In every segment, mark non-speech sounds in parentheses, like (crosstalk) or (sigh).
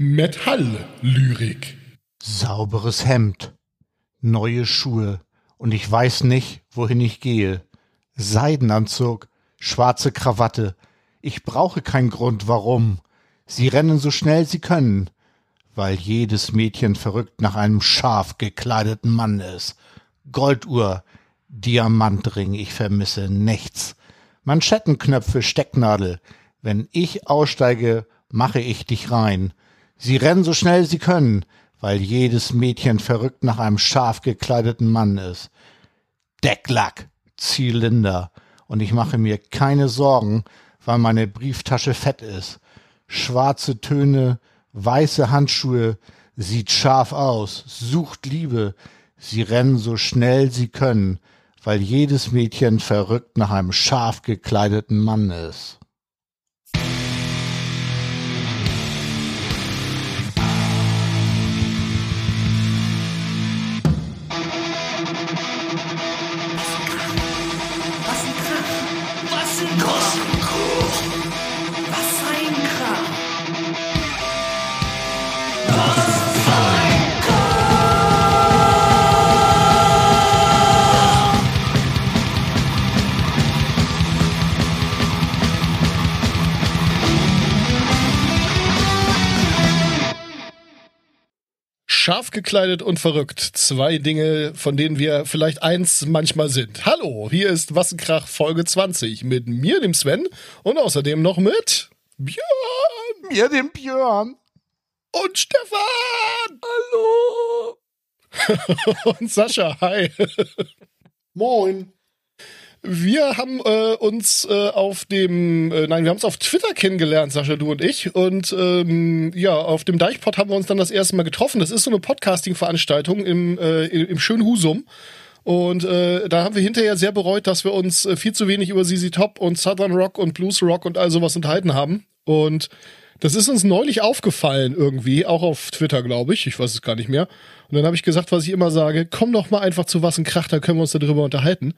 Metall-Lyrik. Sauberes Hemd, neue Schuhe und ich weiß nicht, wohin ich gehe. Seidenanzug, schwarze Krawatte. Ich brauche keinen Grund, warum. Sie rennen so schnell sie können, weil jedes Mädchen verrückt nach einem scharf gekleideten Mann ist. Golduhr, Diamantring, ich vermisse nichts. Manschettenknöpfe, Stecknadel. Wenn ich aussteige, mache ich dich rein. Sie rennen so schnell sie können, weil jedes Mädchen verrückt nach einem scharf gekleideten Mann ist. Decklack, Zylinder. Und ich mache mir keine Sorgen, weil meine Brieftasche fett ist. Schwarze Töne, weiße Handschuhe, sieht scharf aus, sucht Liebe. Sie rennen so schnell sie können, weil jedes Mädchen verrückt nach einem scharf gekleideten Mann ist. Scharf gekleidet und verrückt. Zwei Dinge, von denen wir vielleicht eins manchmal sind. Hallo, hier ist Wassenkrach Folge 20 mit mir, dem Sven, und außerdem noch mit Björn Mir den Björn. und Stefan Hallo! (laughs) und Sascha. Hi. Moin! Wir haben äh, uns äh, auf dem, äh, nein, wir haben uns auf Twitter kennengelernt, Sascha, du und ich. Und ähm, ja, auf dem Deichpod haben wir uns dann das erste Mal getroffen. Das ist so eine Podcasting-Veranstaltung im, äh, im schönen Husum. Und äh, da haben wir hinterher sehr bereut, dass wir uns äh, viel zu wenig über ZZ Top und Southern Rock und Blues Rock und all sowas unterhalten haben. Und das ist uns neulich aufgefallen irgendwie, auch auf Twitter, glaube ich. Ich weiß es gar nicht mehr. Und dann habe ich gesagt, was ich immer sage, komm doch mal einfach zu was ein Krach, da können wir uns darüber unterhalten.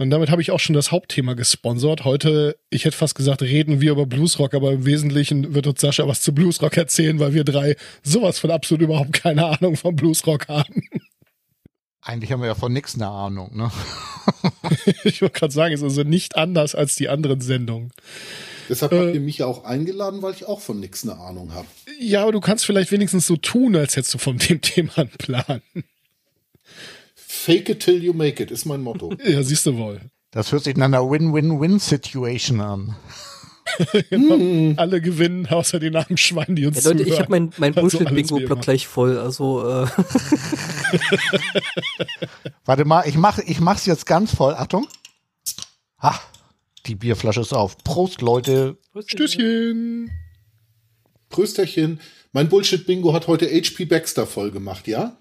Und damit habe ich auch schon das Hauptthema gesponsert. Heute, ich hätte fast gesagt, reden wir über Bluesrock, aber im Wesentlichen wird uns Sascha was zu Bluesrock erzählen, weil wir drei sowas von absolut überhaupt keine Ahnung vom Bluesrock haben. Eigentlich haben wir ja von nix eine Ahnung, ne? (laughs) Ich wollte gerade sagen, es ist also nicht anders als die anderen Sendungen. Deshalb Äh. habt ihr mich ja auch eingeladen, weil ich auch von nix eine Ahnung habe. Ja, aber du kannst vielleicht wenigstens so tun, als hättest du von dem (laughs) Thema einen Plan. Fake it till you make it ist mein Motto. (laughs) Ja, siehst du wohl. Das hört sich nach einer Win-Win-Win-Situation an. (laughs) Alle gewinnen, außer die armen Schweine, die uns Ja, Leute, ich zuhören. habe mein, mein (laughs) Also Bullshit-Bingo-Block gleich voll. Also, äh, Warte mal, ich mach, ich mach's jetzt ganz voll. Achtung. Ha, die Bierflasche ist auf. Prost, Leute. Stößchen. Prösterchen. Mein Bullshit-Bingo hat heute HP Baxter voll gemacht, ja?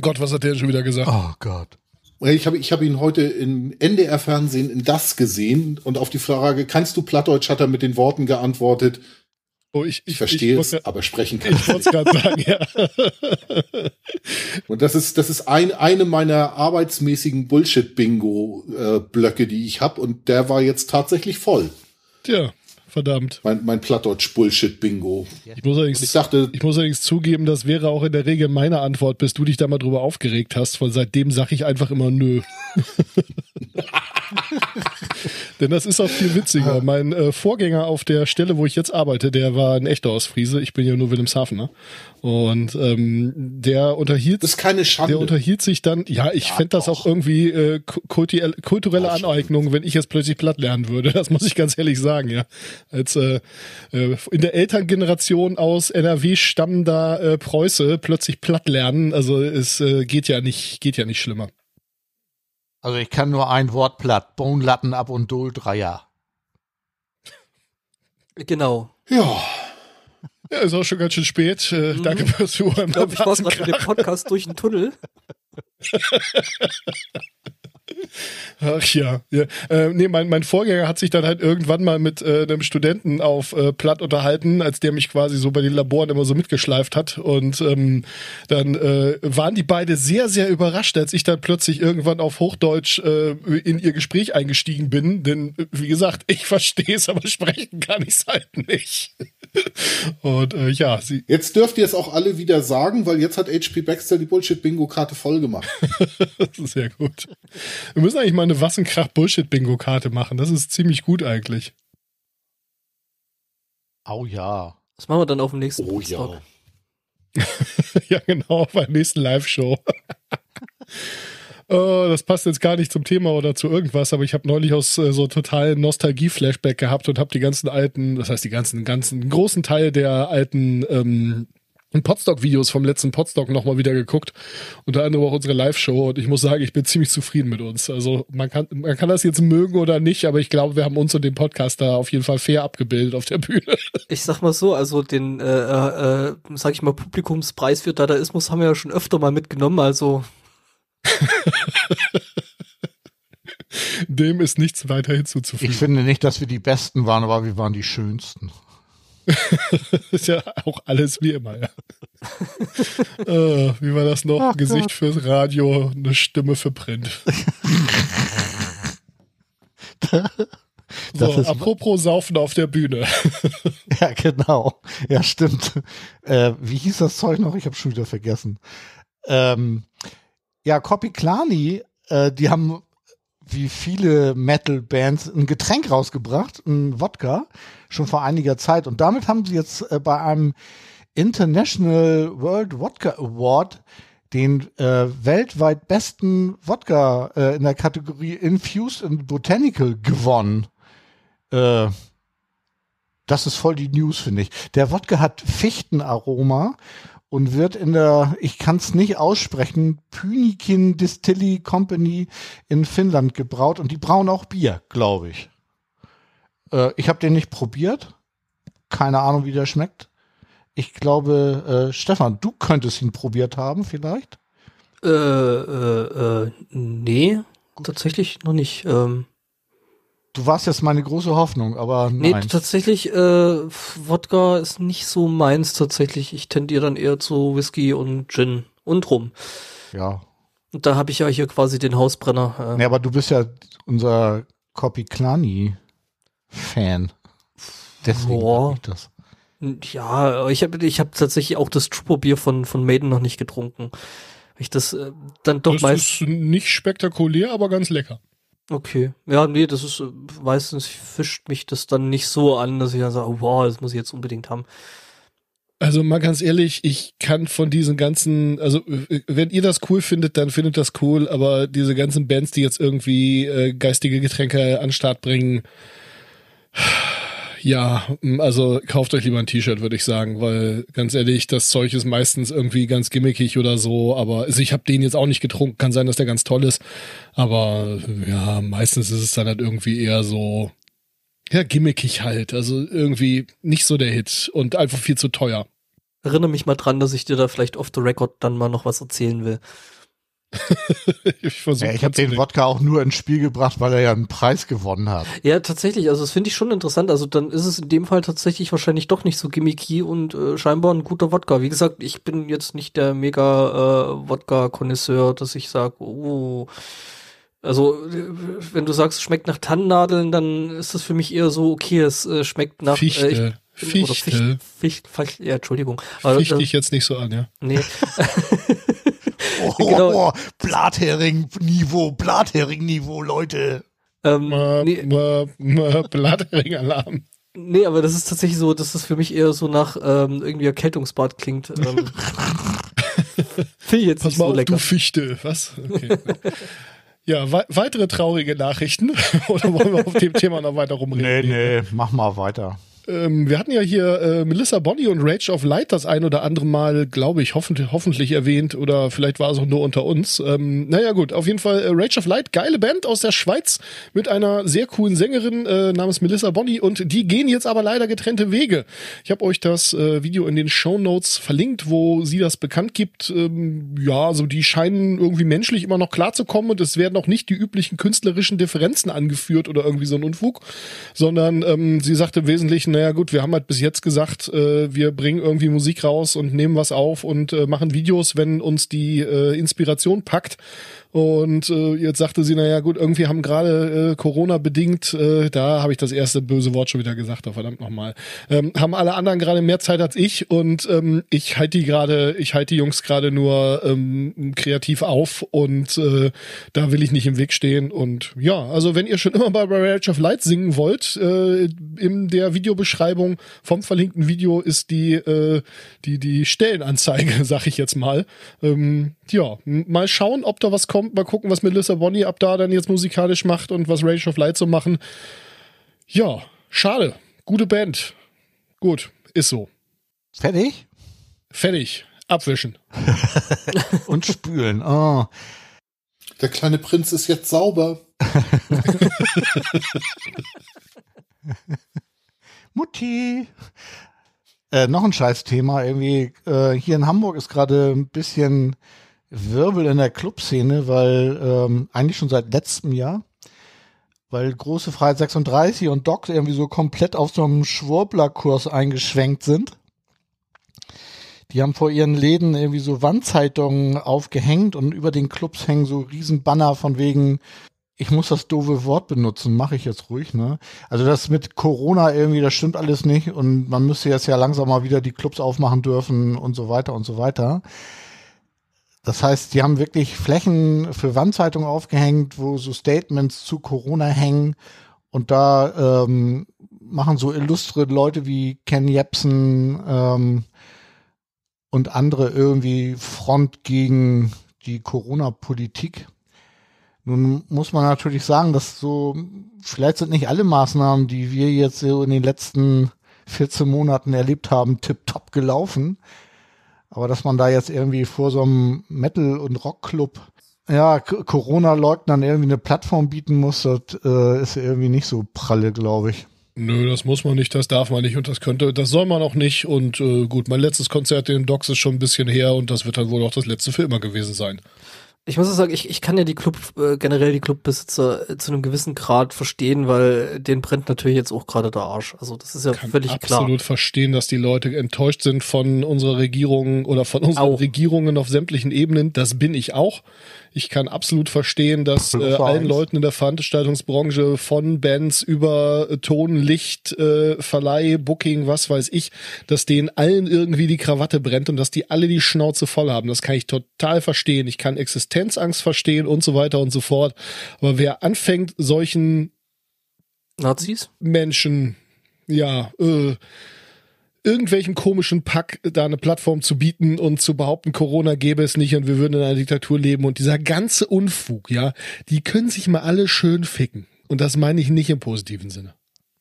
Gott, was hat der schon wieder gesagt? Oh Gott. Ich habe ich hab ihn heute im NDR-Fernsehen in das gesehen und auf die Frage, kannst du Plattdeutsch, hat er mit den Worten geantwortet, Oh, ich, ich verstehe es, wollte- aber sprechen (laughs) kann Ich ich wollte gerade sagen, ja. Und das ist, das ist ein, eine meiner arbeitsmäßigen Bullshit-Bingo-Blöcke, die ich habe und der war jetzt tatsächlich voll. Tja, verdammt. Mein, mein Plattdeutsch-Bullshit-Bingo. Ich muss, allerdings, ich dachte, ich muss allerdings zugeben, das wäre auch in der Regel meine Antwort, bis du dich da mal drüber aufgeregt hast, weil seitdem sage ich einfach immer nö. (laughs) Denn das ist auch viel witziger. Mein äh, Vorgänger auf der Stelle, wo ich jetzt arbeite, der war ein echter aus Friese. Ich bin ja nur Wilhelmshavener. Und ähm, der unterhielt das ist keine Schande. Der unterhielt sich dann, ja, ich fänd das auch irgendwie äh, kulturelle, kulturelle Aneignung, wenn ich jetzt plötzlich platt lernen würde. (laughs) Das muss ich ganz ehrlich sagen, ja. Als äh, äh, in der Elterngeneration aus NRW stammender äh, Preuße plötzlich platt lernen, also es äh, geht ja nicht, geht ja nicht schlimmer. Also ich kann nur ein Wort platt. Bonlatten ab und Dol Dreier. genau. ja, Ja, ist auch schon ganz schön spät. Äh, Danke fürs Zuhören. Ich glaube, ich war gerade mit dem Podcast durch den Tunnel. (laughs) Ach ja. ja. Äh, nee, mein, mein Vorgänger hat sich dann halt irgendwann mal mit äh, einem Studenten auf äh, Platt unterhalten, als der mich quasi so bei den Laboren immer so mitgeschleift hat. Und ähm, dann äh, waren die beide sehr, sehr überrascht, als ich dann plötzlich irgendwann auf Hochdeutsch äh, in ihr Gespräch eingestiegen bin. Denn, wie gesagt, ich verstehe es, aber sprechen kann ich es halt nicht. (laughs) Und äh, ja, sie. Jetzt dürft ihr es auch alle wieder sagen, weil jetzt hat HP Baxter die Bullshit-Bingo-Karte voll gemacht. das (laughs) ist sehr gut. Wir müssen eigentlich mal eine Wassenkrach-Bullshit-Bingo-Karte machen. Das ist ziemlich gut eigentlich. Au ja. Das machen wir dann auf dem nächsten Oh ja. (laughs) ja, genau, bei der nächsten Live-Show. (laughs) Oh, das passt jetzt gar nicht zum Thema oder zu irgendwas, aber ich habe neulich aus äh, so total Nostalgie-Flashback gehabt und habe die ganzen alten, das heißt die ganzen, ganzen großen Teil der alten ähm, Podstock-Videos vom letzten Podstock nochmal wieder geguckt. Unter anderem auch unsere Live-Show und ich muss sagen, ich bin ziemlich zufrieden mit uns. Also man kann, man kann das jetzt mögen oder nicht, aber ich glaube, wir haben uns und den Podcast da auf jeden Fall fair abgebildet auf der Bühne. (laughs) Ich sag mal so, also den, äh, äh, äh, sag ich mal, Publikumspreis für Dadaismus haben wir ja schon öfter mal mitgenommen, also Dem ist nichts weiter Ich hinzuzufügen. finde nicht, dass wir die Besten waren, aber wir waren die Schönsten. (laughs) ist ja auch alles wie immer, ja. (laughs) äh, wie war das noch? Ach Gesicht Gott. fürs Radio, eine Stimme für Print. (laughs) Das so, ist- apropos Saufen auf der Bühne. Ja, genau. Ja, stimmt. Äh, wie hieß das Zeug noch? Ich habe schon wieder vergessen. Ähm, ja, Kopiklani, äh, die haben wie viele Metal-Bands ein Getränk rausgebracht, ein Wodka, schon vor einiger Zeit. Und damit haben sie jetzt äh, bei einem International World Wodka Award den äh, weltweit besten Wodka äh, in der Kategorie Infused and Botanical gewonnen. Äh, das ist voll die News, finde ich. Der Wodka hat Fichtenaroma und wird in der, ich kann es nicht aussprechen, Pynikin Distilly Company in Finnland gebraut und die brauen auch Bier, glaube ich. Äh, ich habe den nicht probiert. Keine Ahnung, wie der schmeckt. Ich glaube, äh, Stefan, du könntest ihn probiert haben, vielleicht. äh, äh, äh, nee, tatsächlich noch nicht. Ähm, Du warst jetzt meine große Hoffnung, aber nee, nein. tatsächlich, äh, Wodka ist nicht so meins tatsächlich. Ich tendiere dann eher zu Whisky und Gin und Rum. ja. Und da habe ich ja hier quasi den Hausbrenner. Äh, Nee, aber du bist ja unser Kopiklani-Fan. Deswegen Boah. ich das. Ja, ich habe ich hab tatsächlich auch das Trooper-Bier von, von Maiden noch nicht getrunken. Ich das äh, dann doch Das meist. ist nicht spektakulär, aber ganz lecker. Okay. Ja, nee, das ist äh, meistens fischt mich das dann nicht so an, dass ich dann sage, oh, wow, das muss ich jetzt unbedingt haben. Also mal ganz ehrlich, ich kann von diesen ganzen, also äh, wenn ihr das cool findet, dann findet das cool, aber diese ganzen Bands, die jetzt irgendwie äh, geistige Getränke an den Start bringen, ja, also kauft euch lieber ein T-Shirt, würde ich sagen, weil ganz ehrlich, das Zeug ist meistens irgendwie ganz gimmickig oder so, aber also ich habe den jetzt auch nicht getrunken, kann sein, dass der ganz toll ist, aber ja, meistens ist es dann halt irgendwie eher so, ja, gimmickig halt, also irgendwie nicht so der Hit und einfach viel zu teuer. Erinnere mich mal dran, dass ich dir da vielleicht off the record dann mal noch was erzählen will. (laughs) ich Ja, ich habe den Wodka auch nur ins Spiel gebracht, weil er ja einen Preis gewonnen hat. Ja, tatsächlich, also das finde ich schon interessant. Also dann ist es in dem Fall tatsächlich wahrscheinlich doch nicht so gimmicky und äh, scheinbar ein guter Wodka. Wie gesagt, ich bin jetzt nicht der mega äh, Wodka-Konnoisseur, dass ich sage, oh. Also, äh, wenn du sagst, es schmeckt nach Tannennadeln, dann ist das für mich eher so, okay, es äh, schmeckt nach Fichte. Äh, ich, oder Fichte. Fichte, Fichte, Fichte, ja, Entschuldigung. Fichte äh, ich jetzt nicht so an, ja. nee. (laughs) (laughs) (laughs) Oh, Genau. Blathering-Niveau, Blathering-Niveau, Leute. ähm, Äh, nee, Blattring-Alarm. nee, aber das ist tatsächlich so, dass das für mich eher so nach ähm, irgendwie Erkältungsbad klingt. Ähm, (laughs) Finde ich jetzt Pass nicht mal so auf, lecker. du Fichte. Was? Okay. ja, wei- weitere traurige Nachrichten? (laughs) Oder wollen wir auf dem Thema noch weiter rumreden? Nee, nee, mach mal weiter. Ähm, wir hatten ja hier äh, Melissa Bonny und Rage of Light das ein oder andere Mal, glaube ich, hoffentlich, hoffentlich erwähnt oder vielleicht war es auch nur unter uns. Ähm, naja gut, auf jeden Fall äh, Rage of Light, geile Band aus der Schweiz mit einer sehr coolen Sängerin äh, namens Melissa Bonny und die gehen jetzt aber leider getrennte Wege. Ich habe euch das äh, Video in den Show Notes verlinkt, wo sie das bekannt gibt. Ähm, ja, also die scheinen irgendwie menschlich immer noch klarzukommen und es werden auch nicht die üblichen künstlerischen Differenzen angeführt oder irgendwie so ein Unfug, sondern ähm, sie sagte im Wesentlichen, naja gut, wir haben halt bis jetzt gesagt, äh, wir bringen irgendwie Musik raus und nehmen was auf und äh, machen Videos, wenn uns die äh, Inspiration packt. Und äh, jetzt sagte sie, naja gut, irgendwie haben gerade äh, Corona bedingt, äh, da habe ich das erste böse Wort schon wieder gesagt, oh, verdammt nochmal, ähm, haben alle anderen gerade mehr Zeit als ich und ähm, ich halte die gerade, ich halte die Jungs gerade nur ähm, kreativ auf und äh, da will ich nicht im Weg stehen. Und ja, also wenn ihr schon immer bei Rage of Light singen wollt, äh, in der Videobeschreibung vom verlinkten Video ist die, äh, die, die Stellenanzeige, (laughs) sag ich jetzt mal. Ähm, ja, mal schauen, ob da was kommt. Mal gucken, was Melissa Bonny ab da dann jetzt musikalisch macht und was Rage of Light so machen. Ja, schade. Gute Band. Gut, ist so. Fertig? Fertig. Abwischen. (laughs) Und spülen. Oh. Der kleine Prinz ist jetzt sauber. (laughs) Mutti. Äh, noch ein Scheißthema. Irgendwie, äh, hier in Hamburg ist gerade ein bisschen Wirbel in der Clubszene, weil ähm, eigentlich schon seit letztem Jahr, weil große Freiheit 36 und Docs irgendwie so komplett auf so einem Schwurbler-Kurs eingeschwenkt sind. Die haben vor ihren Läden irgendwie so Wandzeitungen aufgehängt und über den Clubs hängen so riesen Banner von wegen, ich muss das doofe Wort benutzen, mache ich jetzt ruhig, ne? Also das mit Corona irgendwie, das stimmt alles nicht und man müsste jetzt ja langsam mal wieder die Clubs aufmachen dürfen und so weiter und so weiter. Das heißt, die haben wirklich Flächen für Wandzeitungen aufgehängt, wo so Statements zu Corona hängen und da ähm, machen so illustre Leute wie Ken Jebsen ähm, und andere irgendwie Front gegen die Corona-Politik. Nun muss man natürlich sagen, dass so, vielleicht sind nicht alle Maßnahmen, die wir jetzt so in den letzten 14 Monaten erlebt haben, tipptopp gelaufen. Aber dass man da jetzt irgendwie vor so einem Metal- und Rockclub, ja, Corona-Leugnern irgendwie eine Plattform bieten muss, das äh, ist irgendwie nicht so pralle, glaube ich. Nö, das muss man nicht, das darf man nicht und das könnte, das soll man auch nicht. Und äh, gut, mein letztes Konzert in den Docks ist schon ein bisschen her und das wird dann wohl auch das letzte für immer gewesen sein. Ich muss auch sagen, ich, ich kann ja die Club, äh, generell die Clubbesitzer äh, zu einem gewissen Grad verstehen, weil denen brennt natürlich jetzt auch gerade der Arsch. Also das ist ja kann völlig klar. absolut verstehen, dass die Leute enttäuscht sind von unserer Regierung oder von unseren Auch. Regierungen auf sämtlichen Ebenen. Das bin ich auch. Ich kann absolut verstehen, dass äh, allen. Leuten in der Veranstaltungsbranche von Bands über äh, Ton, Licht, äh, Verleih, Booking, was weiß ich, dass denen allen irgendwie die Krawatte brennt und dass die alle die Schnauze voll haben. Das kann ich total verstehen. Ich kann Existenzangst verstehen und so weiter und so fort. Aber wer anfängt, solchen Nazis? Menschen, ja, äh, irgendwelchen komischen Pack da eine Plattform zu bieten und zu behaupten, Corona gäbe es nicht und wir würden in einer Diktatur leben und dieser ganze Unfug, ja, die können sich mal alle schön ficken. Und das meine ich nicht im positiven Sinne.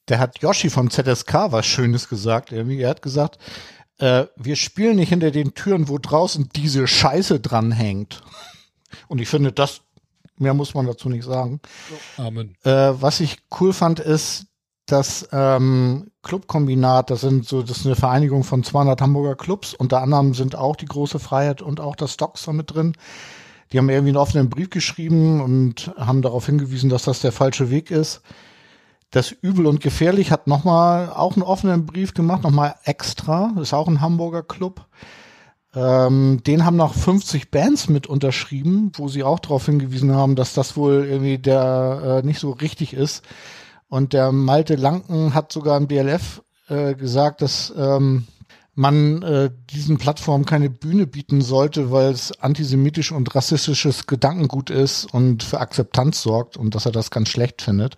Der hat Yoshi vom ZSK was Schönes gesagt. Irgendwie. Er hat gesagt, äh, wir spielen nicht hinter den Türen, wo draußen diese Scheiße dran hängt. Und ich finde, das, mehr muss man dazu nicht sagen. Amen. Äh, was ich cool fand, ist, dass ähm, Clubkombinat, das sind so, das ist eine Vereinigung von 200 Hamburger Clubs. Unter anderem sind auch die große Freiheit und auch das Stocks mit drin. Die haben irgendwie einen offenen Brief geschrieben und haben darauf hingewiesen, dass das der falsche Weg ist. Das Übel und Gefährlich hat nochmal auch einen offenen Brief gemacht, nochmal extra. Das ist auch ein Hamburger Club. Ähm, den haben noch 50 Bands mit unterschrieben, wo sie auch darauf hingewiesen haben, dass das wohl irgendwie der äh, nicht so richtig ist. Und der Malte Lanken hat sogar im BLF äh, gesagt, dass ähm, man äh, diesen Plattformen keine Bühne bieten sollte, weil es antisemitisch und rassistisches Gedankengut ist und für Akzeptanz sorgt und dass er das ganz schlecht findet.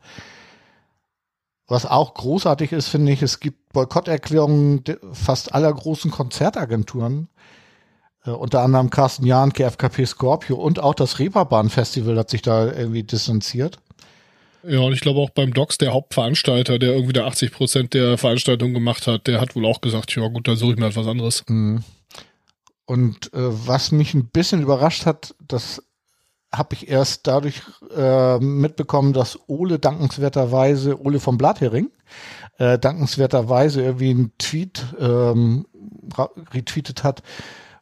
Was auch großartig ist, finde ich, es gibt Boykotterklärungen fast aller großen Konzertagenturen, äh, unter anderem Carsten Jahn, KFKP Scorpio und auch das Reeperbahn Festival hat sich da irgendwie distanziert. Ja, und ich glaube auch beim Docs, der Hauptveranstalter, der irgendwie da 80 Prozent der Veranstaltung gemacht hat, der hat wohl auch gesagt, ja gut, dann suche ich mir halt was anderes. Mhm. Und äh, was mich ein bisschen überrascht hat, das habe ich erst dadurch äh, mitbekommen, dass Ole dankenswerterweise, Ole vom Blathering, äh, dankenswerterweise irgendwie einen Tweet ähm, retweetet hat,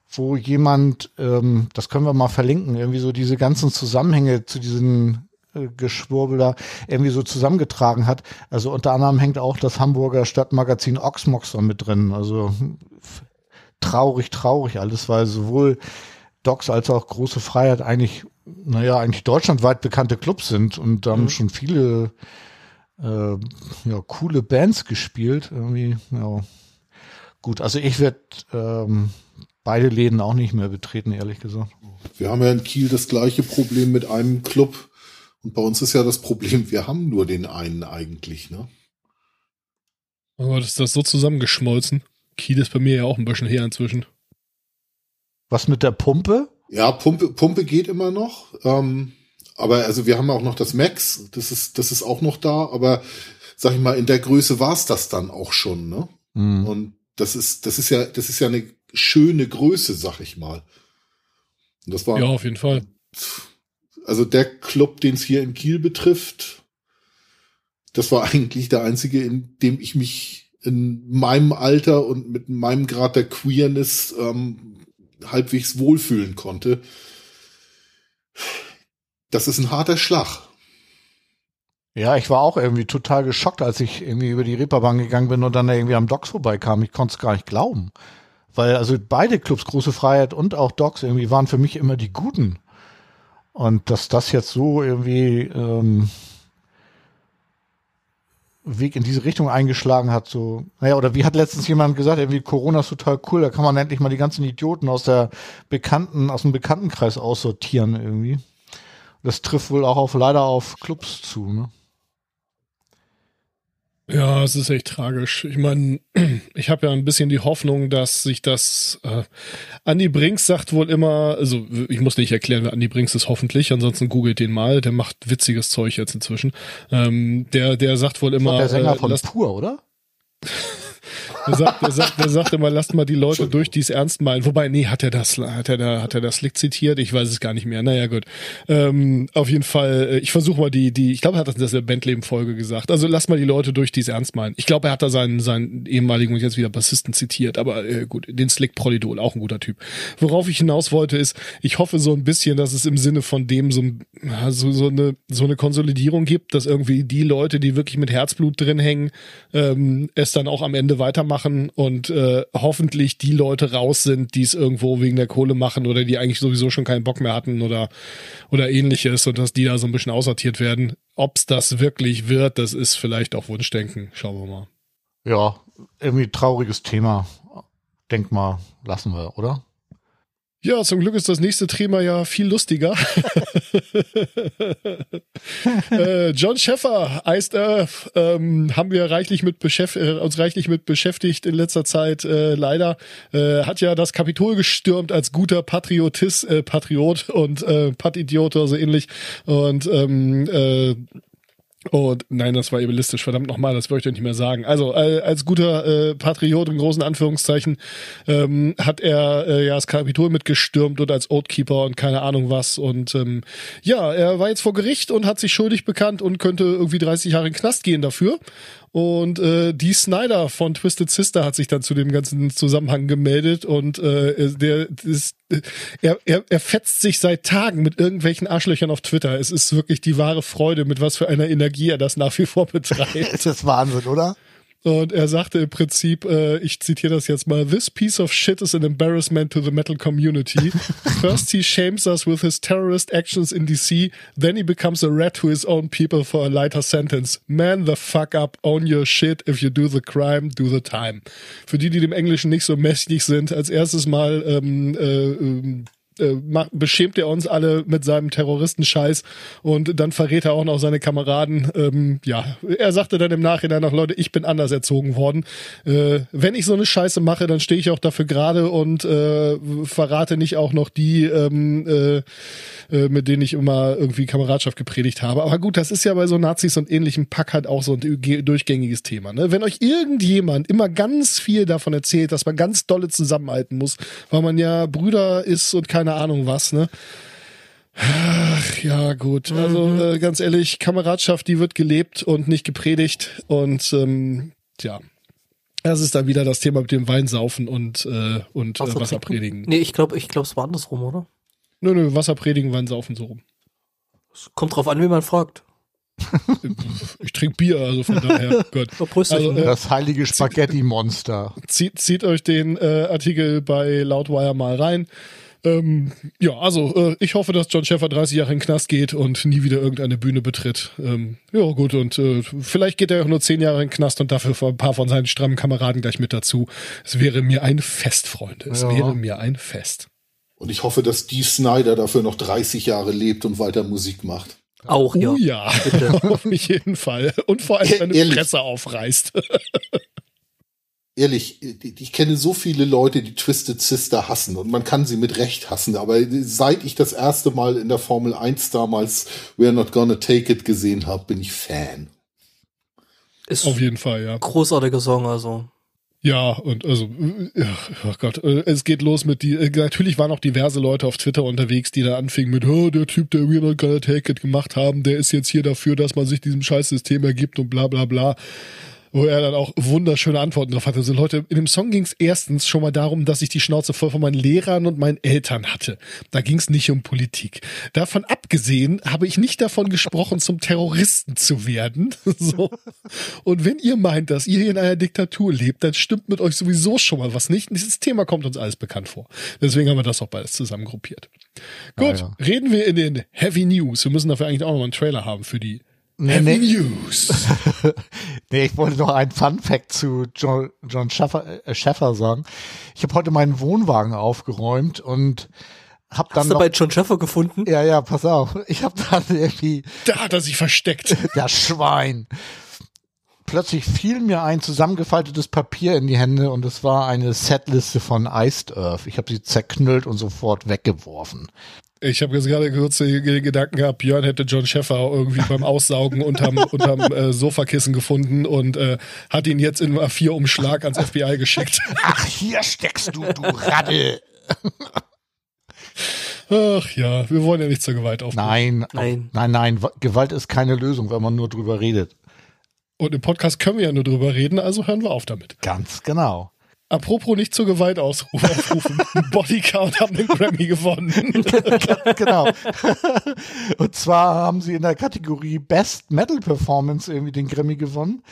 wo jemand, ähm, das können wir mal verlinken, irgendwie so diese ganzen Zusammenhänge zu diesen Geschwurbel da irgendwie so zusammengetragen hat. Also unter anderem hängt auch das Hamburger Stadtmagazin Oxmox da mit drin. Also traurig, traurig alles, weil sowohl Docs als auch Große Freiheit eigentlich, naja, eigentlich deutschlandweit bekannte Clubs sind und da haben mhm. schon viele äh, ja, coole Bands gespielt. Irgendwie, ja. Gut, also ich werde ähm, beide Läden auch nicht mehr betreten, ehrlich gesagt. Wir haben ja in Kiel das gleiche Problem mit einem Club. Und bei uns ist ja das Problem, wir haben nur den einen eigentlich, ne? Aber oh ist das so zusammengeschmolzen? Kiel ist bei mir ja auch ein bisschen her inzwischen. Was mit der Pumpe? Ja, Pumpe, Pumpe geht immer noch. Ähm, aber also wir haben auch noch das Max, das ist, das ist auch noch da, aber sag ich mal, in der Größe war es das dann auch schon, ne? Mhm. Und das ist, das ist ja, das ist ja eine schöne Größe, sag ich mal. Und das war. Ja, auf jeden Fall. Also der Club, den es hier in Kiel betrifft, das war eigentlich der einzige, in dem ich mich in meinem Alter und mit meinem Grad der Queerness ähm, halbwegs wohlfühlen konnte. Das ist ein harter Schlag. Ja, ich war auch irgendwie total geschockt, als ich irgendwie über die Reeperbahn gegangen bin und dann irgendwie am Docks vorbeikam. Ich konnte es gar nicht glauben. Weil also beide Clubs, Große Freiheit und auch Docks, irgendwie waren für mich immer die guten. Und dass das jetzt so irgendwie ähm, Weg in diese Richtung eingeschlagen hat, so, naja, oder wie hat letztens jemand gesagt, irgendwie Corona ist total cool, da kann man endlich mal die ganzen Idioten aus der Bekannten, aus dem Bekanntenkreis aussortieren irgendwie. Das trifft wohl auch auf leider auf Clubs zu, ne? Ja, es ist echt tragisch. Ich meine, (clears throat) ich habe ja ein bisschen die Hoffnung, dass sich das. Äh, Andy Brinks sagt wohl immer, also ich muss nicht erklären, wer Andy Brinks ist hoffentlich, ansonsten googelt den mal, der macht witziges Zeug jetzt inzwischen. Ähm, der, der sagt wohl immer. Das der Sänger äh, von Pur, oder? (laughs) Der sagt, der sagt, der sagt immer, lasst mal die Leute durch, die es ernst meinen. Wobei, nee, hat er das, hat er da, hat er das Lick zitiert? Ich weiß es gar nicht mehr. Naja, gut. Ähm, auf jeden Fall, äh, ich versuche mal die, die, ich glaube, er hat das in der Bandleben-Folge gesagt. Also lasst mal die Leute durch, die es ernst meinen. Ich glaube, er hat da seinen, seinen ehemaligen und jetzt wieder Bassisten zitiert, aber äh, gut, den Slick Prolidol, auch ein guter Typ. Worauf ich hinaus wollte, ist, ich hoffe so ein bisschen, dass es im Sinne von dem so, so, so eine, so eine Konsolidierung gibt, dass irgendwie die Leute, die wirklich mit Herzblut drin hängen, ähm, es dann auch am Ende weitermachen machen und äh, hoffentlich die Leute raus sind, die es irgendwo wegen der Kohle machen oder die eigentlich sowieso schon keinen Bock mehr hatten oder, oder ähnliches und dass die da so ein bisschen aussortiert werden. Ob es das wirklich wird, das ist vielleicht auch Wunschdenken. Schauen wir mal. Ja, irgendwie trauriges Thema. Denk mal, lassen wir, oder? Ja, zum Glück ist das nächste Thema ja viel lustiger. (laughs) äh, John Sheffer, Iced Earth, ähm, haben wir reichlich mit äh, uns reichlich mit beschäftigt in letzter Zeit. Äh, leider äh, hat ja das Kapitol gestürmt als guter Patriotist, äh, Patriot und äh, Pat-Idiot oder so ähnlich. Und ähm, äh, und nein, das war ebelistisch, verdammt nochmal, das wollte ich nicht mehr sagen. Also äh, als guter äh, Patriot in großen Anführungszeichen ähm, hat er äh, ja das Kapitol mitgestürmt und als Oathkeeper und keine Ahnung was. Und ähm, ja, er war jetzt vor Gericht und hat sich schuldig bekannt und könnte irgendwie 30 Jahre in den Knast gehen dafür. Und äh, die Snyder von Twisted Sister hat sich dann zu dem ganzen Zusammenhang gemeldet und äh, der ist, er, er, er fetzt sich seit Tagen mit irgendwelchen Arschlöchern auf Twitter. Es ist wirklich die wahre Freude, mit was für einer Energie er das nach wie vor betreibt. (laughs) das ist Wahnsinn, oder? Und er sagte im Prinzip, äh, ich zitiere das jetzt mal, This piece of shit is an embarrassment to the metal community. (laughs) First he shames us with his terrorist actions in DC, then he becomes a rat to his own people for a lighter sentence. Man the fuck up, own your shit, if you do the crime, do the time. Für die, die dem Englischen nicht so mächtig sind, als erstes mal ähm, äh, ähm, äh, beschämt er uns alle mit seinem Terroristenscheiß und dann verrät er auch noch seine Kameraden. Ähm, ja, er sagte dann im Nachhinein noch, Leute, ich bin anders erzogen worden. Äh, wenn ich so eine Scheiße mache, dann stehe ich auch dafür gerade und äh, verrate nicht auch noch die, ähm, äh, äh, mit denen ich immer irgendwie Kameradschaft gepredigt habe. Aber gut, das ist ja bei so Nazis und ähnlichem Pack halt auch so ein durchgängiges Thema. Ne? Wenn euch irgendjemand immer ganz viel davon erzählt, dass man ganz dolle zusammenhalten muss, weil man ja Brüder ist und keine Ahnung was, ne? Ach, ja, gut. Also Mhm. äh, ganz ehrlich, Kameradschaft, die wird gelebt und nicht gepredigt. Und ähm, ja, das ist dann wieder das Thema mit dem Weinsaufen und, äh, und äh, Wasser Wasser trinken? predigen. Nee, ich glaube, ich glaube, es war andersrum, oder? Nö, nö, Wasser predigen, Weinsaufen so rum. Es kommt drauf an, wie man fragt. (laughs) Ich trinke Bier, also von daher, (laughs) Gott. Also, äh, Das heilige Spaghetti-Monster. (laughs) Zieht, zieht euch den äh, Artikel bei Loudwire mal rein. Ähm, ja, also äh, ich hoffe, dass John Sheffer 30 Jahre in den Knast geht und nie wieder irgendeine Bühne betritt. Ähm, ja, gut, und äh, vielleicht geht er auch nur 10 Jahre in den Knast und dafür ein paar von seinen strammen Kameraden gleich mit dazu. Es wäre mir ein Fest, Freunde. Es Ja. wäre mir ein Fest. Und ich hoffe, dass Dee Snyder dafür noch 30 Jahre lebt und weiter Musik macht. auch, ja. Oh ja, Bitte. (laughs) auf jeden Fall. Und vor allem seine Ehrlich? Fresse aufreißt. (laughs) Ehrlich, ich kenne so viele Leute, die Twisted Sister hassen und man kann sie mit Recht hassen, aber seit ich das erste Mal in der Formel 1 damals We're Not Gonna Take It gesehen habe, bin ich Fan. Ist auf jeden Fall, ja. großartiger Song, also. Ja, und also, äh, oh Gott, äh, es geht los mit die, äh, natürlich waren auch diverse Leute auf Twitter unterwegs, die da anfingen mit, oh, der Typ, der We're Not Gonna Take It gemacht haben, der ist jetzt hier dafür, dass man sich diesem Scheißsystem ergibt und bla bla bla. Wo er dann auch wunderschöne Antworten drauf hatte. Also Leute, in dem Song ging es erstens schon mal darum, dass ich die Schnauze voll von meinen Lehrern und meinen Eltern hatte. Da ging es nicht um Politik. Davon abgesehen habe ich nicht davon gesprochen, zum Terroristen zu werden. (laughs) So. Und wenn ihr meint, dass ihr hier in einer Diktatur lebt, dann stimmt mit euch sowieso schon mal was nicht. Dieses Thema kommt uns alles bekannt vor. Deswegen haben wir das auch beides zusammen gruppiert. Gut, ja. reden wir in den Heavy News. Wir müssen dafür eigentlich auch noch mal einen Trailer haben für die Nee, nee. News. (laughs) Nee, ich wollte noch ein Fun Fact zu John, John Schaffer, äh, Schaffer sagen. Ich habe heute meinen Wohnwagen aufgeräumt und habe dann Hast du noch, bei John Schäfer gefunden? ja, ja, pass auf. (laughs) Ich habe dann irgendwie Da hat er sich versteckt. (laughs) das Schwein. Plötzlich fiel mir ein zusammengefaltetes Papier in die Hände und es war eine Setliste von Iced Earth. Ich habe sie zerknüllt und sofort weggeworfen. Ich habe jetzt gerade kurz den Gedanken gehabt, Björn hätte John Schäffer irgendwie beim Aussaugen unterm, (laughs) unterm äh, Sofakissen gefunden und äh, hat ihn jetzt in A4-Umschlag ans FBI geschickt. Ach, hier steckst du, du Raddel. Ach ja, wir wollen ja nicht zur Gewalt aufrufen. Nein, Nein. nein, nein. Gewalt ist keine Lösung, wenn man nur drüber redet. Und im Podcast können wir ja nur drüber reden, also hören wir auf damit. Ganz genau. Apropos nicht zur Gewalt aufrufen. (laughs) Bodycount haben den Grammy gewonnen. (laughs) genau. Und zwar haben sie in der Kategorie Best Metal Performance irgendwie den Grammy gewonnen.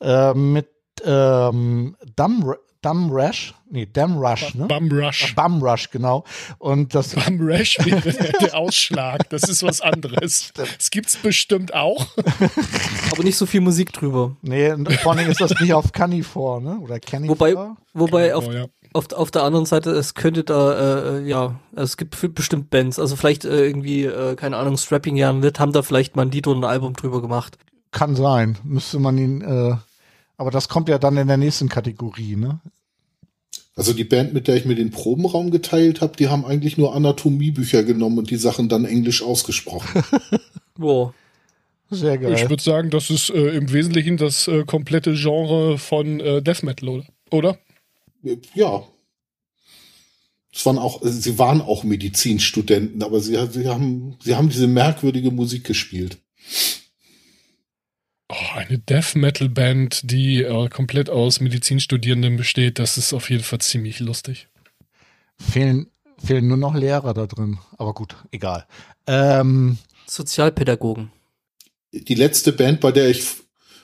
Äh, mit ähm, Dumb, Dumb Rush. Nee, Dumb Rush, ne? Bum Rush. Bum Rush, genau. Und das (laughs) Bum Rush wäre der, Ausschlag. Das ist was anderes. Das gibt's bestimmt auch. (laughs) Aber nicht so viel Musik drüber. Nee, und vor allem ist das nicht auf Canifor, ne? Oder Canifor? Wobei, wobei auf, ja. auf, auf der anderen Seite, es könnte da, äh, ja, es gibt bestimmt Bands, also vielleicht äh, irgendwie, äh, keine Ahnung, Strapping Young Lit, haben da vielleicht mal ein Lied oder ein Album drüber gemacht. Kann sein. Müsste man ihn, äh, aber das kommt ja dann in der nächsten Kategorie, ne? Also die Band, mit der ich mir den Probenraum geteilt habe, die haben eigentlich nur Anatomiebücher genommen und die Sachen dann englisch ausgesprochen. (laughs) Boah. Sehr geil. Ich würde sagen, das ist äh, im Wesentlichen das äh, komplette Genre von äh, Death Metal, oder? oder? ja. Es waren auch, sie waren auch Medizinstudenten, aber sie, sie haben, sie haben diese merkwürdige Musik gespielt. Oh, eine Death Metal Band, die äh, komplett aus Medizinstudierenden besteht, das ist auf jeden Fall ziemlich lustig. fehlen, fehlen nur noch Lehrer da drin. Aber gut, egal. Ähm, Sozialpädagogen. Die letzte Band, bei der ich,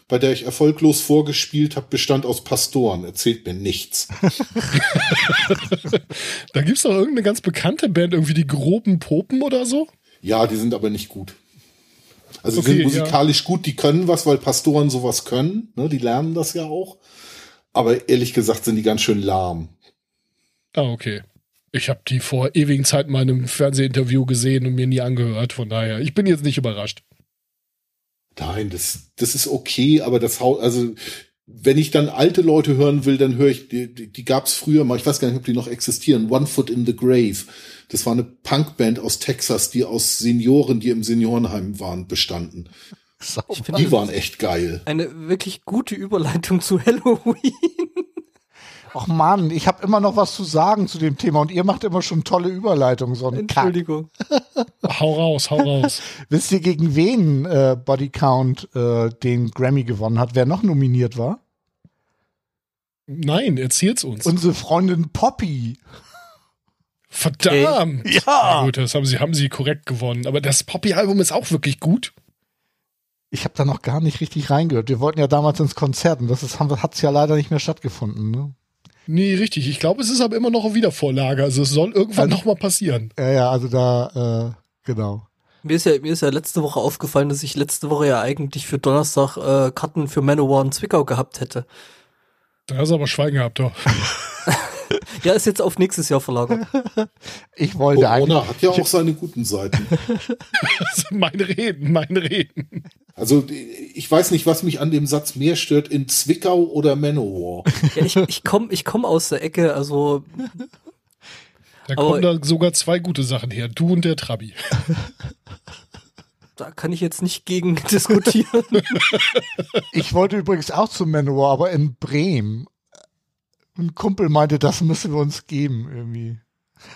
bei der ich erfolglos vorgespielt habe, bestand aus Pastoren. Erzählt mir nichts. (laughs) Da gibt's doch irgendeine ganz bekannte Band, irgendwie die groben Popen oder so. Ja, die sind aber nicht gut. Also die Okay, sind musikalisch gut, die können was, weil Pastoren sowas können. Ne, die lernen das ja auch. Aber ehrlich gesagt sind die ganz schön lahm. Ah, okay. Ich habe die vor ewigen Zeiten mal in einem Fernsehinterview gesehen und mir nie angehört. Von daher, ich bin jetzt nicht überrascht. Nein, das, das ist okay, aber das Haus, also wenn ich dann alte Leute hören will, dann höre ich, die, die, die gab es früher mal, ich weiß gar nicht, ob die noch existieren, One Foot in the Grave. Das war eine Punkband aus Texas, die aus Senioren, die im Seniorenheim waren, bestanden. Finde, Die waren echt geil. eine wirklich gute Überleitung zu Halloween. Ach Mann, ich habe immer noch was zu sagen zu dem Thema und ihr macht immer schon tolle Überleitungen. So. Entschuldigung. (laughs) Hau raus, hau raus. (laughs) Wisst ihr, gegen wen äh, Body Count äh, den Grammy gewonnen hat? Wer noch nominiert war? Nein, erzähl's uns. Unsere Freundin Poppy. Verdammt. Ja. Na gut, das haben sie, haben sie korrekt gewonnen. Aber das Poppy-Album ist auch wirklich gut. Ich habe da noch gar nicht richtig reingehört. Wir wollten ja damals ins Konzert und das ist, haben- hat's ja leider nicht mehr stattgefunden. Ne? Nee, richtig. Ich glaube, es ist aber immer noch eine Wiedervorlage. Also es soll irgendwann Also- noch mal passieren. Ja, ja, also da, äh, genau. Mir ist, ja, mir ist ja letzte Woche aufgefallen, dass ich letzte Woche ja eigentlich für Donnerstag äh, Karten für Manowar in Zwickau gehabt hätte. Da hast du aber Schwein gehabt, doch. (laughs) (laughs) Ja, ist jetzt auf nächstes Jahr verlagert. (laughs) Ich wollte eigentlich. Corona hat ja auch seine guten Seiten. (laughs) mein Reden, mein Reden. Also ich weiß nicht, was mich an dem Satz mehr stört, in Zwickau oder Manowar. Ja, ich ich komme ich komm aus der Ecke, also Da Aber- kommen da sogar zwei gute Sachen her. Du und der Trabi. da kann ich jetzt nicht gegen diskutieren. Ich wollte übrigens auch zu Manowar, aber in Bremen. Ein Kumpel meinte, das müssen wir uns geben irgendwie.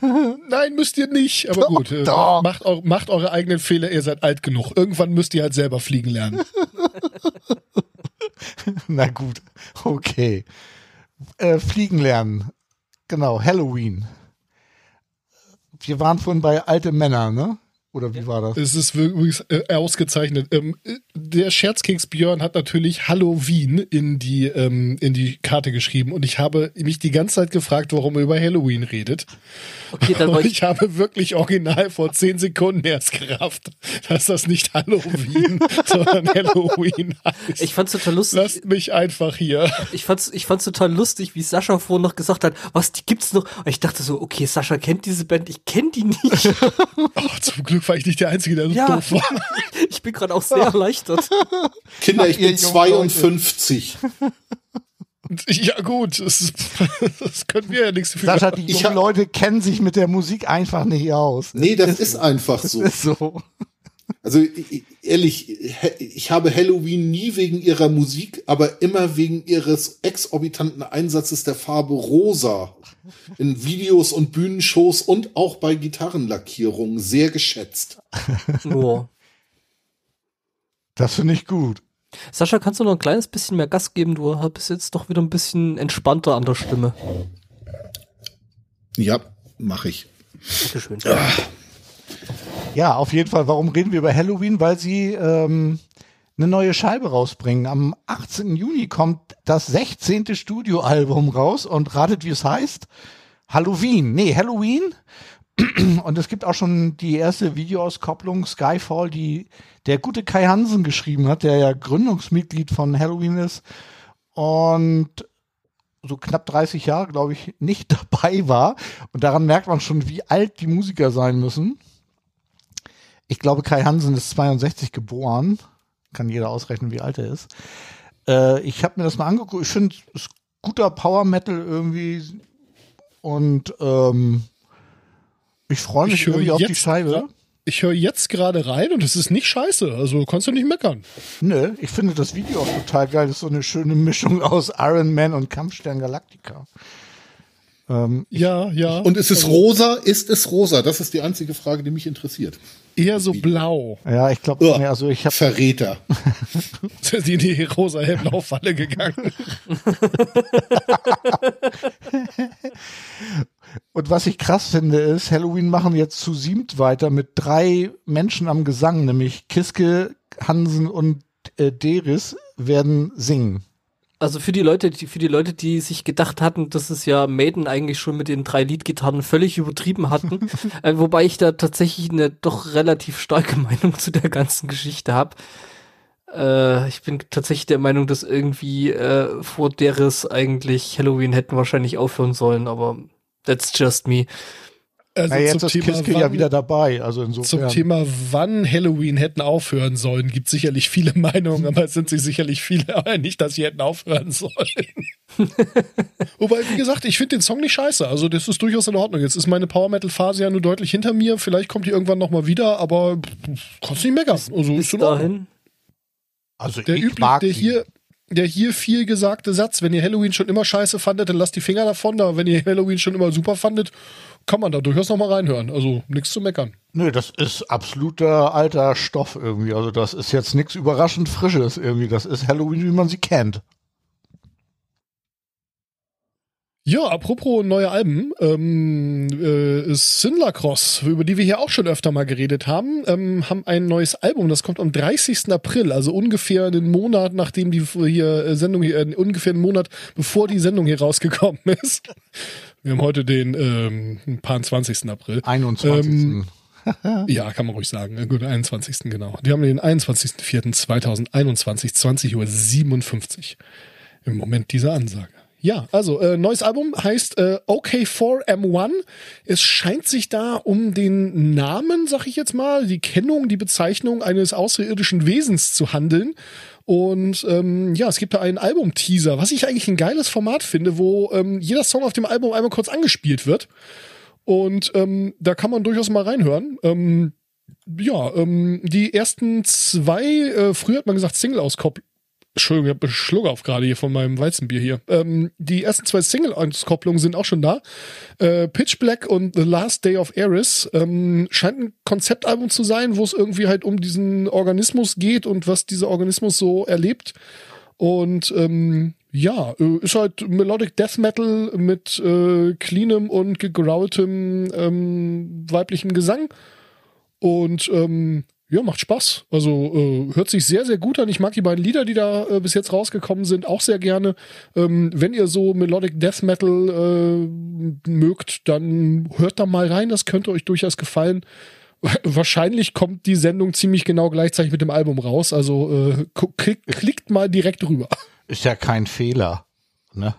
(laughs) Nein, müsst ihr nicht. Aber gut, äh, doch. Macht, eu macht eure eigenen Fehler. Ihr seid alt genug. Irgendwann müsst ihr halt selber fliegen lernen. (laughs) Na gut, okay. Äh, fliegen lernen. Genau, Halloween. Wir waren vorhin bei alte Männer, ne? Oder wie war das? Es ist wirklich äh, ausgezeichnet. Ähm, äh, der Scherzkeks Björn hat natürlich Halloween in die, ähm, in die Karte geschrieben und ich habe mich die ganze Zeit gefragt, warum er über Halloween redet. Okay, dann Und ich, ich habe wirklich original vor zehn Sekunden erst gerafft, dass das nicht Halloween, (laughs) sondern Halloween heißt. ich fand's total lustig. Lasst mich einfach hier. Ich fand's, ich fand's total lustig, wie Sascha vorhin noch gesagt hat, was, die gibt's noch? Und ich dachte so, okay, Sascha kennt diese Band, ich kenne die nicht. (laughs) Oh, zum Glück war ich nicht der Einzige, der so Ja. doof war. (laughs) Ich bin gerade auch sehr erleichtert. (laughs) Kinder, ich bin jungen 52. Ja gut, das, (laughs) das können wir ja nichts für. Sascha, die Ich jungen hab- Leute kennen sich mit der Musik einfach nicht aus. Nee, das ist einfach Das so. ist so. Also ehrlich, ich habe Halloween nie wegen ihrer Musik, aber immer wegen ihres exorbitanten Einsatzes der Farbe rosa in Videos und Bühnenshows und auch bei Gitarrenlackierungen sehr geschätzt. Boah. Das finde ich gut. Sascha, kannst du noch ein kleines bisschen mehr Gas geben? Du bist jetzt doch wieder ein bisschen entspannter an der Stimme. Ja, mache ich. Dankeschön. Ja, auf jeden Fall. Warum reden wir über Halloween? Weil sie ähm, eine neue Scheibe rausbringen. Am 18. Juni kommt das 16. Studioalbum raus und ratet, wie es heißt. Halloween. Nee, Halloween. (clears throat) Und es gibt auch schon die erste Videoauskopplung Skyfall, die der gute Kai Hansen geschrieben hat, der ja Gründungsmitglied von Halloween ist und so knapp 30 Jahre, glaube ich, nicht (laughs) dabei war. Und daran merkt man schon, wie alt die Musiker sein müssen. Ich glaube, Kai Hansen ist 62 geboren. Kann jeder ausrechnen, wie alt er ist. Äh, ich habe mir das mal angeguckt. Ich finde, es ist guter Power Metal irgendwie. Und ähm, ich freue mich Ich höre irgendwie auf die jetzt Scheibe. Ich höre jetzt gerade rein und es ist nicht scheiße. Also kannst du nicht meckern. Nö, ich finde das Video auch total geil. Das ist so eine schöne Mischung aus Iron Man und Kampfstern Galactica. Ähm, Ja, ja. Und ist es rosa? Ist es rosa? Das ist die einzige Frage, die mich interessiert. Eher so blau. ja, ich glaube, Ja. nee, also ich habe Verräter. (laughs) Sind die in die rosa hellblau Falle gegangen. (laughs) Und was ich krass finde, ist, Halloween machen jetzt zu siebt weiter mit drei Menschen am Gesang, nämlich Kiske, Hansen und äh, Deris werden singen. Also für die Leute, die, für die Leute, die sich gedacht hatten, dass es ja Maiden eigentlich schon mit den drei Liedgitarren völlig übertrieben hatten, (laughs) äh, wobei ich da tatsächlich eine doch relativ starke (laughs) Meinung zu der ganzen Geschichte habe. Äh, ich bin tatsächlich der Meinung, dass irgendwie äh, vor deres eigentlich Halloween hätten wahrscheinlich aufhören sollen, aber That's just me. Also Na, jetzt zum ist Thema, Kiske wann, ja wieder dabei. Also zum insofern. Thema, wann Halloween hätten aufhören sollen, gibt sicherlich viele (laughs) Meinungen, aber es sind sich sicherlich viele (laughs) einig, dass sie hätten aufhören sollen. (laughs) Wobei, wie gesagt, ich finde den Song nicht scheiße. Also das ist durchaus in Ordnung. Jetzt ist meine Power Metal Phase ja nur deutlich hinter mir. Vielleicht kommt die irgendwann noch mal wieder, aber kannst nicht meckern. Also Bis ist in Ordnung. also Der, ich üblich, mag der hier, der hier viel gesagte Satz, wenn ihr Halloween schon immer scheiße fandet, dann lasst die Finger davon. Da, wenn ihr Halloween schon immer super fandet, kann man da durchaus noch mal reinhören. Also nichts zu meckern. Nö, das ist absoluter alter Stoff irgendwie. Also das ist jetzt nichts überraschend Frisches irgendwie. Das ist Halloween, wie man sie kennt. Ja, apropos neue Alben, ähm, äh, Sinler Cross, über die wir hier auch schon öfter mal geredet haben, ähm, haben ein neues Album, das kommt am 30. April, also ungefähr einen Monat, nachdem die hier äh, Sendung hier, äh, ungefähr einen Monat, bevor die Sendung hier rausgekommen (laughs) ist. Wir haben heute den ähm, paar 20. April. 21. Ähm, (laughs) Ja, kann man ruhig sagen. Äh, Gut, 21. genau. Die haben den 21.04.2021, 20 Uhr 57 im Moment dieser Ansage. Ja, also äh, neues Album heißt äh, OK4M1. Es scheint sich da um den Namen, sag ich jetzt mal, die Kennung, die Bezeichnung eines außerirdischen Wesens zu handeln. Und ähm, ja, es gibt da einen Album-Teaser, was ich eigentlich ein geiles Format finde, wo ähm, jeder Song auf dem Album einmal kurz angespielt wird. Und ähm, da kann man durchaus mal reinhören. Ähm, ja, ähm, die ersten zwei, äh, früher hat man gesagt Single-Auskopplung. Entschuldigung, ich habe Schluck auf gerade hier von meinem Weizenbier hier. Ähm, die ersten zwei Single-Auskopplungen sind auch schon da. Äh, Pitch Black und The Last Day of Eris ähm, scheint ein Konzeptalbum zu sein, wo es irgendwie halt um diesen Organismus geht und was dieser Organismus so erlebt. Und ähm, ja, äh, ist halt Melodic Death Metal mit äh, cleanem und gegraultem ähm, weiblichem Gesang. Und ähm, ja, macht Spaß. Also äh, hört sich sehr, sehr gut an. Ich mag die beiden Lieder, die da äh, bis jetzt rausgekommen sind, auch sehr gerne. Ähm, wenn ihr so Melodic Death Metal äh, mögt, dann hört da mal rein. Das könnte euch durchaus gefallen. (laughs) Wahrscheinlich kommt die Sendung ziemlich genau gleichzeitig mit dem Album raus. Also äh, klick, klickt mal direkt rüber. Ist ja kein Fehler. Ne?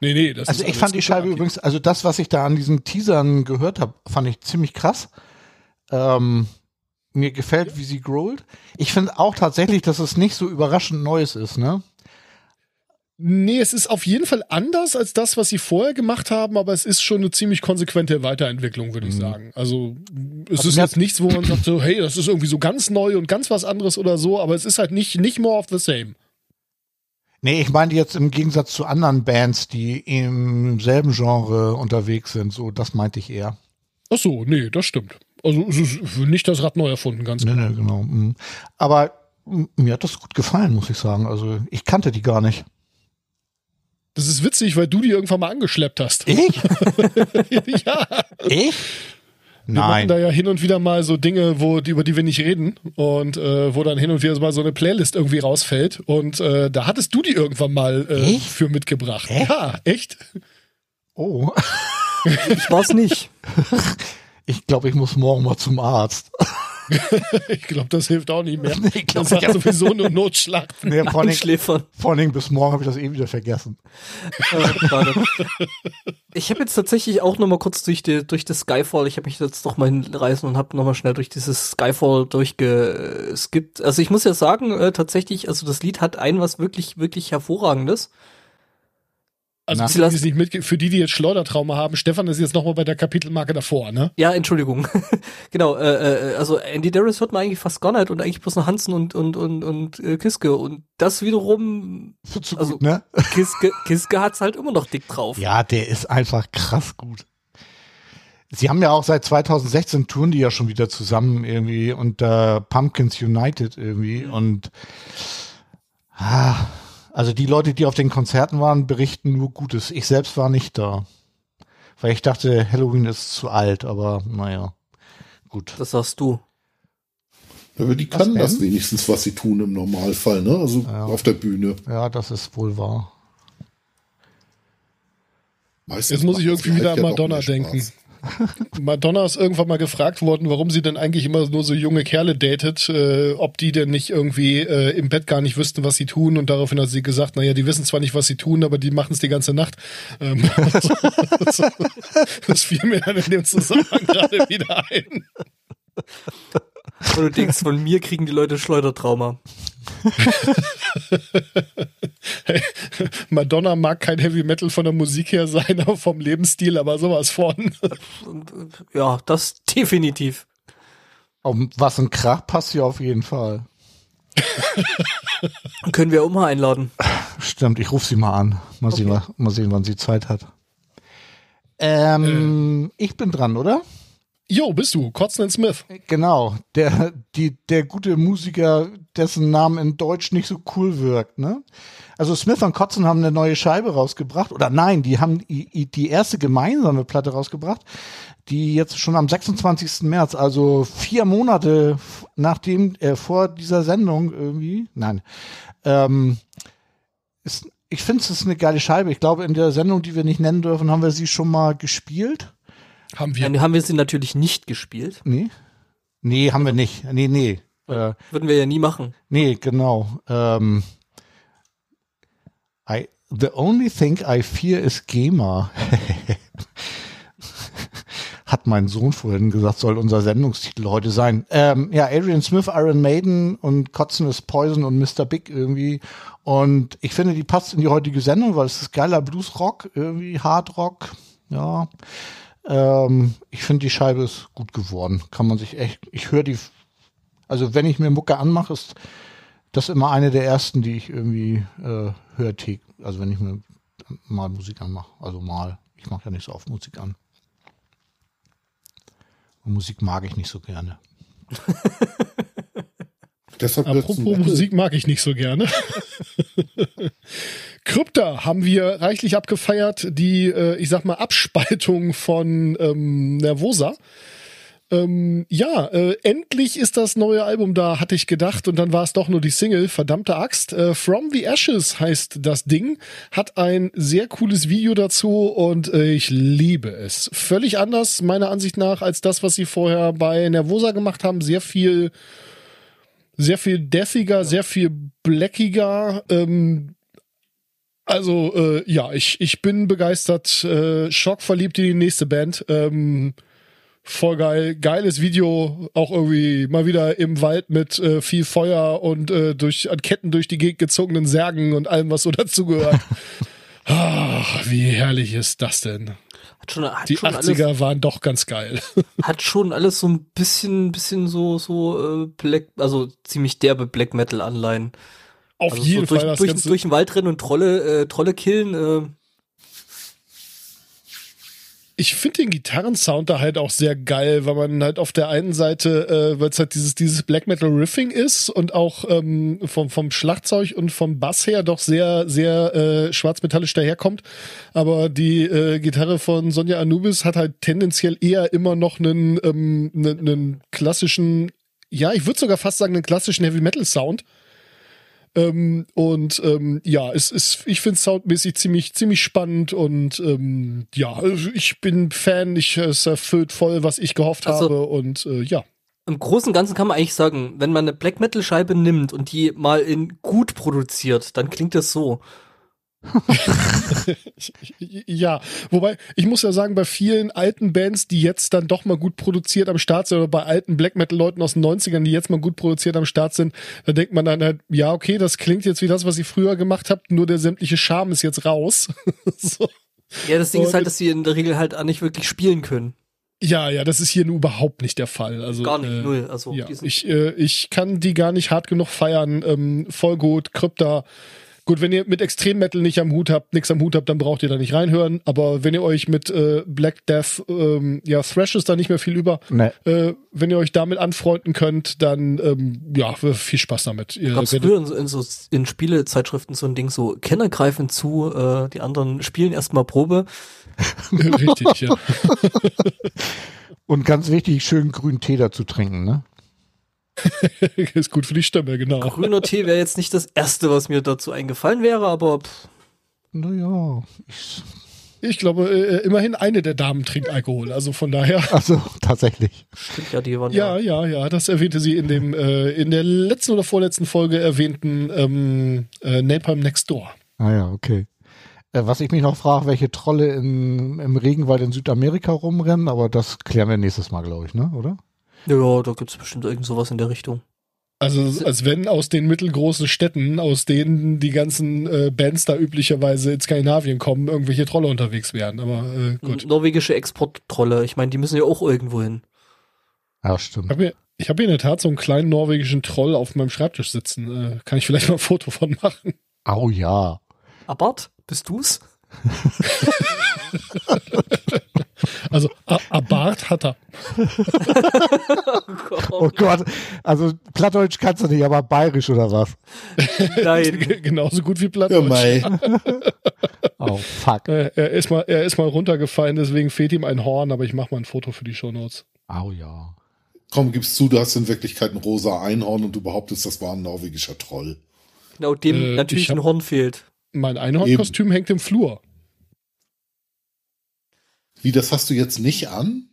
Nee, nee, das Also ist ich fand die Scheibe aktiv. übrigens, also das, was ich da an diesen Teasern gehört habe, fand ich ziemlich krass. Ähm, mir gefällt, wie sie growlt. Ich finde auch tatsächlich, dass es nicht so überraschend Neues ist, ne? Nee, es ist auf jeden Fall anders als das, was sie vorher gemacht haben, aber es ist schon eine ziemlich konsequente Weiterentwicklung, würde ich sagen. Also es Also ist jetzt nichts, wo man sagt so, hey, das ist irgendwie so ganz neu und ganz was anderes oder so, aber es ist halt nicht, nicht more of the same. Nee, ich meine jetzt im Gegensatz zu anderen Bands, die im selben Genre unterwegs sind, so, das meinte ich eher. Ach so, nee, das stimmt. Also es ist nicht das Rad neu erfunden, ganz Nee, klar. nee, genau. mhm. Aber mir hat das gut gefallen, muss ich sagen. Also ich kannte die gar nicht. Das ist witzig, weil du die irgendwann mal angeschleppt hast. Ich? (laughs) ja. Ich? Wir machen Nein. da ja hin und wieder mal so Dinge, wo, über die wir nicht reden und äh, wo dann hin und wieder mal so eine Playlist irgendwie rausfällt und äh, da hattest du die irgendwann mal äh, für mitgebracht. Echt? Ja, echt? Oh. Ich war's nicht. (laughs) Ich glaube, ich muss morgen mal zum Arzt. (laughs) Ich glaube, das hilft auch nicht mehr. (laughs) Nee, ich glaub, das hab- sowieso nur (laughs) Notschlag. Nee, vor, allen Dingen, Einschläfern. vor allen Dingen bis morgen habe ich das eh wieder vergessen. Gerade. ich habe jetzt tatsächlich auch noch mal kurz durch, die, durch das Skyfall, ich habe mich jetzt doch mal hinreißen und habe noch mal schnell durch dieses Skyfall durchgeskippt. Also ich muss ja sagen, äh, tatsächlich, also das Lied hat ein was wirklich, wirklich hervorragendes. Also Na. für die, nicht für die, die jetzt Schleudertrauma haben, Stefan ist jetzt nochmal bei der Kapitelmarke davor, ne? Ja, Entschuldigung. (laughs) genau, äh, äh, also Andy Darius hört man eigentlich fast gar nicht und eigentlich bloß noch Hansen und, und, und, und äh, Kiske. Und das wiederum, zu Also- gut, ne? (laughs) Kiske, Kiske hat's halt immer noch dick drauf. Ja, der ist einfach krass gut. Sie haben ja auch seit 2016 touren die ja schon wieder zusammen irgendwie unter Pumpkins United irgendwie und ah, also die Leute, die auf den Konzerten waren, berichten nur Gutes. Ich selbst war nicht da, weil ich dachte, Halloween ist zu alt, aber naja, gut. Das sagst du. Aber die können denn? das wenigstens, was sie tun im Normalfall, ne? Also Ja. auf der Bühne. Ja, das ist wohl wahr. Meistens Jetzt muss ich irgendwie wieder an Madonna denken. Spaß. Madonna ist irgendwann mal gefragt worden, warum sie denn eigentlich immer nur so junge Kerle datet, äh, ob die denn nicht irgendwie äh, im Bett gar nicht wüssten, was sie tun. Und daraufhin hat sie gesagt, naja, die wissen zwar nicht, was sie tun, aber die machen es die ganze Nacht. Ähm, (laughs) das fiel mir dann in dem Zusammenhang gerade wieder ein. Und du denkst, von mir kriegen die Leute Schleudertrauma. (laughs) Hey, Madonna mag kein Heavy Metal von der Musik her sein, (laughs) aber vom Lebensstil aber sowas von. Ja, das definitiv. Um was ein Krach passt hier auf jeden Fall. (laughs) Können wir Oma einladen? Stimmt, ich rufe sie mal an. Mal, sehen, wa- mal sehen, wann sie Zeit hat. Ähm, ich bin dran, oder? Jo, bist du, Kotzen Smith. Genau, der, die, der gute Musiker, dessen Name in Deutsch nicht so cool wirkt, ne? Also Smith und Kotzen haben eine neue Scheibe rausgebracht, oder nein, die haben die, die erste gemeinsame Platte rausgebracht, die jetzt schon am 26. März, also vier Monate nachdem, äh, vor dieser Sendung irgendwie, nein, ähm, ist, ich finde es ist eine geile Scheibe. Ich glaube, in der Sendung, die wir nicht nennen dürfen, haben wir sie schon mal gespielt. Haben wir. Nein, haben wir sie natürlich nicht gespielt. Nee? Nee, haben wir nicht. Nee, nee. Äh, Würden wir ja nie machen. nee, genau. Ähm, I, the only thing I fear is GEMA. (laughs) Hat mein Sohn vorhin gesagt, soll unser Sendungstitel heute sein. Ähm, ja, Adrian Smith, Iron Maiden und Kotzen ist Poison und Mr. Big irgendwie. Und ich finde, die passt in die heutige Sendung, weil es ist geiler Bluesrock, irgendwie Hardrock. Ja. Ähm, ich finde, die Scheibe ist gut geworden. Kann man sich echt, ich höre die, also wenn ich mir Mucke anmache, ist das immer eine der ersten, die ich irgendwie äh, höre. Also wenn ich mir mal Musik anmache. Also mal. Ich mache ja nicht so oft Musik an. Und Musik mag ich nicht so gerne. (laughs) Deshalb Apropos. Musik mag ich nicht so gerne. (laughs) Krypta haben wir reichlich abgefeiert, die, äh, ich sag mal, Abspaltung von ähm, Nervosa. Ähm, ja, äh, endlich ist das neue Album da, hatte ich gedacht, und dann war es doch nur die Single, verdammte Axt. Äh, From the Ashes heißt das Ding, hat ein sehr cooles Video dazu und äh, ich liebe es. Völlig anders, meiner Ansicht nach, als das, was sie vorher bei Nervosa gemacht haben. Sehr viel sehr viel deathiger, sehr viel blackiger. Ähm, also äh, ja, ich, ich bin begeistert, äh, schockverliebt in die nächste Band. Ähm, voll geil, geiles Video, auch irgendwie mal wieder im Wald mit äh, viel Feuer und äh, durch an Ketten durch die Gegend gezogenen Särgen und allem, was so (laughs) dazugehört. Ach, wie herrlich ist das denn? Hat schon, hat Die schon 80er alles, waren doch ganz geil. (laughs) hat schon alles so ein bisschen, bisschen so, so äh, Black, also ziemlich derbe Black Metal Anleihen. Auf Also jeden so durch, Fall durch, ganze durch den Wald rennen und Trolle, äh, Trolle killen. Äh, ich finde den Gitarrensound da halt auch sehr geil, weil man halt auf der einen Seite, äh, weil es halt dieses, dieses Black Metal Riffing ist und auch ähm, vom, vom Schlagzeug und vom Bass her doch sehr, sehr äh, schwarzmetallisch daherkommt. Aber die äh, Gitarre von Sonja Anubis hat halt tendenziell eher immer noch einen, ähm, einen, einen klassischen, ja, ich würde sogar fast sagen, einen klassischen Heavy Metal Sound. Ähm, und ähm, ja, es ist, ich finde soundmäßig ziemlich, ziemlich spannend und ähm, ja, ich bin Fan, ich es erfüllt voll, was ich gehofft Also- habe und äh, ja. Im Großen und Ganzen kann man eigentlich sagen, wenn man eine Black Metal Scheibe nimmt und die mal in gut produziert, dann klingt das so. (laughs) Ja, wobei ich muss ja sagen, bei vielen alten Bands, die jetzt dann doch mal gut produziert am Start sind, oder bei alten Black Metal Leuten aus den 90ern, die jetzt mal gut produziert am Start sind, da denkt man dann halt, ja, okay, das klingt jetzt wie das, was ihr früher gemacht habt, nur der sämtliche Charme ist jetzt raus. (laughs) so. Ja, das Ding Und- ist halt, dass sie in der Regel halt auch nicht wirklich spielen können. Ja, ja, das ist hier nur überhaupt nicht der Fall. Also, Gar nicht, äh, null. Also Ja, ich, äh, ich kann die gar nicht hart genug feiern. Ähm, voll gut, Krypta. Gut, wenn ihr mit Extrem-Metal nicht am Hut habt, nichts am Hut habt, dann braucht ihr da nicht reinhören. Aber wenn ihr euch mit äh, Black Death, ähm, ja, Thrash ist da nicht mehr viel über. Ne. Äh, wenn ihr euch damit anfreunden könnt, dann ähm, ja, viel Spaß damit. Ihr Gab's früher in, so- in so in Spielezeitschriften so ein Ding, so Kenner greifen zu, äh, die anderen spielen erstmal Probe. (laughs) Richtig, ja. (laughs) Und ganz wichtig, schön grünen Tee dazu trinken, ne? (laughs) ist gut für die Stimme, genau. Grüner Tee wäre jetzt nicht das erste, was mir dazu eingefallen wäre, aber pff, Naja, ich, Ich glaube, äh, immerhin eine der Damen trinkt Alkohol. Also von daher. Also tatsächlich. Stimmt ja, die waren Ja, ja, ja, das erwähnte sie in dem äh, in der letzten oder vorletzten Folge erwähnten ähm, äh, Napalm Next Door. Ah ja, okay. Äh, was ich mich noch frage, welche Trolle in, im Regenwald in Südamerika rumrennen, aber das klären wir nächstes Mal, glaube ich, ne? Oder? Ja, da gibt's bestimmt irgend sowas in der Richtung. Also als wenn aus den mittelgroßen Städten, aus denen die ganzen äh, Bands da üblicherweise in Skandinavien kommen, irgendwelche Trolle unterwegs wären. Aber äh, gut. Norwegische Exporttrolle. Ich meine, die müssen ja auch irgendwo hin. Ja, Ich stimmt. habe hier, ich hab hier in der Tat so einen kleinen norwegischen Troll auf meinem Schreibtisch sitzen. Äh, kann ich vielleicht mal ein Foto von machen? Au ja. Abart, bist du's? (laughs) Also A- Abart hat er. Oh Gott, also Plattdeutsch kannst du nicht, aber bayerisch oder was? Nein. (laughs) Genauso gut wie Plattdeutsch. (laughs) Oh, fuck. Äh, er, ist mal, er ist mal runtergefallen, deswegen fehlt ihm ein Horn, aber ich mache mal ein Foto für die Shownotes. Au ja. Komm, gibst zu, du hast in Wirklichkeit ein rosa Einhorn und du behauptest, das war ein norwegischer Troll. Genau, dem Äh, natürlich ein Horn fehlt. Mein Einhornkostüm hängt im Flur. Wie, das hast du jetzt nicht an?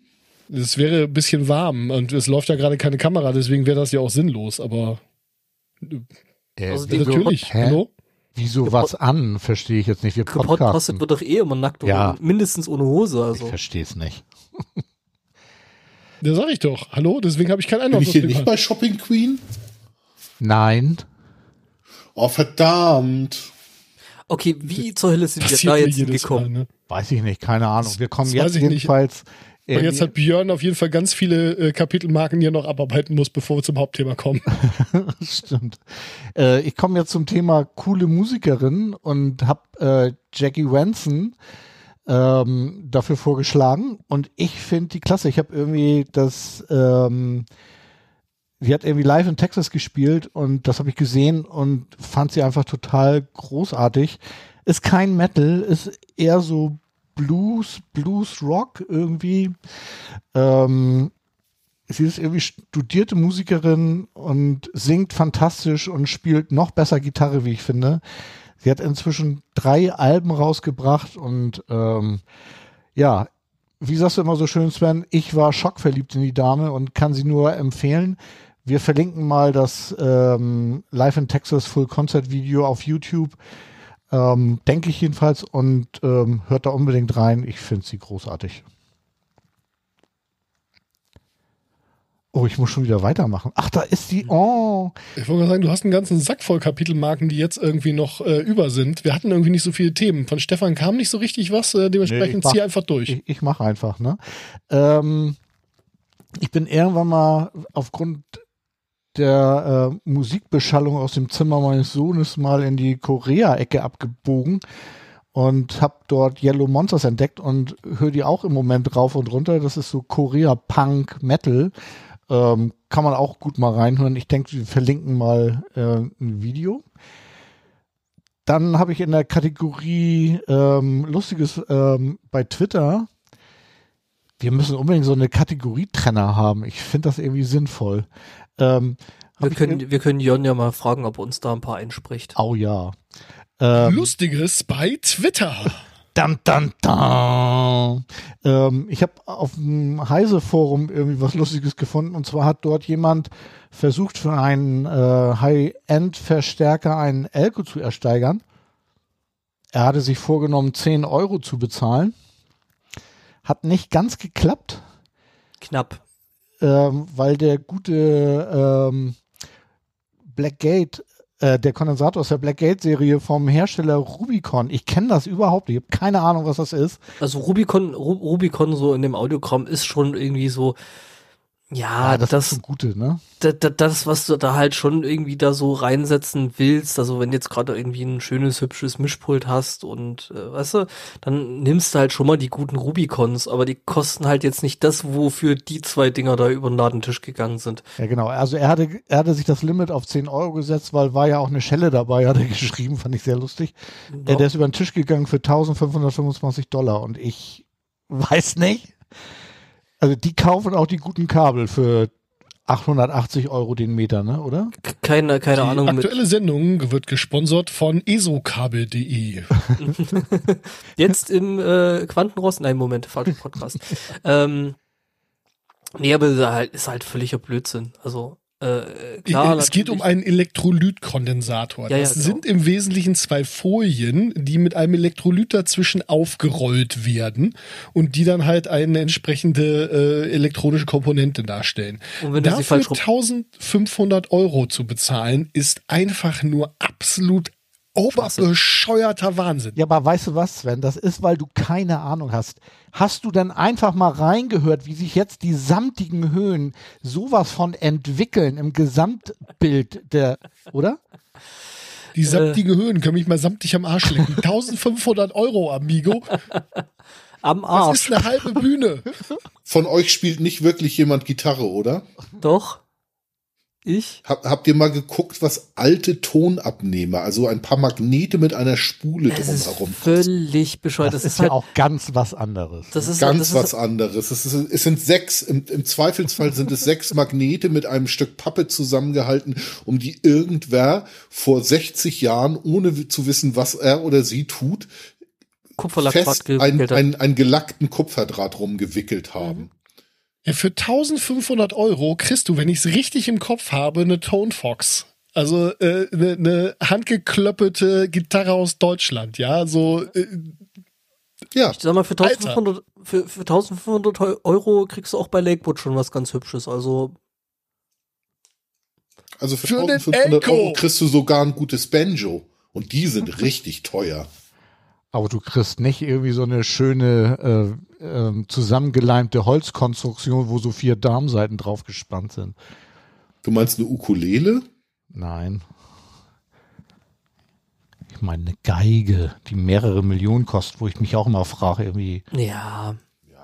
Es wäre ein bisschen warm und es läuft ja gerade keine Kamera, deswegen wäre das ja auch sinnlos, aber Äh, Also natürlich. Hä? Hallo? wieso was an? Verstehe ich jetzt nicht. Wir podcasten. wird doch eh immer nackt Ja. oder mindestens ohne Hose. Ich Also. verstehe es nicht. Da sag ich doch. Hallo, deswegen habe ich kein Bin ich hier nicht bei Shopping Queen? Nein. Oh, verdammt. Okay, wie zur Hölle sind wir da jetzt jedes Mal, hingekommen? ne? Weiß ich nicht, keine Ahnung. Wir kommen Das jetzt ich nicht. jedenfalls. Und jetzt hat Björn auf jeden Fall ganz viele äh, Kapitelmarken, die er noch abarbeiten muss, bevor wir zum Hauptthema kommen. (laughs) Stimmt. Äh, ich komme jetzt zum Thema coole Musikerin und habe äh, Jackie Ranson ähm, dafür vorgeschlagen. Und ich finde die klasse. Ich habe irgendwie das, ähm, sie hat irgendwie live in Texas gespielt und das habe ich gesehen und fand sie einfach total großartig. Ist kein Metal, ist eher so Blues, Blues Rock irgendwie. Ähm, sie ist irgendwie studierte Musikerin und singt fantastisch und spielt noch besser Gitarre, wie ich finde. Sie hat inzwischen drei Alben rausgebracht und ähm, ja, wie sagst du immer so schön, Sven, ich war schockverliebt in die Dame und kann sie nur empfehlen. Wir verlinken mal das ähm, Live in Texas Full Concert Video auf YouTube. Ähm, denke ich jedenfalls und ähm, hört da unbedingt rein. Ich finde sie großartig. Oh, ich muss schon wieder weitermachen. Ach, da ist die. Oh. Ich wollte sagen, du hast einen ganzen Sack voll Kapitelmarken, die jetzt irgendwie noch äh, über sind. Wir hatten irgendwie nicht so viele Themen. Von Stefan kam nicht so richtig was, äh, dementsprechend Nee, zieh einfach durch. Ich, ich mache einfach, ne? Ähm, ich bin irgendwann mal aufgrund der äh, Musikbeschallung aus dem Zimmer meines Sohnes mal in die Korea-Ecke abgebogen und habe dort Yellow Monsters entdeckt und höre die auch im Moment rauf und runter. Das ist so Korea-Punk-Metal. Ähm, kann man auch gut mal reinhören. Ich denke, wir verlinken mal äh, ein Video. Dann habe ich in der Kategorie ähm, Lustiges ähm, bei Twitter. Wir müssen unbedingt so eine Kategorietrenner haben. Ich finde das irgendwie sinnvoll. Ähm, Wir ich können, wir können Jon ja mal fragen, ob er uns da ein paar einspricht. Oh ja. Ähm, Lustiges bei Twitter. Dun, dun, dun. Ähm, ich habe auf dem Heise-Forum irgendwie was Lustiges gefunden. Und zwar hat dort jemand versucht, für einen äh, High-End-Verstärker einen Elko zu ersteigern. Er hatte sich vorgenommen, 10 Euro zu bezahlen. Hat nicht ganz geklappt, Knapp. Ähm, weil der gute ähm, Blackgate, äh, der Kondensator aus der Blackgate-Serie vom Hersteller Rubicon, ich kenne das überhaupt nicht, ich habe keine Ahnung, was das ist. Also Rubicon, Ru Rubicon so in dem Audiogramm ist schon irgendwie so, ja, Ah, das, das, ist gute, ne? das, das, was du da halt schon irgendwie da so reinsetzen willst, also wenn du jetzt gerade irgendwie ein schönes, hübsches Mischpult hast und, äh, weißt du, dann nimmst du halt schon mal die guten Rubicons, aber die kosten halt jetzt nicht das, wofür die zwei Dinger da über den Ladentisch gegangen sind. Ja, genau. Also er hatte, er hatte sich das Limit auf 10 Euro gesetzt, weil war ja auch eine Schelle dabei, hat er (laughs) geschrieben, fand ich sehr lustig. Ja. Äh, der ist über den Tisch gegangen für 1525 Dollar und ich weiß nicht. Also die kaufen auch die guten Kabel für 880 Euro den Meter, ne, oder? Keine, keine Die Ahnung. Mit, aktuelle Sendung wird gesponsert von esokabel.de. (laughs) jetzt im äh, Quantenrost. Nein, Moment, falscher Podcast. ähm, nee, aber ist halt, ist halt völliger Blödsinn. Also, äh, klar. es geht um einen Elektrolytkondensator. Ja, ja, das genau. sind im Wesentlichen zwei Folien, die mit einem Elektrolyt dazwischen aufgerollt werden und die dann halt eine entsprechende äh, elektronische Komponente darstellen. Und wenn Dafür falsch rum- 1500 Euro zu bezahlen, ist einfach nur absolut oberbescheuerter Wahnsinn. Ja, aber weißt du was, Sven? Das ist, weil du keine Ahnung hast. Hast du denn einfach mal reingehört, wie sich jetzt die samtigen Höhen sowas von entwickeln im Gesamtbild der, oder? Die samtige Höhen können mich mal samtig am Arsch lecken. (laughs) 1500 Euro, Amigo. am Das Arsch. ist eine halbe Bühne. Von euch spielt nicht wirklich jemand Gitarre, oder? Doch. Ich? Hab, habt ihr mal geguckt, was alte Tonabnehmer, also ein paar Magnete mit einer Spule Es ist drumherum völlig bescheuert. Das, Das, ist, ist halt, ja auch ganz was anderes. das ist, Ganz das ist, was anderes. Es, ist, es sind sechs, im, im Zweifelsfall sind es sechs Magnete mit einem Stück Pappe zusammengehalten, um die irgendwer vor 60 Jahren, ohne zu wissen, was er oder sie tut, fest ein, gewickelt hat. ein, einen gelackten Kupferdraht rumgewickelt haben. Ja, für 1500 Euro kriegst du, wenn ich es richtig im Kopf habe, eine Tone Fox. Also äh, eine, eine handgeklöppete Gitarre aus Deutschland, ja, so äh, Ja, Ich sag mal, für 1500, für, für 1500 Eu- Euro kriegst du auch bei Lakewood schon was ganz Hübsches. Also, also für, Für den 1500 Elko. Euro kriegst du sogar ein gutes Banjo. Und die sind (laughs) richtig teuer. Aber du kriegst nicht irgendwie so eine schöne äh, ähm, zusammengeleimte Holzkonstruktion, wo so vier Darmseiten drauf gespannt sind. Du meinst eine Ukulele? Nein. Ich meine eine Geige, die mehrere Millionen kostet, wo ich mich auch immer frage, irgendwie. ja.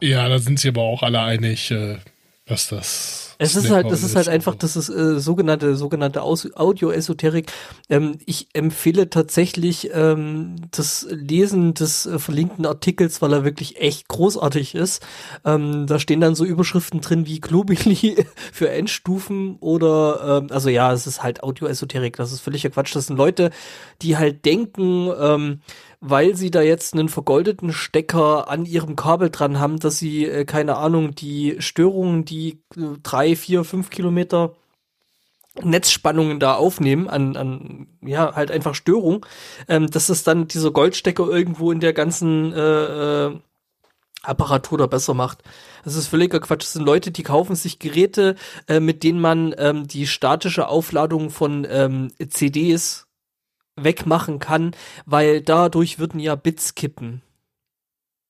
ja, da sind sie aber auch alle einig, äh, dass das. Es ist halt, das ist halt einfach, das ist äh, sogenannte, sogenannte Audio-Esoterik. Ähm, ich empfehle tatsächlich ähm, das Lesen des äh, verlinkten Artikels, weil er wirklich echt großartig ist. Ähm, da stehen dann so Überschriften drin wie Globally (laughs) für Endstufen oder, ähm, also ja, es ist halt Audio-Esoterik, das ist völliger Quatsch. Das sind Leute, die halt denken, ähm, weil sie da jetzt einen vergoldeten Stecker an ihrem Kabel dran haben, dass sie, äh, keine Ahnung, die Störungen, die äh, drei, vier, fünf Kilometer Netzspannungen da aufnehmen, an, an ja, halt einfach Störung, ähm, dass es dann dieser Goldstecker irgendwo in der ganzen äh, äh, Apparatur da besser macht. Das ist völliger Quatsch. Das sind Leute, die kaufen sich Geräte, äh, mit denen man ähm, die statische Aufladung von ähm, CDs wegmachen kann, weil dadurch würden ja Bits kippen.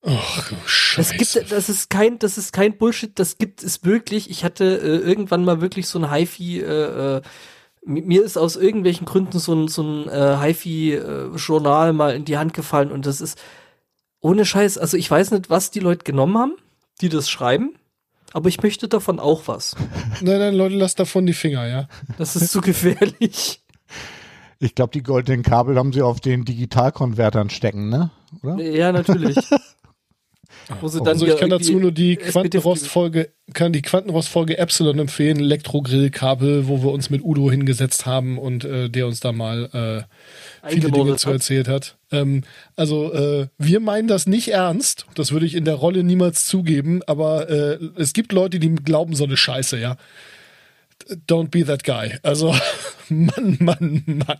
Ach, du Das Scheiße. gibt, das ist kein, das ist kein Bullshit, das gibt es wirklich. Ich hatte äh, irgendwann mal wirklich so ein HiFi, äh, äh, mi- mir ist aus irgendwelchen Gründen so ein, so ein äh, HiFi-Journal mal in die Hand gefallen und das ist ohne Scheiß, also ich weiß nicht, was die Leute genommen haben, die das schreiben, aber ich möchte davon auch was. nein, nein, Leute, lasst davon die Finger, ja. Das ist zu gefährlich. Ich glaube, die goldenen Kabel haben sie auf den Digitalkonvertern stecken, ne? Oder? Ja, natürlich. (laughs) Wo sie dann Also ich kann dazu nur die Quantenrost-Folge, kann die Quantenrost-Folge Epsilon empfehlen, Elektrogrillkabel, wo wir uns mit Udo hingesetzt haben und äh, der uns da mal äh, viele Dinge zu erzählt hat. Ähm, also äh, wir meinen das nicht ernst, das würde ich in der Rolle niemals zugeben, aber äh, es gibt Leute, die glauben so eine Scheiße, ja. Don't be that guy. Also (laughs) Mann, Mann, Mann.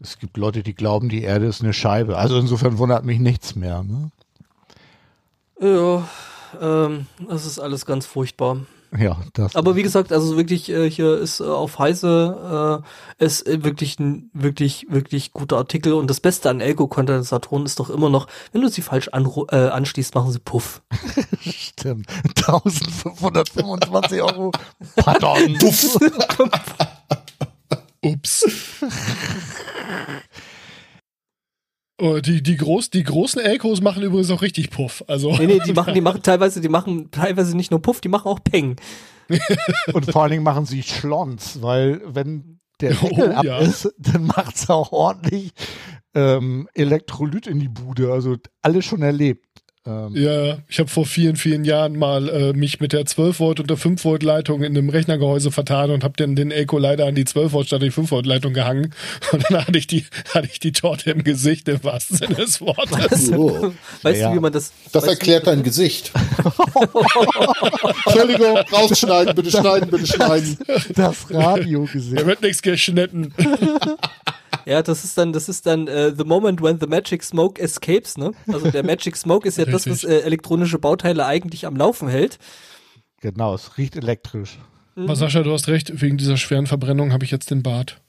Es gibt Leute, die glauben, die Erde ist eine Scheibe. Also insofern wundert mich nichts mehr. Ne? Ja, ähm, das ist alles ganz furchtbar. Ja, das. Aber wie gesagt, also wirklich, äh, hier ist äh, auf Heise äh, ist äh, wirklich ein wirklich, wirklich guter Artikel. Und das Beste an Elko-Kondensatoren ist doch immer noch, wenn du sie falsch äh, anschließt, machen sie Puff. (laughs) stimmt. 1525 Euro. Pardon. (laughs) (laughs) Ups. Oh, die, die, groß, die großen Elkos machen übrigens auch richtig Puff. Also, Nee, nee, die (laughs) machen, die machen teilweise, die machen teilweise nicht nur Puff, die machen auch Peng. (laughs) Und vor allen Dingen machen sie Schlons, weil wenn der Oh, Deckel ab ja. ist, dann macht es auch ordentlich ähm, Elektrolyt in die Bude. Also alles schon erlebt. Ähm, Ja, ich habe vor vielen, vielen Jahren mal äh, mich mit der 12 Volt und der 5 Volt Leitung in einem Rechnergehäuse vertan und habe dann den Elko leider an die 12 Volt statt die 5 Volt Leitung gehangen (laughs) und dann hatte ich die hatte ich die Torte im Gesicht im wahrsten Sinne des Wortes. So. Weißt Ja. du, wie man das. Das erklärt dein Gesicht. Entschuldigung, rausschneiden, bitte schneiden, bitte schneiden. das Radio Da gesehen. wird nichts geschnitten. (laughs) (laughs) Ja, das ist dann, das ist dann äh, the moment when the magic smoke escapes, ne? Also der magic smoke ist ja das, was äh, elektronische Bauteile eigentlich am Laufen hält. Genau, es riecht elektrisch. Aber Sascha, du hast recht, wegen dieser schweren Verbrennung habe ich jetzt den Bart.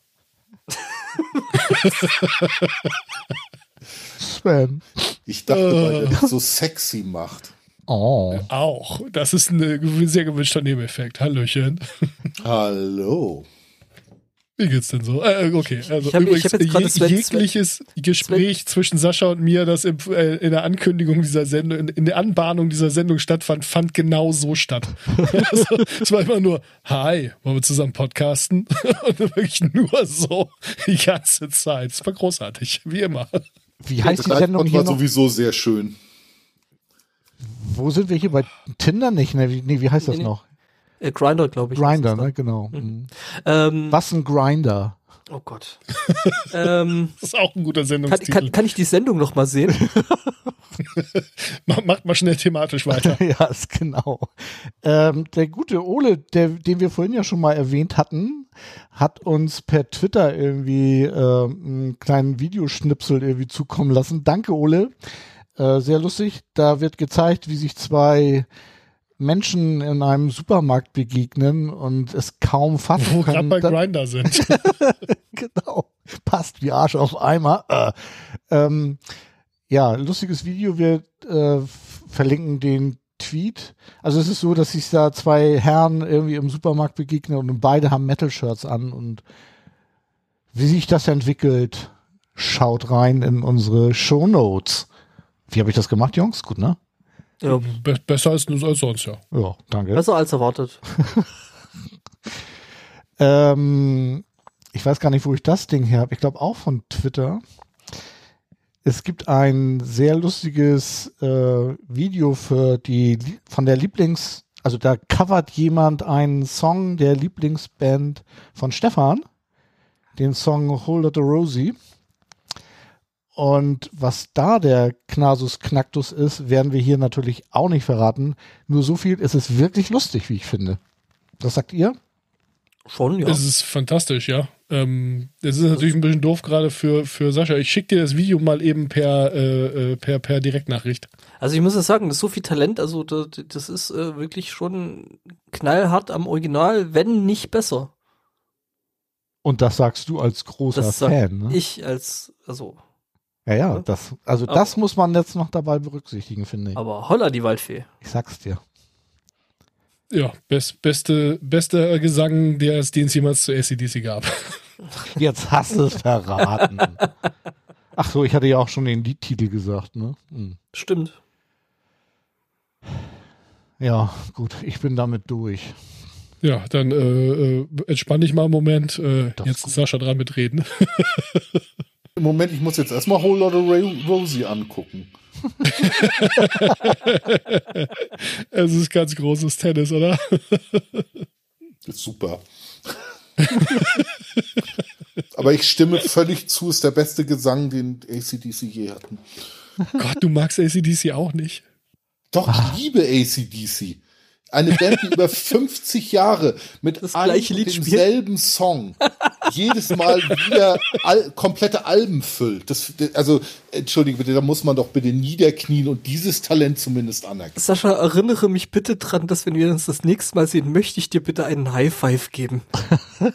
Sven. Ich dachte, weil der das so sexy macht. Oh. Auch. Das ist ein äh, sehr gewünschter Nebeneffekt. Hallöchen. Hallo. Wie geht's denn so? Äh, okay, also Ich hab- übrigens, je, Sven- jegliches Gespräch zwischen Sascha und mir, das im, äh, in der Ankündigung dieser Sendung, in, in der Anbahnung dieser Sendung stattfand, fand genau so statt. (laughs) also, es war immer nur, hi, wollen wir zusammen podcasten? (laughs) und wirklich nur so die ganze Zeit. Es war großartig, wie immer. Wie heißt die Sendung hier war noch? sowieso sehr schön. Wo sind wir hier bei Tinder nicht? Ne, wie, nee, wie heißt das nee. noch? Äh, Grinder, glaube ich. Grinder, ne? Genau. Mhm. dann. Ähm, Was ein Grinder? oh Gott. (laughs) ähm, Das ist auch ein guter kann, Sendungstitel. kann, kann ich die Sendung noch mal sehen? (laughs) Mach- Macht mal schnell thematisch weiter. (laughs) ja, ist genau. Ähm, der gute Ole, der, den wir vorhin ja schon mal erwähnt hatten, hat uns per Twitter irgendwie äh, einen kleinen Videoschnipsel irgendwie zukommen lassen. Danke, Ole. Äh, sehr lustig. Da wird gezeigt, wie sich zwei Menschen in einem Supermarkt begegnen und es kaum fassen Wo wir gerade können. bei Grinder sind. (laughs) genau. Passt wie Arsch auf Eimer. Äh. Ähm, ja, lustiges Video. Wir äh, verlinken den Tweet. Also es ist so, dass sich da zwei Herren irgendwie im Supermarkt begegnen und beide haben Metal-Shirts an und wie sich das entwickelt, schaut rein in unsere Show Notes. Wie habe ich das gemacht, Jungs? Gut, ne? Ja, Be besser als, als sonst, ja. Ja, danke. besser als erwartet. (laughs) Ähm, ich weiß gar nicht, wo ich das Ding her habe. Ich glaube auch von Twitter. Es gibt ein sehr lustiges äh, Video für die von der Lieblings, also da covert jemand einen Song der Lieblingsband von Stefan, den Song Hold of the Rosie. Und was da der Knasus Knacktus ist, werden wir hier natürlich auch nicht verraten. Nur so viel, es ist wirklich lustig, wie ich finde. Was sagt ihr? Schon, ja. Es ist fantastisch, ja. Ähm, es ist natürlich ein bisschen doof gerade für, für Sascha. Ich schicke dir das Video mal eben per, äh, äh, per, per Direktnachricht. Also ich muss ja sagen, das ist so viel Talent, also das, das ist äh, wirklich schon knallhart am Original, wenn nicht besser. Und das sagst du als großer Das sag Fan, ne? ich als, also, ja, ja, ne? das, also Aber- das muss man jetzt noch dabei berücksichtigen, finde ich. aber holla die Waldfee. Ich sag's dir. Ja, best, beste, bester Gesang, der es, den es jemals zu ACDC gab. (laughs) Jetzt hast du es verraten. Ach so, ich hatte ja auch schon den Liedtitel gesagt, ne? Hm. Stimmt. Ja, gut, ich bin damit durch. Ja, dann äh, äh, entspann dich mal einen Moment. Äh, jetzt ist ist Sascha dran mit Reden. (laughs) Moment, ich muss jetzt erstmal Whole Lotta Ray Rosie angucken. (laughs) es ist ganz großes Tennis, oder? Das (laughs) ist super. Aber ich stimme völlig zu, ist der beste Gesang, den ACDC je hatten. Gott, du magst ACDC auch nicht. Doch, ich liebe ACDC. Eine Band, die über (laughs) 50 Jahre mit Das spielt. demselben Song jedes Mal wieder al komplette Alben füllt. Das, also, entschuldige bitte, da muss man doch bitte niederknien und dieses Talent zumindest anerkennen. Sascha, erinnere mich bitte dran, dass wenn wir uns das nächste Mal sehen, möchte ich dir bitte einen High Five geben. (laughs)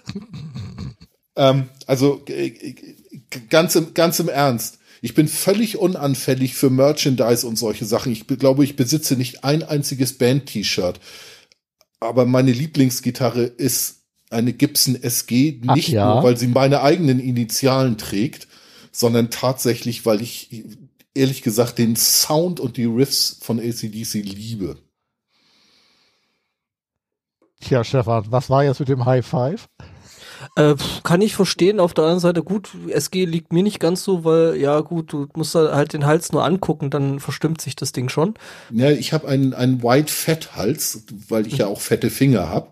Ähm, also, äh, äh, ganz im, ganz im Ernst. Ich bin völlig unanfällig für Merchandise und solche Sachen. Ich be- glaube, ich besitze nicht ein einziges Band-T-Shirt. Aber meine Lieblingsgitarre ist eine Gibson SG, Ach nicht ja? nur, weil sie meine eigenen Initialen trägt, sondern tatsächlich, weil ich ehrlich gesagt den Sound und die Riffs von ACDC liebe. Tja, Stefan, was war jetzt mit dem High Five? Äh, kann ich verstehen. Auf der anderen Seite, gut, SG liegt mir nicht ganz so, weil, ja gut, du musst da halt den Hals nur angucken, dann verstimmt sich das Ding schon. Ja, ich habe einen, einen White Fat Hals, weil ich ja auch fette Finger habe.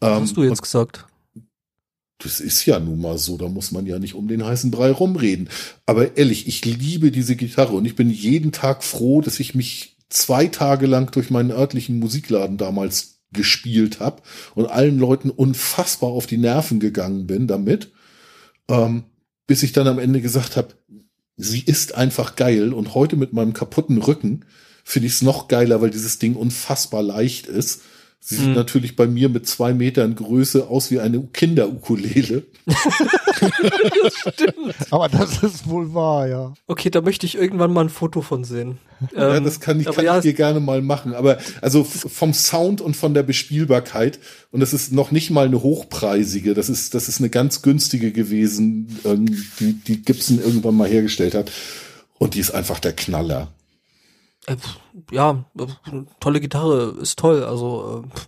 Was hast du jetzt gesagt? Das ist ja nun mal so, da muss man ja nicht um den heißen Brei rumreden. Aber ehrlich, ich liebe diese Gitarre und ich bin jeden Tag froh, dass ich mich zwei Tage lang durch meinen örtlichen Musikladen damals gespielt habe und allen Leuten unfassbar auf die Nerven gegangen bin damit, ähm, bis ich dann am Ende gesagt habe, sie ist einfach geil und heute mit meinem kaputten Rücken finde ich es noch geiler, weil dieses Ding unfassbar leicht ist. Sie sieht Hm. natürlich bei mir mit zwei Metern Größe aus wie eine Kinderukulele. (laughs) Aber das ist wohl wahr, ja. Okay, da möchte ich irgendwann mal ein Foto von sehen. Ja, Ähm, das kann ich, aber kann ja, ich dir gerne mal machen. Aber also vom Sound und von der Bespielbarkeit, und das ist noch nicht mal eine hochpreisige, das ist, das ist eine ganz günstige gewesen, ähm, die, die Gibson irgendwann mal hergestellt hat. Und die ist einfach der Knaller. Ja, tolle Gitarre, ist toll. Also äh,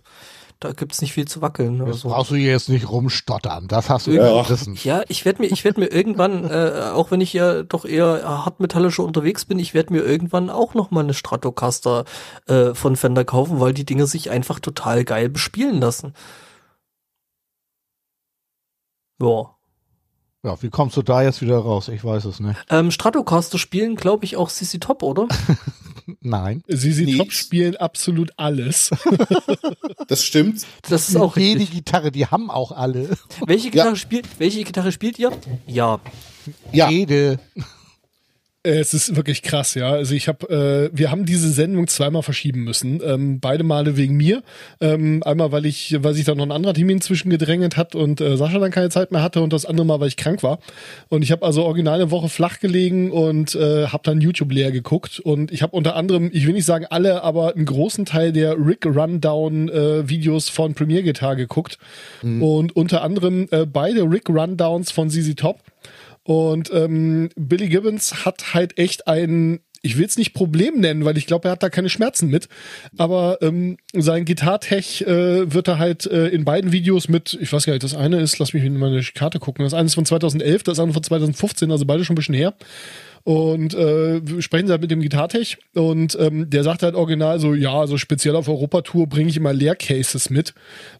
da gibt's nicht viel zu wackeln. Das Also. brauchst du jetzt nicht rumstottern. Das hast du Ja. gerissen. Ja, ich werde mir, ich werde mir irgendwann, äh, auch wenn ich ja doch eher hartmetallischer unterwegs bin, ich werde mir irgendwann auch noch mal eine Stratocaster äh, von Fender kaufen, weil die Dinge sich einfach total geil bespielen lassen. Ja. Ja, wie kommst du da jetzt wieder raus? Ich weiß es nicht. Ähm, Stratocaster spielen, glaube ich, auch CC Top, oder? (laughs) Nein. Sie, sie Nee. top spielen absolut alles. (laughs) Das stimmt. Das ist auch Jede richtig. Gitarre, die haben auch alle. Welche Gitarre spielt, welche Gitarre spielt ihr? Ja. Ja. Jede. Äh, Es ist wirklich krass, ja. Also ich habe, äh, wir haben diese Sendung zweimal verschieben müssen. Ähm, beide Male wegen mir. Ähm, einmal, weil ich, weil sich da noch ein anderer Termin zwischen gedrängelt hat und äh, Sascha dann keine Zeit mehr hatte und das andere Mal, weil ich krank war. Und ich habe also original eine Woche flach gelegen und äh, habe dann YouTube leer geguckt. Und ich habe unter anderem, ich will nicht sagen alle, aber einen großen Teil der Rick Rundown äh, Videos von Premiere Guitar geguckt. Und unter anderem äh, beide Rick Rundowns von ZZ Top. Und ähm, Billy Gibbons hat halt echt ein, ich will es nicht Problem nennen, weil ich glaube, er hat da keine Schmerzen mit. Aber ähm, sein Gitartech äh, wird er halt äh, in beiden Videos mit, ich weiß gar nicht, das eine ist, lass mich in meine Karte gucken, das eine ist von 2011, das andere von 2015, also beide schon ein bisschen her. Und äh, sprechen sie halt mit dem Gitartech und ähm, der sagt halt original so, ja, also speziell auf Europatour bringe ich immer Leercases mit,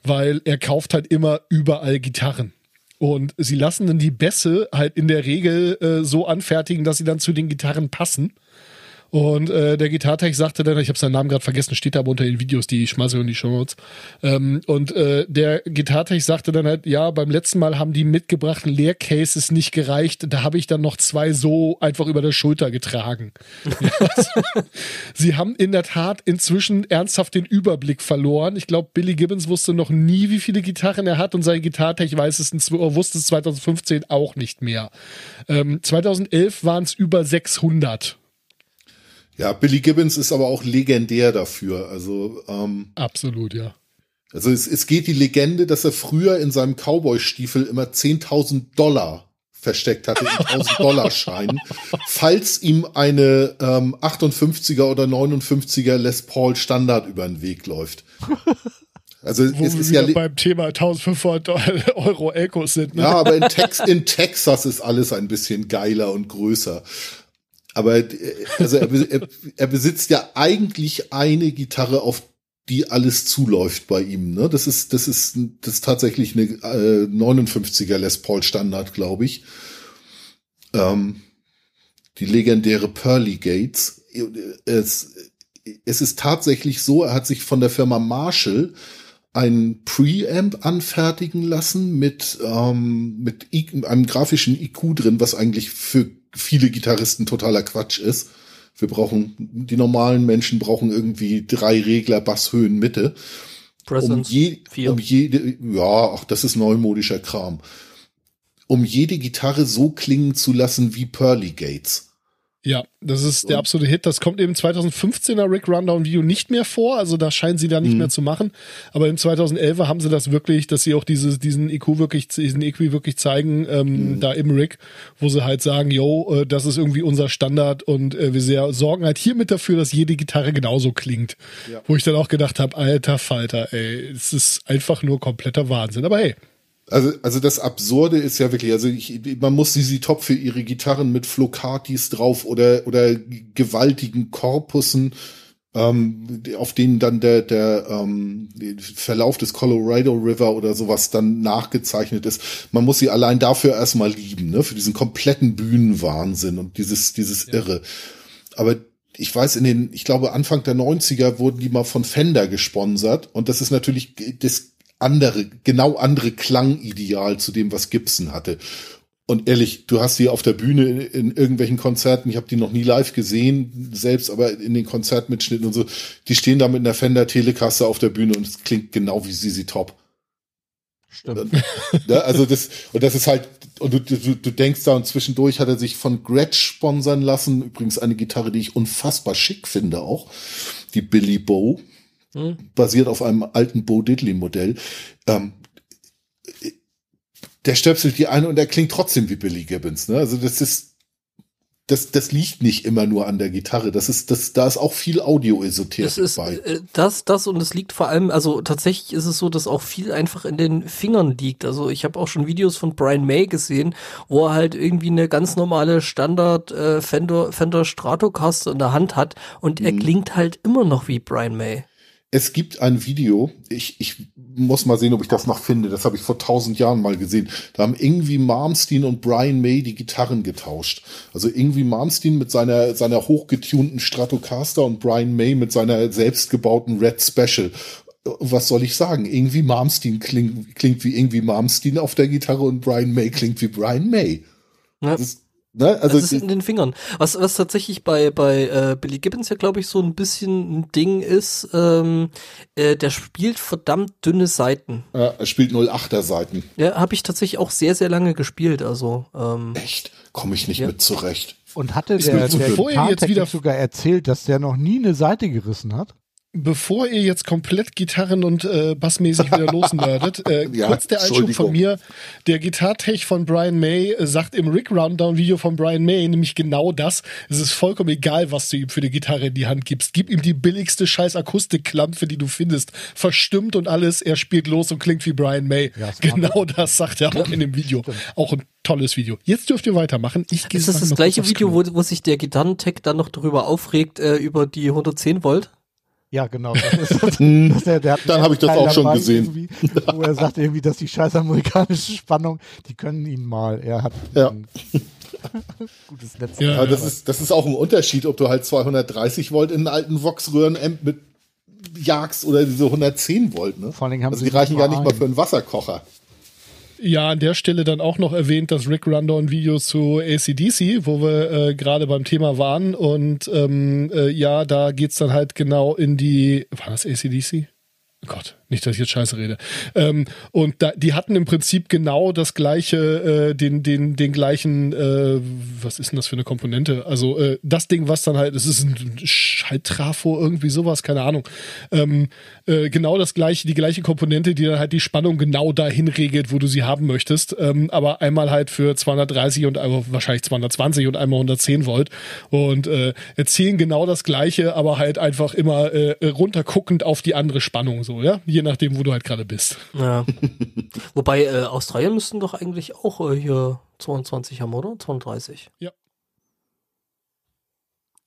weil er kauft halt immer überall Gitarren. Und sie lassen dann die Bässe halt in der Regel äh, so anfertigen, dass sie dann zu den Gitarren passen. Und äh, der Gitartech sagte dann, ich habe seinen Namen gerade vergessen, steht aber unter den Videos, die ich schmeiße in die Show Notes. Ähm, und äh, der Gitartech sagte dann halt, ja, beim letzten Mal haben die mitgebrachten Leercases nicht gereicht. Da habe ich dann noch zwei so einfach über der Schulter getragen. (laughs) Sie haben in der Tat inzwischen ernsthaft den Überblick verloren. Ich glaube, Billy Gibbons wusste noch nie, wie viele Gitarren er hat und sein Gitartech weiß es, zw- wusste es 2015 auch nicht mehr. Ähm, 2011 waren es über 600. Ja, Billy Gibbons ist aber auch legendär dafür. Also, ähm, Absolut, ja. also es, es geht die Legende, dass er früher in seinem Cowboy-Stiefel immer 10.000 Dollar versteckt hatte in 1000 Dollar Scheinen, falls ihm eine ähm, 58er oder 59er Les Paul Standard über den Weg läuft. Also Wo es wir ist ja beim Thema 1500 Euro Elkos sind. Ne? Ja, aber in, Tex in Texas ist alles ein bisschen geiler und größer. Aber äh, also er, er, er besitzt ja eigentlich eine Gitarre, auf die alles zuläuft bei ihm. Ne? Das ist das ist das ist tatsächlich eine äh, 59er Les Paul Standard, glaube ich. Ähm, die legendäre Pearly Gates. Es, es ist tatsächlich so, er hat sich von der Firma Marshall ein Preamp anfertigen lassen mit, ähm, mit I einem grafischen IQ drin, was eigentlich für viele Gitarristen totaler Quatsch ist. Wir brauchen, die normalen Menschen brauchen irgendwie drei Regler Basshöhen Mitte. Um, Presence je, 4. um jede, ja, ach, das ist neumodischer Kram. Um jede Gitarre so klingen zu lassen wie Pearly Gates. Ja, das ist der absolute Hit. Das kommt im 2015er Rick Rundown Video nicht mehr vor, also da scheinen sie da nicht mehr zu machen. Aber im 2011er haben sie das wirklich, dass sie auch dieses, diesen IQ wirklich, diesen EQ wirklich zeigen, ähm, da im Rick, wo sie halt sagen, yo, äh, das ist irgendwie unser Standard und äh, wir sehr sorgen halt hiermit dafür, dass jede Gitarre genauso klingt. Wo ich dann auch gedacht habe, alter Falter, ey, es ist einfach nur kompletter Wahnsinn. Aber hey, Also, also das Absurde ist ja wirklich, also ich, man muss Sisi Top für ihre Gitarren mit Floccatis drauf oder, oder gewaltigen Korpussen, ähm, auf denen dann der, der ähm, Verlauf des Colorado River oder sowas dann nachgezeichnet ist. Man muss sie allein dafür erstmal lieben, ne, für diesen kompletten Bühnenwahnsinn und dieses, dieses Irre. Aber ich weiß, in den, ich glaube, Anfang der 90er wurden die mal von Fender gesponsert und das ist natürlich das andere, genau andere Klangideal zu dem, was Gibson hatte. Und ehrlich, du hast die auf der Bühne in, in irgendwelchen Konzerten, ich habe die noch nie live gesehen, selbst aber in den Konzertmitschnitten und so, die stehen da mit einer Fender Telecaster auf der Bühne und es klingt genau wie Sisi Top. Stimmt. Ja, also das, und das ist halt, und du, du, du denkst da und zwischendurch hat er sich von Gretsch sponsern lassen. Übrigens eine Gitarre, die ich unfassbar schick finde auch. Die Billy Bow. Hm. Basiert auf einem alten Bo Diddley Modell. Ähm, der stöpselt die ein und er klingt trotzdem wie Billy Gibbons. Ne? Also das ist, das, das liegt nicht immer nur an der Gitarre. Das ist, das, da ist auch viel Audio-Esoterik Das ist bei. äh, das, das und es liegt vor allem, also tatsächlich ist es so, dass auch viel einfach in den Fingern liegt. Also ich habe auch schon Videos von Brian May gesehen, wo er halt irgendwie eine ganz normale Standard äh, Fender, Fender Stratocaster in der Hand hat und er Mhm. klingt halt immer noch wie Brian May. Es gibt ein Video, ich, ich muss mal sehen, ob ich das noch finde. Das habe ich vor tausend Jahren mal gesehen. Da haben irgendwie Malmsteen und Brian May die Gitarren getauscht. Also irgendwie Malmsteen mit seiner, seiner hochgetunten Stratocaster und Brian May mit seiner selbstgebauten Red Special. Was soll ich sagen? Irgendwie Malmsteen klingt, klingt wie irgendwie Malmsteen auf der Gitarre und Brian May klingt wie Brian May. Ja. Das ist, ne? Also, das ist in den Fingern. Was, was tatsächlich bei, bei äh, Billy Gibbons ja, glaube ich, so ein bisschen ein Ding ist, ähm, äh, der spielt verdammt dünne Seiten. äh, er spielt 08er Seiten. Ja, habe ich tatsächlich auch sehr, sehr lange gespielt. Also, ähm, Echt? Komme ich nicht Ja. mit zurecht. Und hatte Ist der, mir- der bevor ihr jetzt wieder- sogar erzählt, dass der noch nie eine Seite gerissen hat? Bevor ihr jetzt komplett Gitarren- und äh, Bassmäßig wieder losnerdet, (laughs) äh, Ja, kurz der Einschub von mir. Der Gitartech von Brian May äh, sagt im Rick Rundown Video von Brian May nämlich genau das. Es ist vollkommen egal, was du ihm für eine Gitarre in die Hand gibst. Gib ihm die billigste scheiß Akustikklampe, die du findest. Verstimmt und alles. Er spielt los und klingt wie Brian May. Ja, genau das sagt er auch in dem Video. Auch ein tolles Video. Jetzt dürft ihr weitermachen. Ich gehe ist das das gleiche Video, wo, wo sich der Gitarrentech dann noch darüber aufregt, äh, über die 110 Volt? Ja, genau. Das ist, das, (laughs) das, der, der Dann hab ich das auch schon gesehen. Wo er sagt irgendwie, dass die scheiß amerikanische Spannung, die können ihn mal. Er hat Ja. ein (laughs) gutes Netz. Ja. Das ist, das ist auch ein Unterschied, ob du halt 230 Volt in einen alten Vox-Röhren-Amp mit jagst oder diese 110 Volt, ne? Vor allen Dingen haben also sie die reichen gar nicht mal für einen Wasserkocher. Ja, an der Stelle dann auch noch erwähnt das Rick Rundown Video zu ACDC, wo wir äh, gerade beim Thema waren. Und ähm, äh, ja, da geht's dann halt genau in die. War das ACDC? Gott, nicht, dass ich jetzt Scheiße rede. Ähm, und da, die hatten im Prinzip genau das gleiche, äh, den, den, den gleichen, äh, was ist denn das für eine Komponente? Also äh, das Ding, was dann halt, es ist ein Schalttrafo, irgendwie sowas, keine Ahnung. Ähm, äh, genau das gleiche, die gleiche Komponente, die dann halt die Spannung genau dahin regelt, wo du sie haben möchtest. Ähm, aber einmal halt für 230 und einmal wahrscheinlich 220 und einmal 110 Volt. Und äh, erzählen genau das gleiche, aber halt einfach immer äh, runterguckend auf die andere Spannung so, ja? Je nachdem, wo du halt gerade bist. Ja. (laughs) Wobei, äh, Australien müssten doch eigentlich auch äh, hier 22 haben, oder? 32.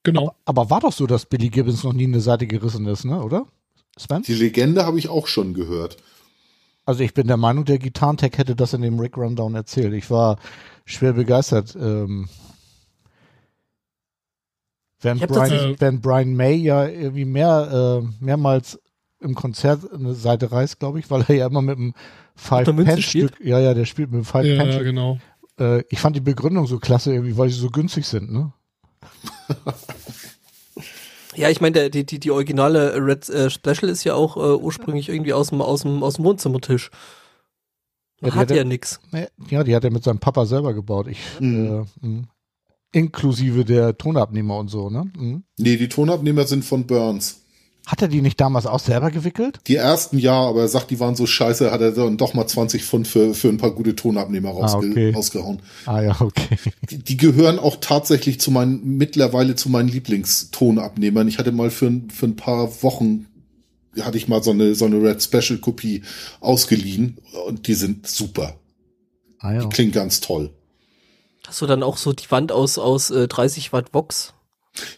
Genau. Aber war doch so, dass Billy Gibbons noch nie eine Seite gerissen ist, ne? Oder? Sven? Die Legende habe ich auch schon gehört. Also ich bin der Meinung, der Gitarrentech hätte das in dem Rick Rundown erzählt. Ich war schwer begeistert. Ähm, hab Brian, das- wenn Brian May ja irgendwie mehr, äh, mehrmals im Konzert eine Seite reißt, glaube ich, weil er ja immer mit einem Five-Pen-Stück, ja, ja, der spielt mit einem Ja, Five-Pen-Stück. genau. Äh, ich fand die Begründung so klasse irgendwie, weil sie so günstig sind, ne? (laughs) Ja, ich meine, die, die, die originale Red äh, Special ist ja auch äh, ursprünglich irgendwie aus dem, aus dem, aus dem Wohnzimmertisch. Ja, Hat hat er- ja nix. Nee, Ja, die hat er mit seinem Papa selber gebaut. Ich, Mhm. äh, mh. inklusive der Tonabnehmer und so, ne? Mhm. Nee, die Tonabnehmer sind von Burns. Hat er die nicht damals auch selber gewickelt? Die ersten ja, aber er sagt, die waren so scheiße, hat er dann doch mal 20 Pfund für, für ein paar gute Tonabnehmer rausge Ah, okay. rausgehauen. Ah ja, okay. Die, die gehören auch tatsächlich zu meinen, mittlerweile zu meinen Lieblingstonabnehmern. Ich hatte mal für, ein- für ein paar Wochen hatte ich mal so eine, so eine Red Special Kopie ausgeliehen und die sind super. Ah, ja. Die klingen ganz toll. Hast du dann auch so die Wand aus, aus äh, 30 Watt Vox?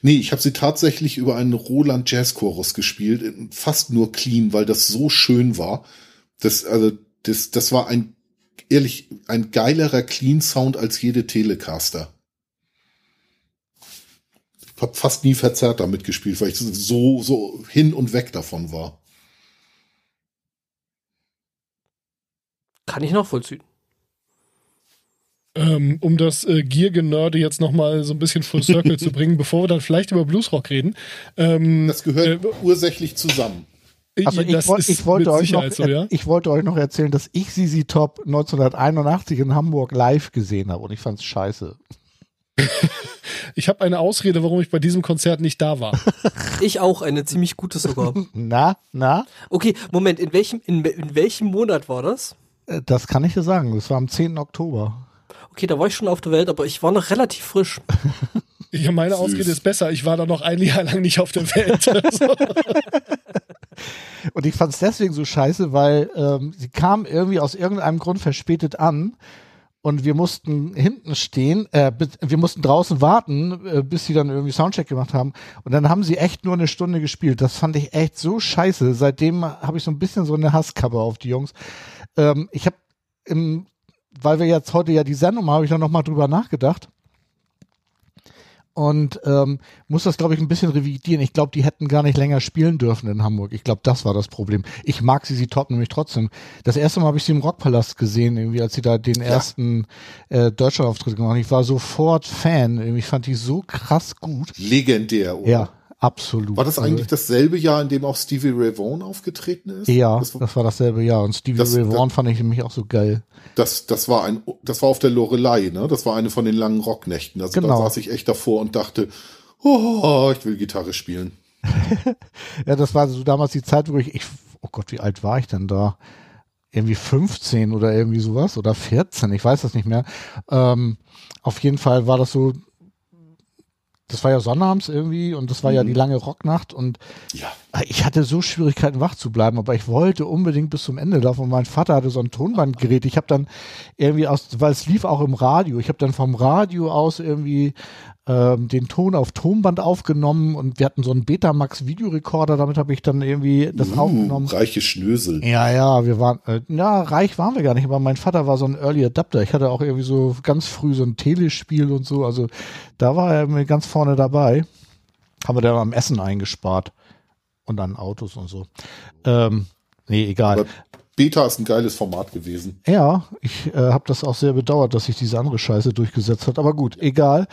Nee, ich habe sie tatsächlich über einen Roland Jazz Chorus gespielt, fast nur clean, weil das so schön war. Das, also, das, das war ein, ehrlich, ein geilerer Clean Sound als jede Telecaster. Ich habe fast nie verzerrt damit gespielt, weil ich so, so hin und weg davon war. Kann ich noch vollziehen. Ähm, um das äh, Gear-Genörde jetzt nochmal so ein bisschen full circle (laughs) zu bringen, bevor wir dann vielleicht über Bluesrock reden. Ähm, Das gehört Äh, ursächlich zusammen. Also ich, das woll, ist ich, wollte euch noch, so, ja. ich wollte euch noch erzählen, dass ich Sisi Top 1981 in Hamburg live gesehen habe und ich fand's scheiße. Ich habe eine Ausrede, warum ich bei diesem Konzert nicht da war. (laughs) Ich auch, eine ziemlich gute sogar. Na, na, Okay, Moment, in welchem, in, in welchem Monat war das? äh, das kann ich dir sagen. Das war am 10. Oktober. Okay, da war ich schon auf der Welt, aber ich war noch relativ frisch. (laughs) Ja, meine Süß. Ausrede ist besser. Ich war da noch ein Jahr lang nicht auf der Welt. (laughs) Und ich fand's deswegen so scheiße, weil ähm, sie kam irgendwie aus irgendeinem Grund verspätet an und wir mussten hinten stehen, äh, wir mussten draußen warten, äh, bis sie dann irgendwie Soundcheck gemacht haben. Und dann haben sie echt nur eine Stunde gespielt. Das fand ich echt so scheiße. Seitdem habe ich so ein bisschen so eine Hasskappe auf die Jungs. Ähm, ich habe im, weil wir jetzt heute ja die Sendung haben, habe ich dann noch mal drüber nachgedacht und ähm, muss das, glaube ich, ein bisschen revidieren. Ich glaube, die hätten gar nicht länger spielen dürfen in Hamburg. Ich glaube, das war das Problem. Ich mag sie, sie top nämlich trotzdem. Das erste Mal habe ich sie im Rockpalast gesehen, irgendwie, als sie da den ersten äh, Deutschlandauftritt gemacht haben. Ich war sofort Fan. Ich fand die so krass gut. Legendär, oder? Ja, absolut. War das Also, eigentlich dasselbe Jahr, in dem auch Stevie Ray Vaughan aufgetreten ist? Ja, Das, war- das war dasselbe Jahr. Und Stevie Das- Ray das- Vaughan fand ich nämlich auch so geil. Das, das war ein, das war auf der Lorelei, ne? Das war eine von den langen Rocknächten. Also Genau. da saß ich echt davor und dachte, oh, ich will Gitarre spielen. (laughs) Ja, das war so damals die Zeit, wo ich, ich, oh Gott, wie alt war ich denn da? Irgendwie 15 oder irgendwie sowas oder 14, ich weiß das nicht mehr. Ähm, auf jeden Fall war das so, das war ja sonnabends irgendwie und das war ja die lange Rocknacht und Ja. ich hatte so Schwierigkeiten wach zu bleiben, aber ich wollte unbedingt bis zum Ende laufen und mein Vater hatte so ein Tonbandgerät. Ich habe dann irgendwie aus, weil es lief auch im Radio, ich habe dann vom Radio aus irgendwie den Ton auf Tonband aufgenommen und wir hatten so einen Betamax Videorekorder, damit habe ich dann irgendwie das Uh, aufgenommen. reiche Schnösel. Ja, ja, wir waren, äh, ja, reich waren wir gar nicht, aber mein Vater war so ein Early Adapter. Ich hatte auch irgendwie so ganz früh so ein Telespiel und so, also da war er mir ganz vorne dabei. Haben wir dann am Essen eingespart und an Autos und so. Ähm, nee, egal. Aber Beta ist ein geiles Format gewesen. Ja, ich äh, habe das auch sehr bedauert, dass sich diese andere Scheiße durchgesetzt hat, aber gut, egal.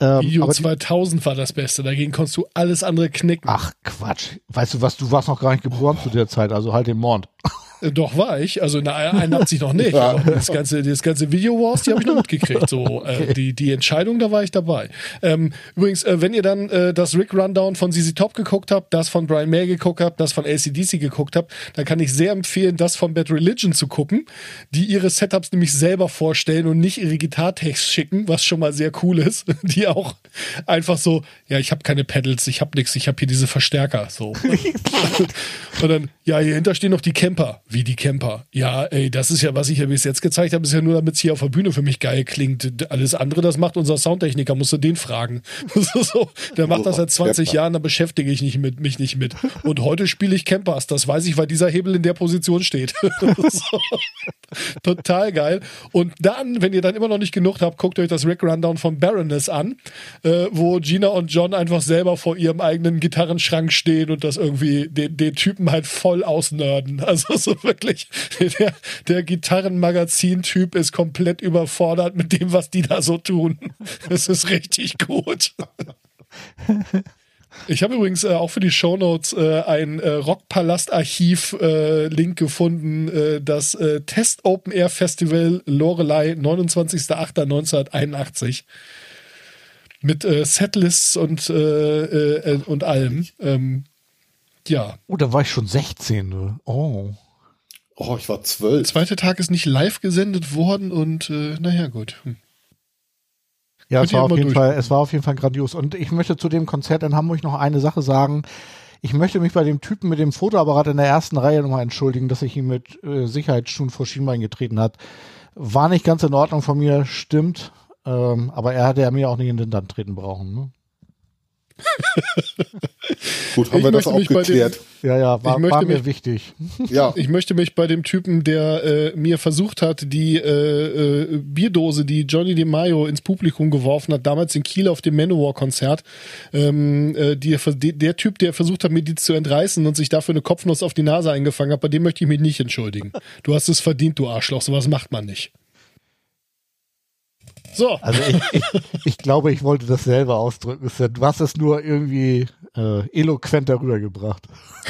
Ähm, Video aber die, 2000 war das Beste. Dagegen konntest du alles andere knicken. ach Quatsch, weißt du was, du warst noch gar nicht geboren zu der Zeit, also halt den Mond. Äh, Doch war ich, also in der 81 noch nicht. Ja. Aber das ganze, das ganze Video Wars, die habe ich noch mitgekriegt. So, äh, die, die Entscheidung, da war ich dabei. Ähm, übrigens, äh, wenn ihr dann äh, das Rick Rundown von ZZ Top geguckt habt, das von Brian May geguckt habt, das von ACDC geguckt habt, dann kann ich sehr empfehlen, das von Bad Religion zu gucken, die ihre Setups nämlich selber vorstellen und nicht ihre Gitartext schicken, was schon mal sehr cool ist. (laughs) Die auch einfach so, ja, ich habe keine Pedals, ich habe nichts, ich habe hier diese Verstärker. So. (laughs) Und dann, ja, hier hinter stehen noch die Camper. Wie die Camper? Ja, ey, das ist ja, was ich ja bis jetzt gezeigt habe, ist ja nur, damit es hier auf der Bühne für mich geil klingt. Alles andere, das macht unser Soundtechniker, musst du den fragen. (laughs) so, der macht das seit 20 Camper. Jahren, da beschäftige ich nicht mit, mich nicht mit. Und heute spiele ich Campers, das weiß ich, weil dieser Hebel in der Position steht. (laughs) so. (laughs) Total geil. Und dann, wenn ihr dann immer noch nicht genug habt, guckt euch das Rick Rundown von Baroness an, äh, wo Gina und John einfach selber vor ihrem eigenen Gitarrenschrank stehen und das irgendwie den, den Typen halt voll ausnörden. Also so wirklich, der, der Gitarrenmagazin-Typ ist komplett überfordert mit dem, was die da so tun. Es ist richtig gut. Ich habe übrigens äh, auch für die Shownotes äh, ein äh, Rockpalast-Archiv-Link gefunden, äh, das äh, Test Open Air Festival Lorelei 29.08.1981 mit äh, Setlists und, äh, äh, und allem. Ähm, ja, Oh, da war ich schon 16. Ne? Oh. Oh, ich war zwölf. der zweite Tag ist nicht live gesendet worden und äh, naja, gut. Hm. Ja, Könnt es war, auf jeden durch- Fall, es war auf jeden Fall grandios. Und ich möchte zu dem Konzert in Hamburg noch eine Sache sagen. Ich möchte mich bei dem Typen mit dem Fotoapparat in der ersten Reihe nochmal entschuldigen, dass ich ihn mit äh, Sicherheitsschuhen vor Schienbein getreten hat. War nicht ganz in Ordnung von mir, stimmt. Ähm, aber er hätte ja mir auch nicht in den Hintern treten brauchen. Ne? (laughs) Gut, haben Ich wir das auch bei dem- geklärt. Ja, ja, war, Ich möchte war mir mich- wichtig. Ja, (laughs) Ich möchte mich bei dem Typen, der äh, mir versucht hat, die äh, äh, Bierdose, die Johnny De Maio ins Publikum geworfen hat, damals in Kiel auf dem Manowar-Konzert, ähm, äh, die, er der Typ, der versucht hat, mir die zu entreißen und sich dafür eine Kopfnuss auf die Nase eingefangen hat, bei dem möchte ich mich nicht entschuldigen. Du hast es verdient, du Arschloch, sowas macht man nicht. So, Also ich, ich, ich glaube, ich wollte das selber ausdrücken. Du hast es nur irgendwie äh, eloquent darüber gebracht.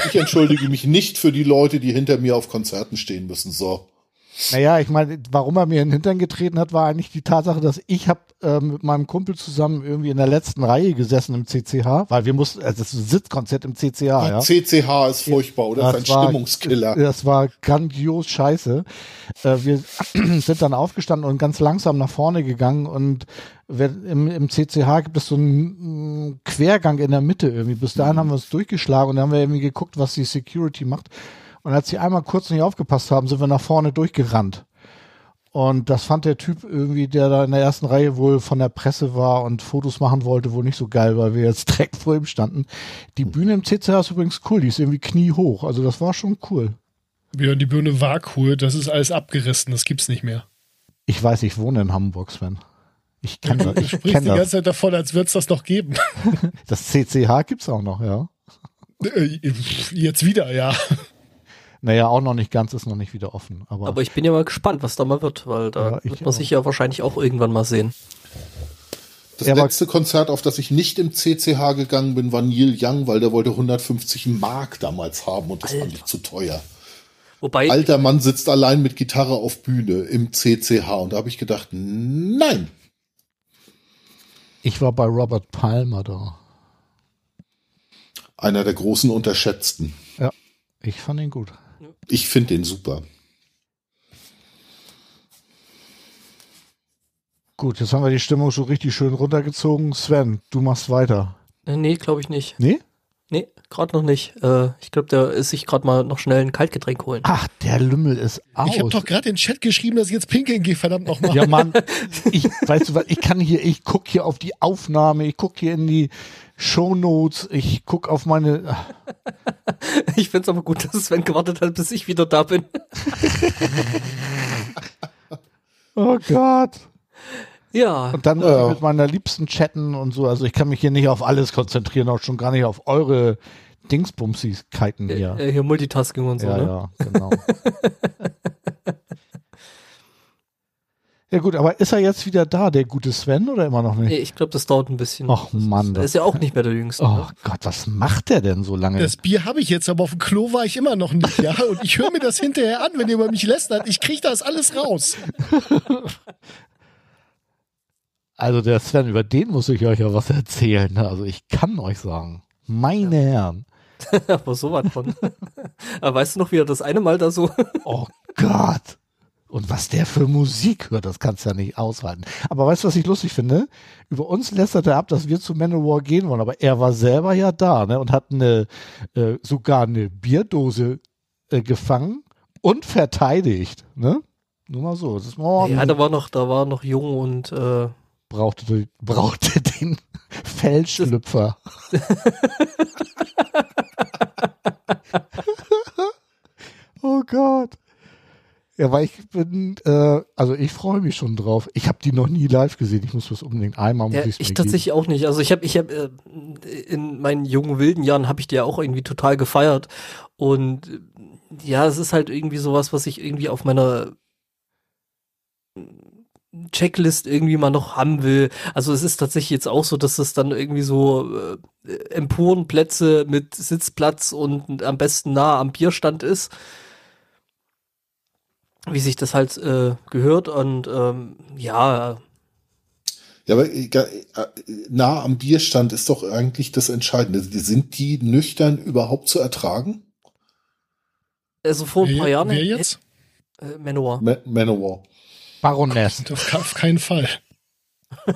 ich entschuldige mich nicht für die Leute, die hinter mir auf Konzerten stehen müssen. So. Naja, ich meine, warum er mir in den Hintern getreten hat, war eigentlich die Tatsache, dass ich habe äh, mit meinem Kumpel zusammen irgendwie in der letzten Reihe gesessen im CCH, weil wir mussten, also das ist ein Sitzkonzert im CCH, ja. CCH ist furchtbar, oder? Das ist ein war- Stimmungskiller. Das war grandios scheiße. Äh, wir (clears throat) sind dann aufgestanden und ganz langsam nach vorne gegangen und im, im CCH gibt es so einen Quergang in der Mitte irgendwie. Bis dahin haben wir uns durchgeschlagen und dann haben wir irgendwie geguckt, was die Security macht. Und als sie einmal kurz nicht aufgepasst haben, sind wir nach vorne durchgerannt. Und das fand der Typ irgendwie, der da in der ersten Reihe wohl von der Presse war und Fotos machen wollte, wohl nicht so geil, weil wir jetzt (laughs) direkt vor ihm standen. Die Bühne im CCH ist übrigens cool, die ist irgendwie kniehoch. Also das war schon cool. ja, die Birne war cool, das ist alles abgerissen, das gibt's nicht mehr. Ich weiß, ich wohne in Hamburg, Sven. Ich kenne das. (laughs) Du Ich sprichst die ganze das. Zeit davon, als wird's das noch geben. (laughs) Das CCH gibt's auch noch, ja. Äh, Jetzt wieder, ja. Naja, auch noch nicht ganz, ist noch nicht wieder offen. Aber, Aber ich bin ja mal gespannt, was da mal wird, weil da Ja, ich wird man auch. sich ja wahrscheinlich auch irgendwann mal sehen. Das Ja, letzte Konzert, auf das ich nicht im CCH gegangen bin, war Neil Young, weil der wollte 150 Mark damals haben und das fand ich zu teuer. Wobei, Alter Mann sitzt allein mit Gitarre auf Bühne im CCH und da habe ich gedacht, nein. ich war bei Robert Palmer da. Einer der großen Unterschätzten. Ja, ich fand ihn gut. Ich finde den super. Gut, jetzt haben wir die Stimmung schon richtig schön runtergezogen. Sven, du machst weiter. äh, nee, glaube ich nicht. Nee? Nee, gerade noch nicht. Äh, ich glaube, der ist sich gerade mal noch schnell ein Kaltgetränk holen. Ach, der Lümmel ist aus. Ich habe doch gerade in den Chat geschrieben, dass ich jetzt pinkeln gehe, verdammt nochmal. Ja, Mann, (laughs) ich, weißt du was, ich kann hier, ich guck hier auf die Aufnahme, ich guck hier in die Shownotes, ich guck auf meine, (laughs) Ich find's aber gut, dass Sven gewartet hat, bis ich wieder da bin. (laughs) oh Gott. Ja, Und dann muss Ja. ich mit meiner Liebsten chatten und so, also ich kann mich hier nicht auf alles konzentrieren, auch schon gar nicht auf eure Dingsbumsigkeiten hier. äh, hier Multitasking und so, ja, ne? ja, genau. (laughs) ja gut, aber ist er jetzt wieder da, der gute Sven, oder immer noch Nee, nicht? ich glaube, das dauert ein bisschen. Ach Mann, Der das, ist ja auch nicht mehr der Jüngste. oh ne? Gott, was macht der denn so lange? Das Bier habe ich jetzt, aber auf dem Klo war ich immer noch nicht, ja. Und ich höre mir das hinterher an, wenn ihr über mich lästert. Ich kriege das alles raus. (laughs) Also der Sven, über den muss ich euch ja was erzählen. Also ich kann euch sagen, meine Herren, (laughs) Aber so was von. (laughs) aber weißt du noch, wie er das eine Mal da so. oh Gott. Und was der für Musik hört, das kannst du ja nicht aushalten. Aber weißt du, was ich lustig finde? Über uns lästert er ab, dass wir zu Manowar gehen wollen. Aber er war selber ja da ne? und hat eine, äh, sogar eine Bierdose äh, gefangen und verteidigt. Ne? Nur mal so. Das ist morgen. ja, da war noch, da war noch jung und äh, brauchte, brauchte den (laughs) Fellschlüpfer. (laughs) oh Gott. Ja, weil ich bin, äh, also ich freue mich schon drauf. Ich habe die noch nie live gesehen. Ich muss das unbedingt einmal muss ja, ich tatsächlich auch nicht. Also ich habe, ich habe äh, in meinen jungen wilden Jahren habe ich die ja auch irgendwie total gefeiert und äh, ja, es ist halt irgendwie sowas, was ich irgendwie auf meiner Checklist irgendwie mal noch haben will. Also es ist tatsächlich jetzt auch so, dass es dann irgendwie so äh, Emporenplätze mit Sitzplatz und am besten nah am Bierstand ist. Wie sich das halt äh, gehört und ähm, ja, Ja, aber äh, äh, nah am Bierstand ist doch eigentlich das Entscheidende. Sind die nüchtern überhaupt zu ertragen? also vor ein paar Jahren wer jetzt? Äh, Manowar. Ma Manowar. Baroness. Auf, auf keinen Fall. (laughs)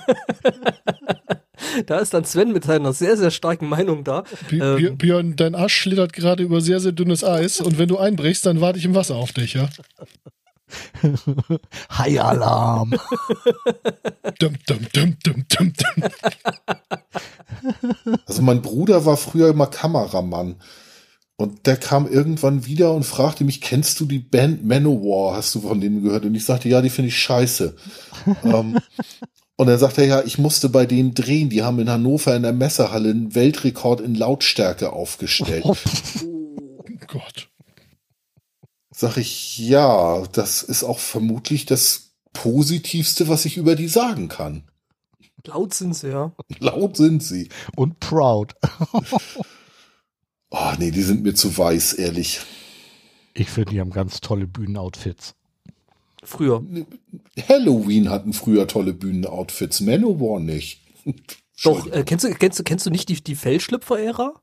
Da ist dann Sven mit seiner sehr, sehr starken Meinung da. Bi- Ähm, Björn, dein Arsch schlittert gerade über sehr, sehr dünnes Eis und wenn du einbrichst, dann warte ich im Wasser auf dich, ja? (laughs) High-Alarm. (laughs) Dum, dum, dum, dum, dum, dum. Also mein Bruder war früher immer Kameramann. Und der kam irgendwann wieder und fragte mich, kennst du die Band Manowar? Hast du von denen gehört? Und ich sagte, ja, die finde ich scheiße. (laughs) ähm, und dann sagte er, ja, ich musste bei denen drehen. Die haben in Hannover in der Messehalle einen Weltrekord in Lautstärke aufgestellt. Oh Gott. Sag ich, ja, das ist auch vermutlich das Positivste, was ich über die sagen kann. laut sind sie, ja. Laut sind sie. Und proud. (laughs) Oh, nee, die sind mir zu weiß, ehrlich. Ich finde, die haben ganz tolle Bühnenoutfits. Früher. Halloween hatten früher tolle Bühnenoutfits, Manowar nicht. Doch, äh, kennst, du, kennst, du, kennst du nicht die, die Fellschlüpfer-Ära?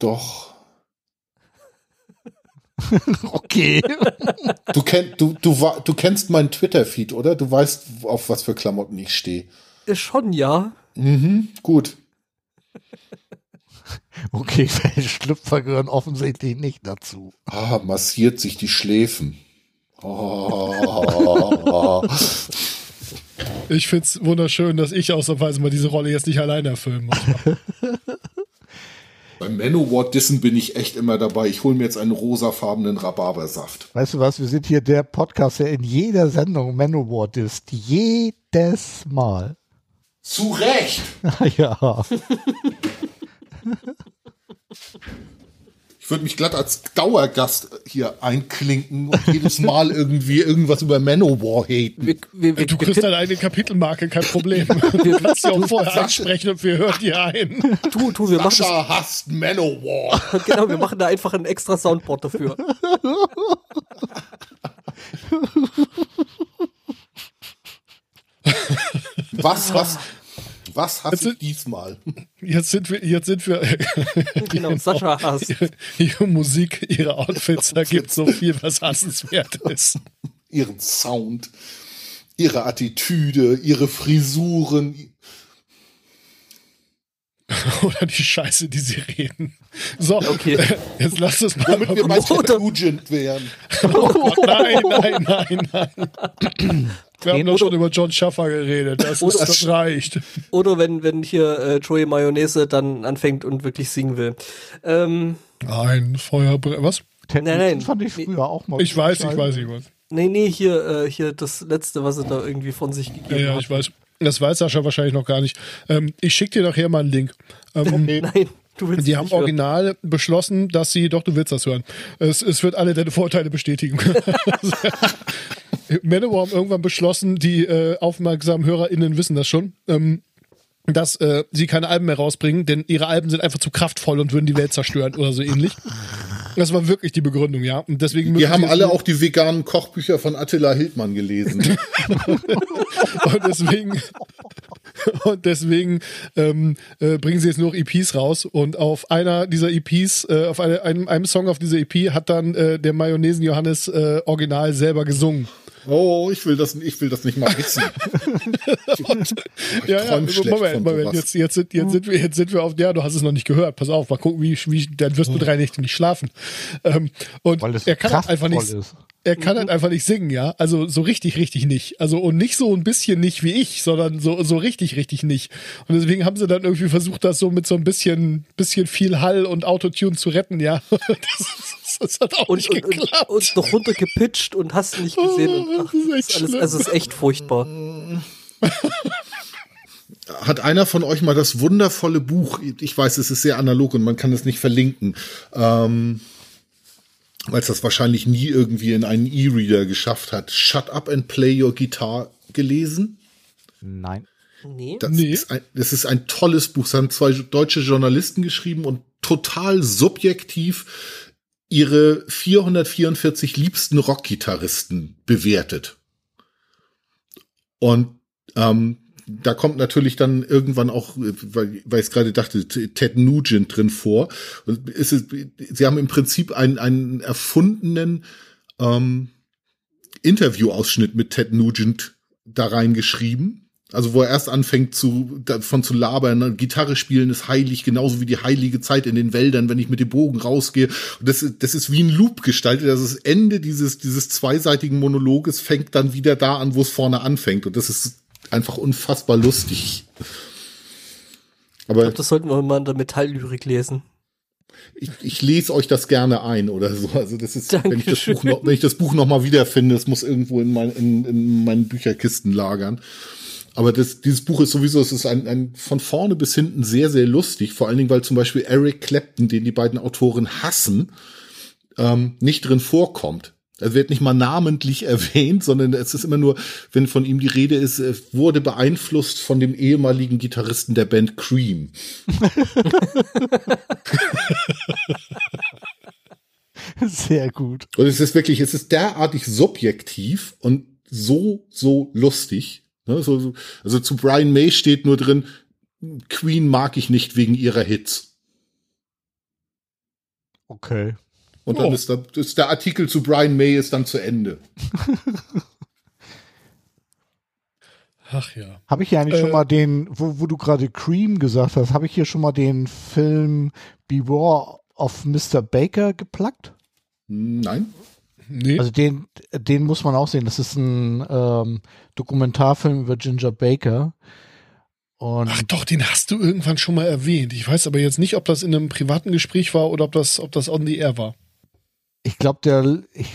Doch. (laughs) Okay. Du, kenn, du, du, du kennst meinen Twitter-Feed, oder? Du weißt, auf was für Klamotten ich stehe. Schon, ja. Mhm, gut. Okay, (laughs) Schlüpfer gehören offensichtlich nicht dazu. Ah, massiert sich die Schläfen. Oh. Ich find's wunderschön, dass ich ausnahmsweise mal diese Rolle jetzt nicht alleine erfüllen muss. (laughs) Beim Manowar Dissen bin ich echt immer dabei. Ich hole mir jetzt einen rosafarbenen Rhabarbersaft. Weißt du was? Wir sind hier der Podcast, der in jeder Sendung Manowar ist. Jedes Mal. Zu Recht! (laughs) ja. (laughs) Ich würde mich glatt als Dauergast hier einklinken und jedes Mal irgendwie irgendwas über Manowar haten. Wir, wir, wir, Du wir, kriegst deine eigene Kapitelmarke, kein Problem. (laughs) Du kannst sie auch vorher ansprechen und wir hören dir ein. tu, tu, wir machen Sascha hasst Manowar. das, (laughs) genau, wir machen da einfach ein extra Soundboard dafür. Was, was, was hasse ich Jetzt- diesmal? Jetzt sind wir, jetzt sind wir, (laughs) Genau, Sascha hasst. ihre Musik, ihre Outfits, da gibt so viel, was hassenswert ist. Ihren Sound, ihre Attitüde, ihre Frisuren. (laughs) Oder die Scheiße, die sie reden. So, Okay. äh, (laughs) jetzt lass es mal. Womit wir Oder- Nugent wären. Nein, nein, nein, nein. Wir haben doch schon über John Schaffer geredet. Das, ist, das reicht. Oder wenn, wenn hier äh, Joey Mayonnaise dann anfängt und wirklich singen will. Ähm, Ein Feuerbrett. Was? Ted Nein, nein. Nugent fand ich früher auch mal. Ich weiß, ich weiß, ich weiß. nee, nee, hier, äh, hier das letzte, was er da irgendwie von sich gegeben Ja, ja, hat. ich weiß. Das weiß Sascha wahrscheinlich noch gar nicht. Ähm, ich schicke dir nachher mal einen Link. Ähm, (laughs) Nein, du willst Die haben nicht hören. original beschlossen, dass sie, doch, du willst das hören. Es, es wird alle deine Vorteile bestätigen. (laughs) Manowar haben irgendwann beschlossen, die äh, aufmerksamen HörerInnen wissen das schon, ähm, dass äh, sie keine Alben mehr rausbringen, denn ihre Alben sind einfach zu kraftvoll und würden die Welt zerstören oder so ähnlich. Das war wirklich die Begründung, ja. Und deswegen Wir haben alle auch die veganen Kochbücher von Attila Hildmann gelesen. (laughs) und deswegen und deswegen ähm, äh, bringen sie jetzt nur noch EPs raus und auf einer dieser EPs, äh, auf eine, einem, einem Song auf dieser EP hat dann äh, der Mayonnaisen Johannes äh, original selber gesungen. Oh, ich will das, ich will das nicht mal wissen. (laughs) Ja, ja, schlecht Moment, Moment, jetzt, jetzt, sind, jetzt, sind wir, jetzt sind wir auf, ja, du hast es noch nicht gehört, pass auf, mal gucken, wie, wie dann wirst du drei Nächte nicht schlafen. Ähm, und Weil es er kann halt einfach nicht, ist. er kann halt einfach nicht singen, ja. Also so richtig, richtig nicht. Also und nicht so ein bisschen nicht wie ich, sondern so, so richtig, richtig nicht. Und deswegen haben sie dann irgendwie versucht, das so mit so ein bisschen, bisschen viel Hall und Autotune zu retten, ja. (laughs) Das, ist, das hat auch und, nicht und, und, geklappt. und noch runtergepitcht und hast nicht gesehen. Oh, und, ach, das ist echt alles, also es ist echt furchtbar. (laughs) Hat einer von euch mal das wundervolle Buch, ich weiß, es ist sehr analog und man kann es nicht verlinken, ähm, weil es das wahrscheinlich nie irgendwie in einen E-Reader geschafft hat, Shut Up and Play Your Guitar gelesen? Nein. Nee. Das, Nee. ist, ein, das ist ein tolles Buch. Das haben zwei deutsche Journalisten geschrieben und total subjektiv ihre 444 liebsten Rockgitarristen bewertet. Und ähm, da kommt natürlich dann irgendwann auch, weil, weil ich gerade dachte, Ted Nugent drin vor. Und ist, sie haben im Prinzip einen, einen erfundenen ähm, Interviewausschnitt mit Ted Nugent da reingeschrieben Also wo er erst anfängt zu, davon zu labern, ne? Gitarre spielen ist heilig, genauso wie die heilige Zeit in den Wäldern, wenn ich mit dem Bogen rausgehe. Und das, ist- das ist wie ein Loop gestaltet. Also das Ende dieses, dieses zweiseitigen Monologes fängt dann wieder da an, wo es vorne anfängt. Und das ist einfach unfassbar lustig. Ich Aber glaube, das sollten wir mal in der Metalllyrik lesen. ich, ich lese euch das gerne ein oder so. Also das ist, wenn ich das. Buch noch, wenn ich das Buch noch mal wiederfinde, es muss irgendwo in, mein, in, in meinen Bücherkisten lagern. Aber das, dieses Buch ist sowieso, es ist ein, ein von vorne bis hinten sehr, sehr lustig. Vor allen Dingen, weil zum Beispiel Eric Clapton, den die beiden Autoren hassen, ähm, nicht drin vorkommt. Er wird nicht mal namentlich (laughs) erwähnt, sondern es ist immer nur, wenn von ihm die Rede ist, er wurde beeinflusst von dem ehemaligen Gitarristen der Band Cream. (laughs) Sehr gut. Und es ist wirklich, es ist derartig subjektiv und so, so lustig. Ne, so, so, also zu Brian May steht nur drin, Queen mag ich nicht wegen ihrer Hits. Okay. Und dann Oh. ist, da, ist der Artikel zu Brian May ist dann zu Ende. (laughs) Ach ja. Habe ich hier eigentlich Äh, schon mal den, wo, wo du gerade Cream gesagt hast, habe ich hier schon mal den Film Beware of Mr. Baker geplackt? Nein? Nee. Also den, den muss man auch sehen. Das ist ein ähm, Dokumentarfilm über Ginger Baker. Und Ach doch, den hast du irgendwann schon mal erwähnt. Ich weiß aber jetzt nicht, ob das in einem privaten Gespräch war oder ob das, ob das on the air war. ich glaube, der, ich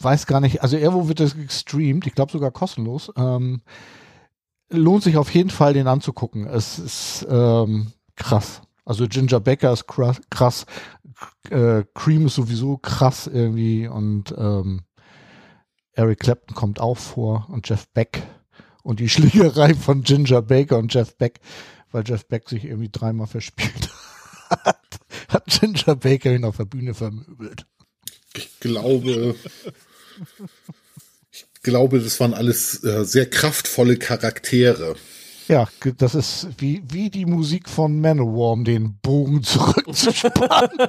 weiß gar nicht, also irgendwo wird das gestreamt, ich glaube sogar kostenlos. Ähm, lohnt sich auf jeden Fall, den anzugucken. Es ist ähm, krass. Also Ginger Baker ist krass, krass. Äh, Cream ist sowieso krass irgendwie und ähm, Eric Clapton kommt auch vor und Jeff Beck und die (laughs) Schlägerei von Ginger Baker und Jeff Beck, weil Jeff Beck sich irgendwie dreimal verspielt hat, hat Ginger Baker ihn auf der Bühne vermöbelt. Ich glaube, ich glaube, das waren alles äh, sehr kraftvolle Charaktere. Ja, das ist wie, wie die Musik von Manowar, um den Bogen zurückzuspannen. (laughs)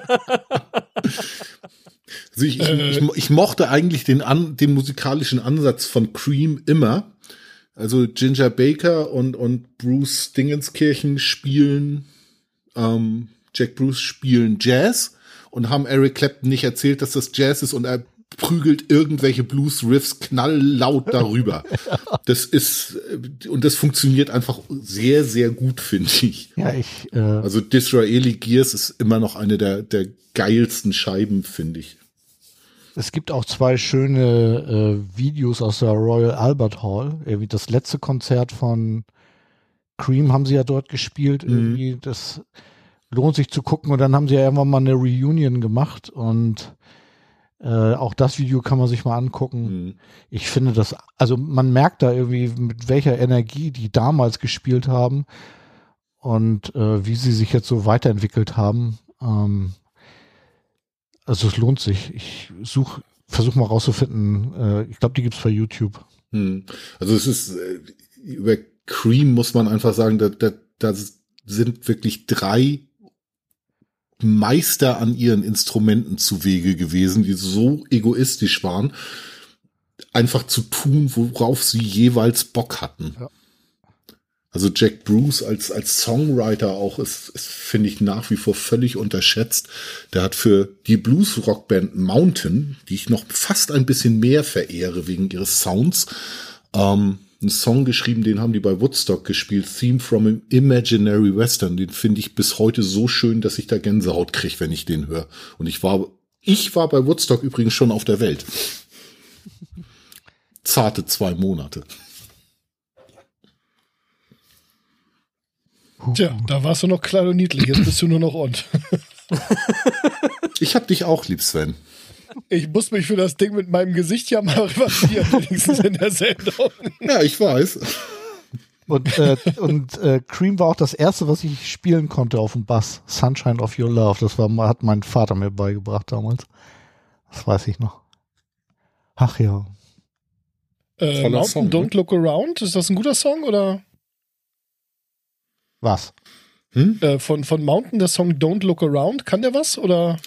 Also ich, Äh. ich, ich, ich mochte eigentlich den, an, den musikalischen Ansatz von Cream immer. Also Ginger Baker und, und Bruce Dingenskirchen spielen, ähm, Jack Bruce spielen Jazz und haben Eric Clapton nicht erzählt, dass das Jazz ist und er prügelt irgendwelche Blues-Riffs knalllaut darüber. (laughs) Das ist, äh, und das funktioniert einfach sehr, sehr gut, finde ich. ja, ich, äh, Also Disraeli Gears ist immer noch eine der, der geilsten Scheiben, finde ich. es gibt auch zwei schöne äh, Videos aus der Royal Albert Hall. Irgendwie das letzte Konzert von Cream haben sie ja dort gespielt. Irgendwie, das lohnt sich zu gucken. Und dann haben sie ja irgendwann mal eine Reunion gemacht und äh, auch das Video kann man sich mal angucken. Mhm. ich finde das, also man merkt da irgendwie, mit welcher Energie die damals gespielt haben und äh, wie sie sich jetzt so weiterentwickelt haben. Ähm, also es lohnt sich. Ich suche, versuche mal rauszufinden. Äh, ich glaube, die gibt's bei YouTube. Hm. Also es ist äh, über Cream muss man einfach sagen, da, da, da sind wirklich drei Meister an ihren Instrumenten zuwege gewesen, die so egoistisch waren, einfach zu tun, worauf sie jeweils Bock hatten. Ja. Also Jack Bruce als, als Songwriter auch ist, ist finde ich, nach wie vor völlig unterschätzt. Der hat für die Blues-Rockband Mountain, die ich noch fast ein bisschen mehr verehre wegen ihres Sounds, ähm, einen Song geschrieben, den haben die bei Woodstock gespielt, Theme from an Imaginary Western. Den finde ich bis heute so schön, dass ich da Gänsehaut kriege, wenn ich den höre. Und ich war, ich war bei Woodstock übrigens schon auf der Welt. Zarte zwei Monate. Tja, da warst du noch klein und niedlich, jetzt bist du nur noch und. Ich hab dich auch lieb, Sven. Ich muss mich für das Ding mit meinem Gesicht ja mal (laughs) revanchieren, wenigstens in der Sendung. Ja, ich weiß. Und, äh, und äh, Cream war auch das erste, was ich spielen konnte auf dem Bass. Sunshine of Your Love. Das war, hat mein Vater mir beigebracht damals. Das weiß ich noch. Ach ja. Äh, Mountain Song, ne? Don't Look Around, ist das ein guter Song oder? Was? Hm? Äh, von, von Mountain der Song Don't Look Around, kann der was oder?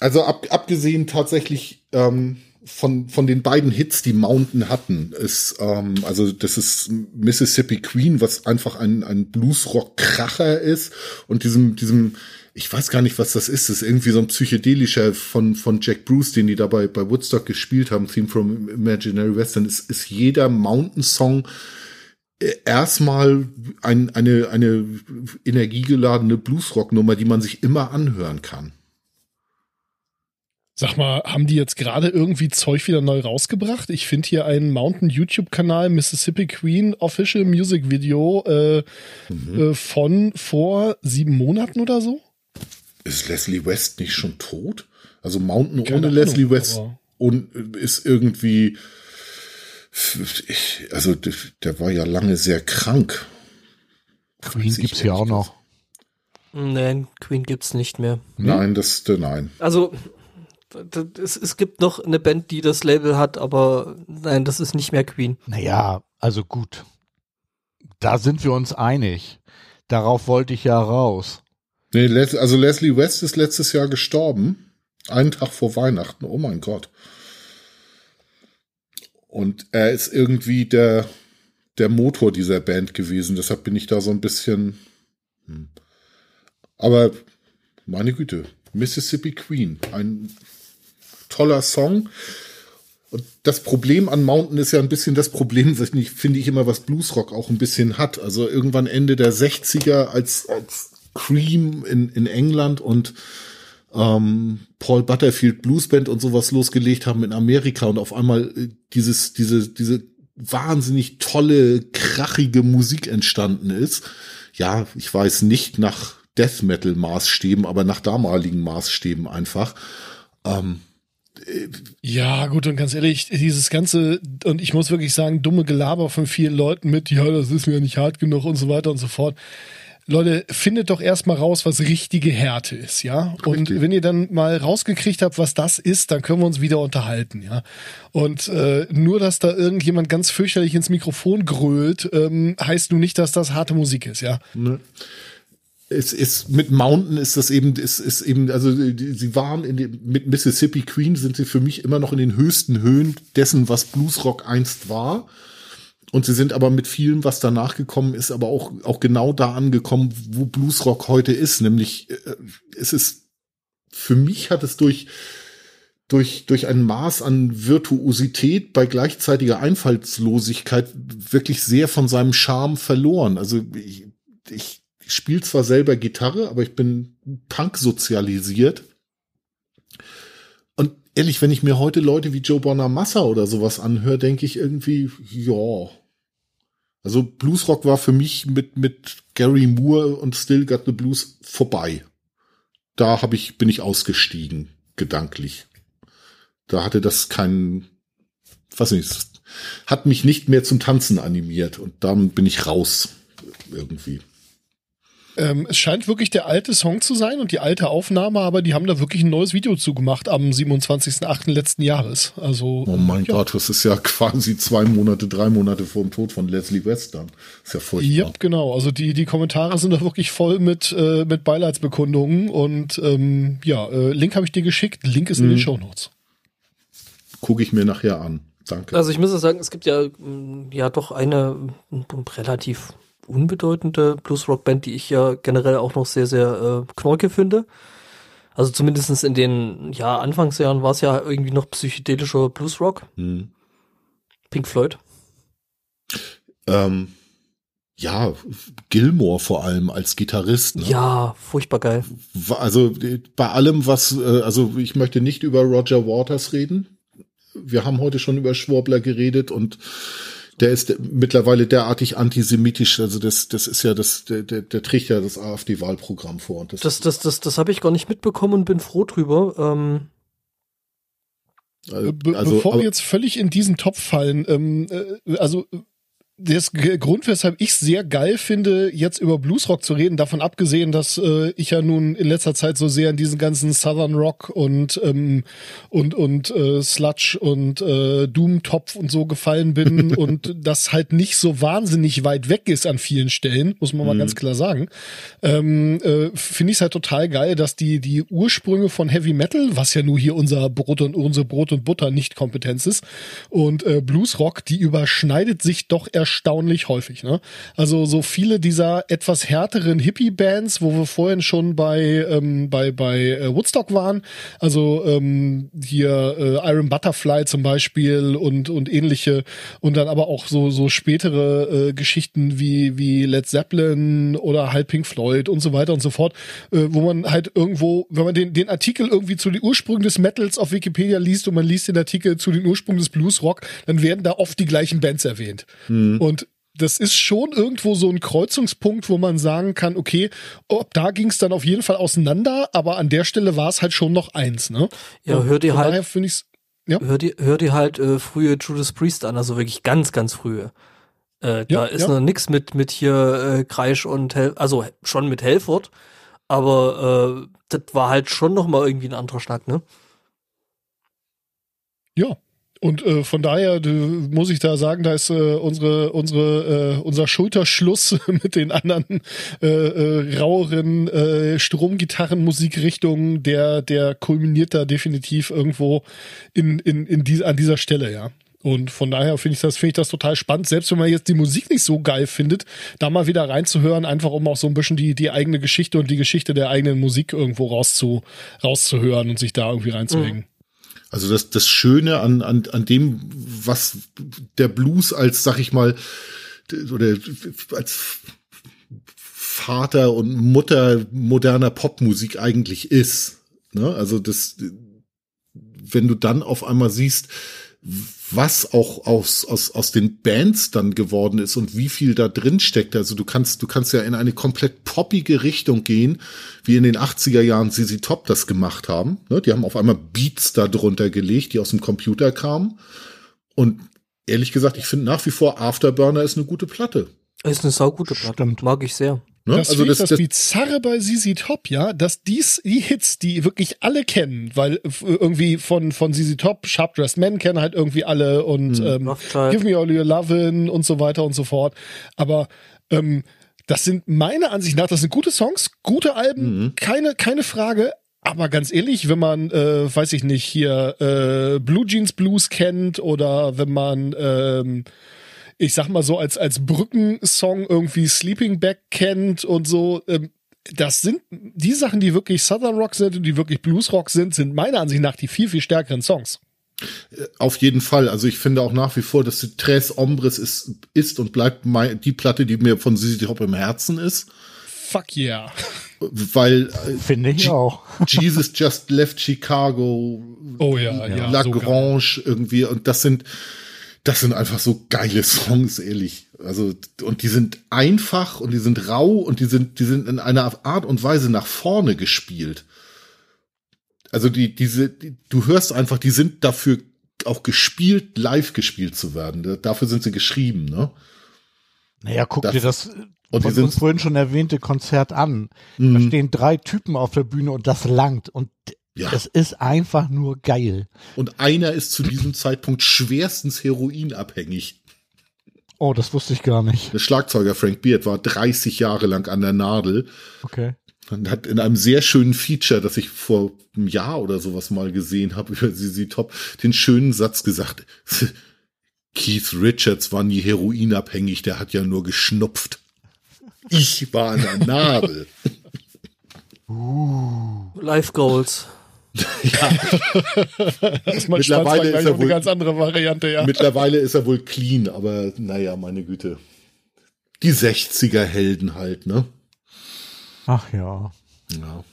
Also ab, abgesehen tatsächlich, ähm, von, von den beiden Hits, die Mountain hatten, ist, ähm, also das ist Mississippi Queen, was einfach ein, ein Bluesrock-Kracher ist und diesem, diesem, ich weiß gar nicht, was das ist, das ist irgendwie so ein psychedelischer von, von Jack Bruce, den die dabei bei Woodstock gespielt haben, Theme from Imaginary Western, ist, ist jeder Mountain-Song äh, erstmal ein, eine, eine energiegeladene Bluesrock-Nummer, die man sich immer anhören kann. Sag mal, haben die jetzt gerade irgendwie Zeug wieder neu rausgebracht? Ich finde hier einen Mountain YouTube-Kanal Mississippi Queen Official Music Video äh, Mhm. äh, von vor sieben Monaten oder so. Ist Leslie West nicht schon tot? Also Mountain Keine ohne Ahnung, Leslie West und ist irgendwie, ich, also der, war ja lange sehr krank. Queen ich gibt's ja auch noch. Nein, Queen gibt's nicht mehr. Nein, das, äh, nein. Also, es, es gibt noch eine Band, die das Label hat, aber nein, das ist nicht mehr Queen. Naja, also gut. Da sind wir uns einig. Darauf wollte ich ja raus. Nee, also Leslie West ist letztes Jahr gestorben. Einen Tag vor Weihnachten. Oh mein Gott. Und er ist irgendwie der, der Motor dieser Band gewesen. Deshalb bin ich da so ein bisschen. Hm. Aber meine Güte, Mississippi Queen, ein toller Song. Und das Problem an Mountain ist ja ein bisschen das Problem, finde ich immer, was Bluesrock auch ein bisschen hat. Also irgendwann Ende der 60er als, als Cream in, in England und ähm, Paul Butterfield Bluesband und sowas losgelegt haben in Amerika und auf einmal äh, dieses, diese, diese wahnsinnig tolle, krachige Musik entstanden ist. Ja, ich weiß nicht nach Death Metal Maßstäben, aber nach damaligen Maßstäben einfach. Ähm, Ja, gut, und ganz ehrlich, dieses ganze, und ich muss wirklich sagen, dumme Gelaber von vielen Leuten mit, ja, das ist mir nicht hart genug und so weiter und so fort. Leute, findet doch erstmal raus, was richtige Härte ist, ja? Und Richtig. wenn ihr dann mal rausgekriegt habt, was das ist, dann können wir uns wieder unterhalten, ja? Und äh, nur, dass da irgendjemand ganz fürchterlich ins Mikrofon grölt, ähm, heißt nun nicht, dass das harte Musik ist, ja? Ne? Es ist mit Mountain ist das eben ist, ist eben also die, sie waren in dem, mit Mississippi Queen sind sie für mich immer noch in den höchsten Höhen dessen was Bluesrock einst war und sie sind aber mit vielem was danach gekommen ist aber auch auch genau da angekommen wo Bluesrock heute ist nämlich äh, es ist für mich hat es durch durch, durch ein Maß an Virtuosität bei gleichzeitiger Einfallslosigkeit wirklich sehr von seinem Charme verloren. Also ich, ich spiele zwar selber Gitarre, aber ich bin Punk sozialisiert. Und ehrlich, wenn ich mir heute Leute wie Joe Bonamassa oder sowas anhöre, denke ich irgendwie, ja. Also Bluesrock war für mich mit, mit Gary Moore und Still Got the Blues vorbei. Da hab ich, bin ich ausgestiegen, gedanklich. Da hatte das keinen, weiß nicht, hat mich nicht mehr zum Tanzen animiert und dann bin ich raus irgendwie. Ähm, es scheint wirklich der alte Song zu sein und die alte Aufnahme, aber die haben da wirklich ein neues Video zugemacht am 27.08. letzten Jahres. Also, Oh mein ja. Gott, das ist ja quasi zwei Monate, drei Monate vor dem Tod von Leslie West dann. Ist ja furchtbar. Ja, genau. Also die, die Kommentare sind da wirklich voll mit, äh, mit Beileidsbekundungen und ähm, ja, äh, Link habe ich dir geschickt, Link ist in den Shownotes. Gucke ich mir nachher an. Danke. Also ich muss sagen, es gibt ja, mm, ja doch eine mm, relativ unbedeutende Bluesrock-Band, die ich ja generell auch noch sehr, sehr äh, knorke finde. Also zumindestens in den ja, Anfangsjahren war es ja irgendwie noch psychedelischer Bluesrock. Hm. Pink Floyd. Ähm, ja, Gilmore vor allem als Gitarrist. Ne? Ja, furchtbar geil. Also äh, bei allem, was, äh, also ich möchte nicht über Roger Waters reden. Wir haben heute schon über Schwurbler geredet und der ist mittlerweile derartig antisemitisch. Also das, das ist ja das, der, der, der trägt ja das AfD-Wahlprogramm vor. Und das, Das, das, das, das habe ich gar nicht mitbekommen und bin froh drüber. Ähm, also, Be also, bevor aber- wir jetzt völlig in diesen Topf fallen, ähm, äh, also das Grund, weshalb ich sehr geil finde, jetzt über Bluesrock zu reden, davon abgesehen, dass äh, ich ja nun in letzter Zeit so sehr in diesen ganzen Southern Rock und ähm, und und äh, Sludge und äh, Doom-Topf und so gefallen bin (laughs) und das halt nicht so wahnsinnig weit weg ist an vielen Stellen, muss man mal ganz klar sagen. Ähm, äh, finde ich es halt total geil, dass die die Ursprünge von Heavy Metal, was ja nur hier unser Brot und unsere Brot und Butter nicht Kompetenz ist, und äh, Bluesrock, die überschneidet sich doch erstaunlich häufig. Ne? Also so viele dieser etwas härteren Hippie-Bands, wo wir vorhin schon bei ähm, bei bei äh, Woodstock waren, also ähm, hier äh, Iron Butterfly zum Beispiel und und ähnliche und dann aber auch so so spätere äh, Geschichten wie wie Led Zeppelin oder halt Pink Floyd und so weiter und so fort, äh, wo man halt irgendwo, wenn man den den Artikel irgendwie zu den Ursprüngen des Metals auf Wikipedia liest und man liest den Artikel zu den Ursprüngen des Bluesrock, dann werden da oft die gleichen Bands erwähnt. Und das ist schon irgendwo so ein Kreuzungspunkt, wo man sagen kann, okay, ob da ging es dann auf jeden Fall auseinander, aber an der Stelle war es halt schon noch eins, ne? Ja, hör dir halt- Daher finde ich's, ja. Hör dir, hör dir halt äh, frühe Judas Priest an, also wirklich ganz, ganz frühe. Äh, da Ja, ist ja. noch nix mit, mit hier äh, Kreisch und Hel also schon mit Helford, aber äh, das war halt schon noch mal irgendwie ein anderer Schnack, ne? Ja. Und äh, von daher äh, muss ich da sagen, da ist äh, unsere unsere äh, unser Schulterschluss (laughs) mit den anderen äh, äh, raueren äh, Stromgitarrenmusikrichtungen, der der kulminiert da definitiv irgendwo in in in die, an dieser Stelle, ja. Und von daher finde ich das finde ich das total spannend, selbst wenn man jetzt die Musik nicht so geil findet, da mal wieder reinzuhören, einfach um auch so ein bisschen die die eigene Geschichte und die Geschichte der eigenen Musik irgendwo rauszu rauszuhören und sich da irgendwie reinzuhängen. Also das, das Schöne an, an, an dem, was der Blues als, sag ich mal, oder als Vater und Mutter moderner Popmusik eigentlich ist. Ne? Also das, wenn du dann auf einmal siehst, was auch aus, aus, aus den Bands dann geworden ist und wie viel da drin steckt. Also du kannst, du kannst ja in eine komplett poppige Richtung gehen, wie in den 80er Jahren ZZ Top das gemacht haben. Ne? Die haben auf einmal Beats da drunter gelegt, die aus dem Computer kamen. Und ehrlich gesagt, ich finde nach wie vor Afterburner ist eine gute Platte. Ist eine saugute Platte. Stimmt. Mag ich sehr. Ne? Das, also das, das, das Bizarre bei ZZ Top, ja, dass dies, die Hits, die wirklich alle kennen, weil irgendwie von, von ZZ Top, Sharp Dressed Men kennen halt irgendwie alle und ähm, Rothschild. Give Me All Your Lovin' und so weiter und so fort. Aber ähm, das sind meiner Ansicht nach, das sind gute Songs, gute Alben, keine, keine Frage. Aber ganz ehrlich, wenn man, äh, weiß ich nicht, hier äh, Blue Jeans Blues kennt oder wenn man ähm, ich sag mal so, als, als Brückensong irgendwie Sleeping Bag kennt und so, ähm, das sind die Sachen, die wirklich Southern Rock sind und die wirklich Blues Rock sind, sind meiner Ansicht nach die viel, viel stärkeren Songs. auf jeden Fall. Also ich finde auch nach wie vor, dass die Tres Ombres ist, ist und bleibt mein, die Platte, die mir von ZZ Top im Herzen ist. Fuck yeah. Weil äh, Finde ich auch. (laughs) Jesus Just Left Chicago, Oh ja, ja. La geil. Grange irgendwie und das sind das sind einfach so geile Songs, ehrlich. Also und die sind einfach und die sind rau und die sind die sind in einer Art und Weise nach vorne gespielt. Also die diese die, du hörst einfach, die sind dafür auch gespielt, live gespielt zu werden. Dafür sind sie geschrieben, ne? Naja, guck Das- dir das und von uns vorhin schon erwähnte Konzert an. Da Mhm. stehen drei Typen auf der Bühne und das langt. Und Ja. es ist einfach nur geil. Und einer ist zu diesem Zeitpunkt schwerstens heroinabhängig. Oh, das wusste ich gar nicht. Der Schlagzeuger Frank Beard war 30 Jahre lang an der Nadel Okay. und hat in einem sehr schönen Feature, das ich vor einem Jahr oder sowas mal gesehen habe über (laughs) ZZ Top, den schönen Satz gesagt. (laughs) Keith Richards war nie heroinabhängig, der hat ja nur geschnupft. Ich war an der (laughs) Nadel. Life Goals. (laughs) Das ist Mittlerweile ist er noch eine wohl- ganz andere Variante, ja. Mittlerweile ist er wohl clean, aber naja, meine Güte. Die 60er Helden halt, ne? Ach ja. Ja.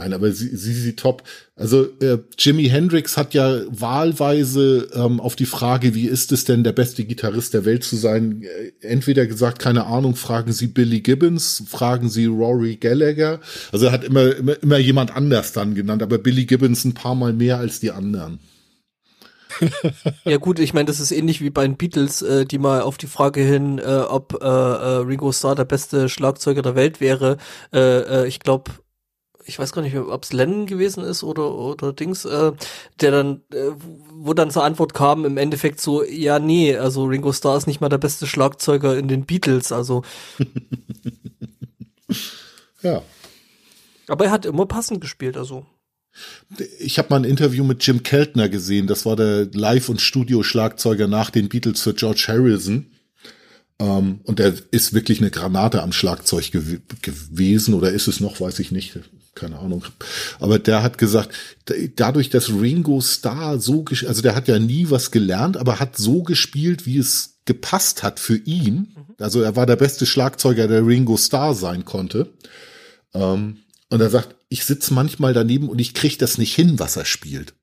Nein, aber sie, sie, sie top. Also äh, Jimi Hendrix hat ja wahlweise ähm, auf die Frage, wie ist es denn, der beste Gitarrist der Welt zu sein, äh, entweder gesagt, keine Ahnung, fragen Sie Billy Gibbons, fragen Sie Rory Gallagher. Also er hat immer, immer, immer jemand anders dann genannt, aber Billy Gibbons ein paar Mal mehr als die anderen. Ja gut, ich meine, das ist ähnlich wie bei den Beatles, äh, die mal auf die Frage hin, äh, ob äh, äh, Ringo Starr der beste Schlagzeuger der Welt wäre. Äh, äh, ich glaube, ich weiß gar nicht, ob es Lennon gewesen ist oder oder Dings, äh, der dann, äh, wo dann zur Antwort kam, im Endeffekt so, ja nee, also Ringo Starr ist nicht mal der beste Schlagzeuger in den Beatles, also, (laughs) Ja. aber er hat immer passend gespielt, also. Ich habe mal ein Interview mit Jim Keltner gesehen. Das war der Live- und Studio-Schlagzeuger nach den Beatles für George Harrison. Ähm, und der ist wirklich eine Granate am Schlagzeug gew gewesen oder ist es noch, weiß ich nicht. Keine Ahnung. Aber der hat gesagt, da- dadurch, dass Ringo Starr so, also der hat ja nie was gelernt, aber hat so gespielt, wie es gepasst hat für ihn. Also er war der beste Schlagzeuger, der Ringo Starr sein konnte. Ähm, und er sagt, ich sitz manchmal daneben und ich krieg das nicht hin, was er spielt.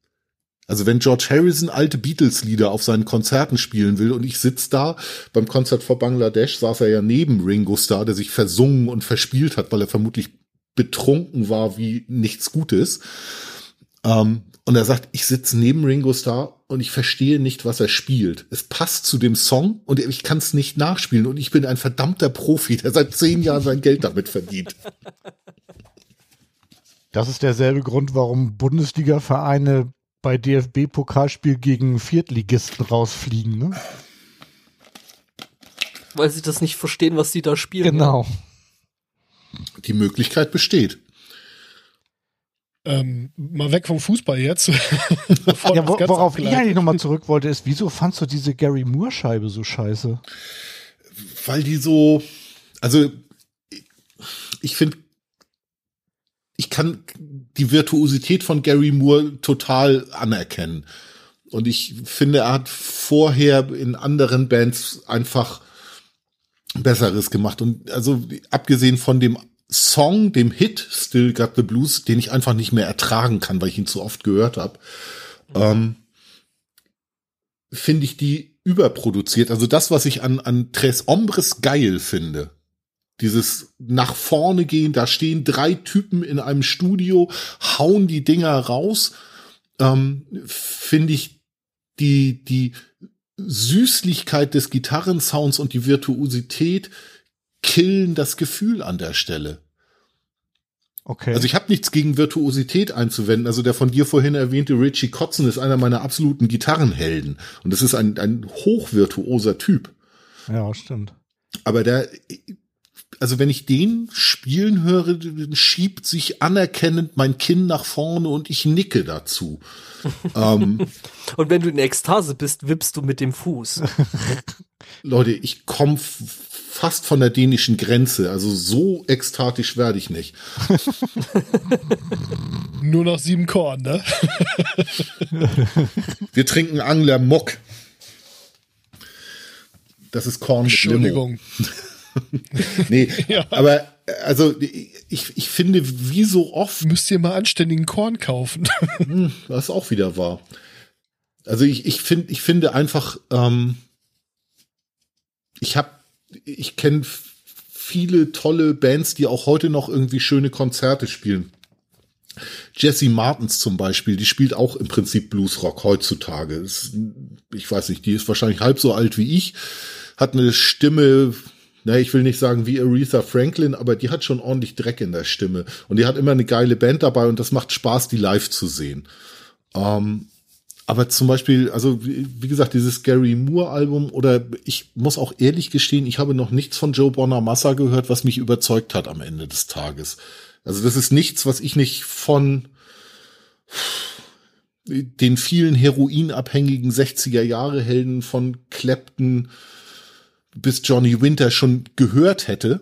Also wenn George Harrison alte Beatles-Lieder auf seinen Konzerten spielen will und ich sitz da, beim Konzert vor Bangladesch saß er ja neben Ringo Starr, der sich versungen und verspielt hat, weil er vermutlich betrunken war wie nichts Gutes. Ähm, und er sagt, ich sitz neben Ringo Starr und ich verstehe nicht, was er spielt. Es passt zu dem Song und ich kann es nicht nachspielen und ich bin ein verdammter Profi, der seit zehn Jahren sein Geld damit verdient. Das ist derselbe Grund, warum Bundesliga-Vereine bei DFB-Pokalspiel gegen Viertligisten rausfliegen, ne? Weil sie das nicht verstehen, was sie da spielen. Genau. Die Möglichkeit besteht. Ähm, mal weg vom Fußball jetzt. (laughs) Ja, wo, worauf ich eigentlich nochmal zurück wollte, ist, wieso fandst du diese Gary Moore-Scheibe so scheiße? weil die so, also ich finde, ich kann die Virtuosität von Gary Moore total anerkennen. Und ich finde, er hat vorher in anderen Bands einfach Besseres gemacht. Und also abgesehen von dem Song, dem Hit Still Got the Blues, den ich einfach nicht mehr ertragen kann, weil ich ihn zu oft gehört habe, ähm, finde ich die überproduziert. Also das, was ich an, an Tres Hombres geil finde. Dieses nach vorne gehen, da stehen drei Typen in einem Studio, hauen die Dinger raus, ähm, finde ich die, die Süßlichkeit des Gitarrensounds und die Virtuosität killen das Gefühl an der Stelle. Okay. Also ich habe nichts gegen Virtuosität einzuwenden. Also der von dir vorhin erwähnte Richie Kotzen ist einer meiner absoluten Gitarrenhelden. Und das ist ein, ein hochvirtuoser Typ. ja, stimmt. Aber der, also wenn ich den spielen höre, dann schiebt sich anerkennend mein Kinn nach vorne und ich nicke dazu. (laughs) ähm, Und wenn du in Ekstase bist, wippst du mit dem Fuß. (laughs) Leute, ich komme fast von der dänischen Grenze. Also so ekstatisch werde ich nicht. (laughs) Nur noch sieben Korn, ne? Wir trinken Angler Mock. Das ist Korn mit Limo. Entschuldigung. Nee, Ja. aber also ich, ich finde, wie so oft, Müsst ihr mal anständigen Korn kaufen. (laughs) das ist auch wieder wahr. Also ich, ich finde, ich finde einfach, ähm, ich habe, ich kenne viele tolle Bands, die auch heute noch irgendwie schöne Konzerte spielen. Jessie Martins zum Beispiel, die spielt auch im Prinzip Bluesrock heutzutage. Das, ich weiß nicht, die ist wahrscheinlich halb so alt wie ich, hat eine Stimme, na, ich will nicht sagen wie Aretha Franklin, aber die hat schon ordentlich Dreck in der Stimme. Und die hat immer eine geile Band dabei und das macht Spaß, die live zu sehen. Ähm, aber zum Beispiel, also wie gesagt, dieses Gary Moore Album oder ich muss auch ehrlich gestehen, ich habe noch nichts von Joe Bonamassa gehört, was mich überzeugt hat am Ende des Tages. Also das ist nichts, was ich nicht von den vielen heroinabhängigen 60er Jahre Helden von Clapton bis Johnny Winter schon gehört hätte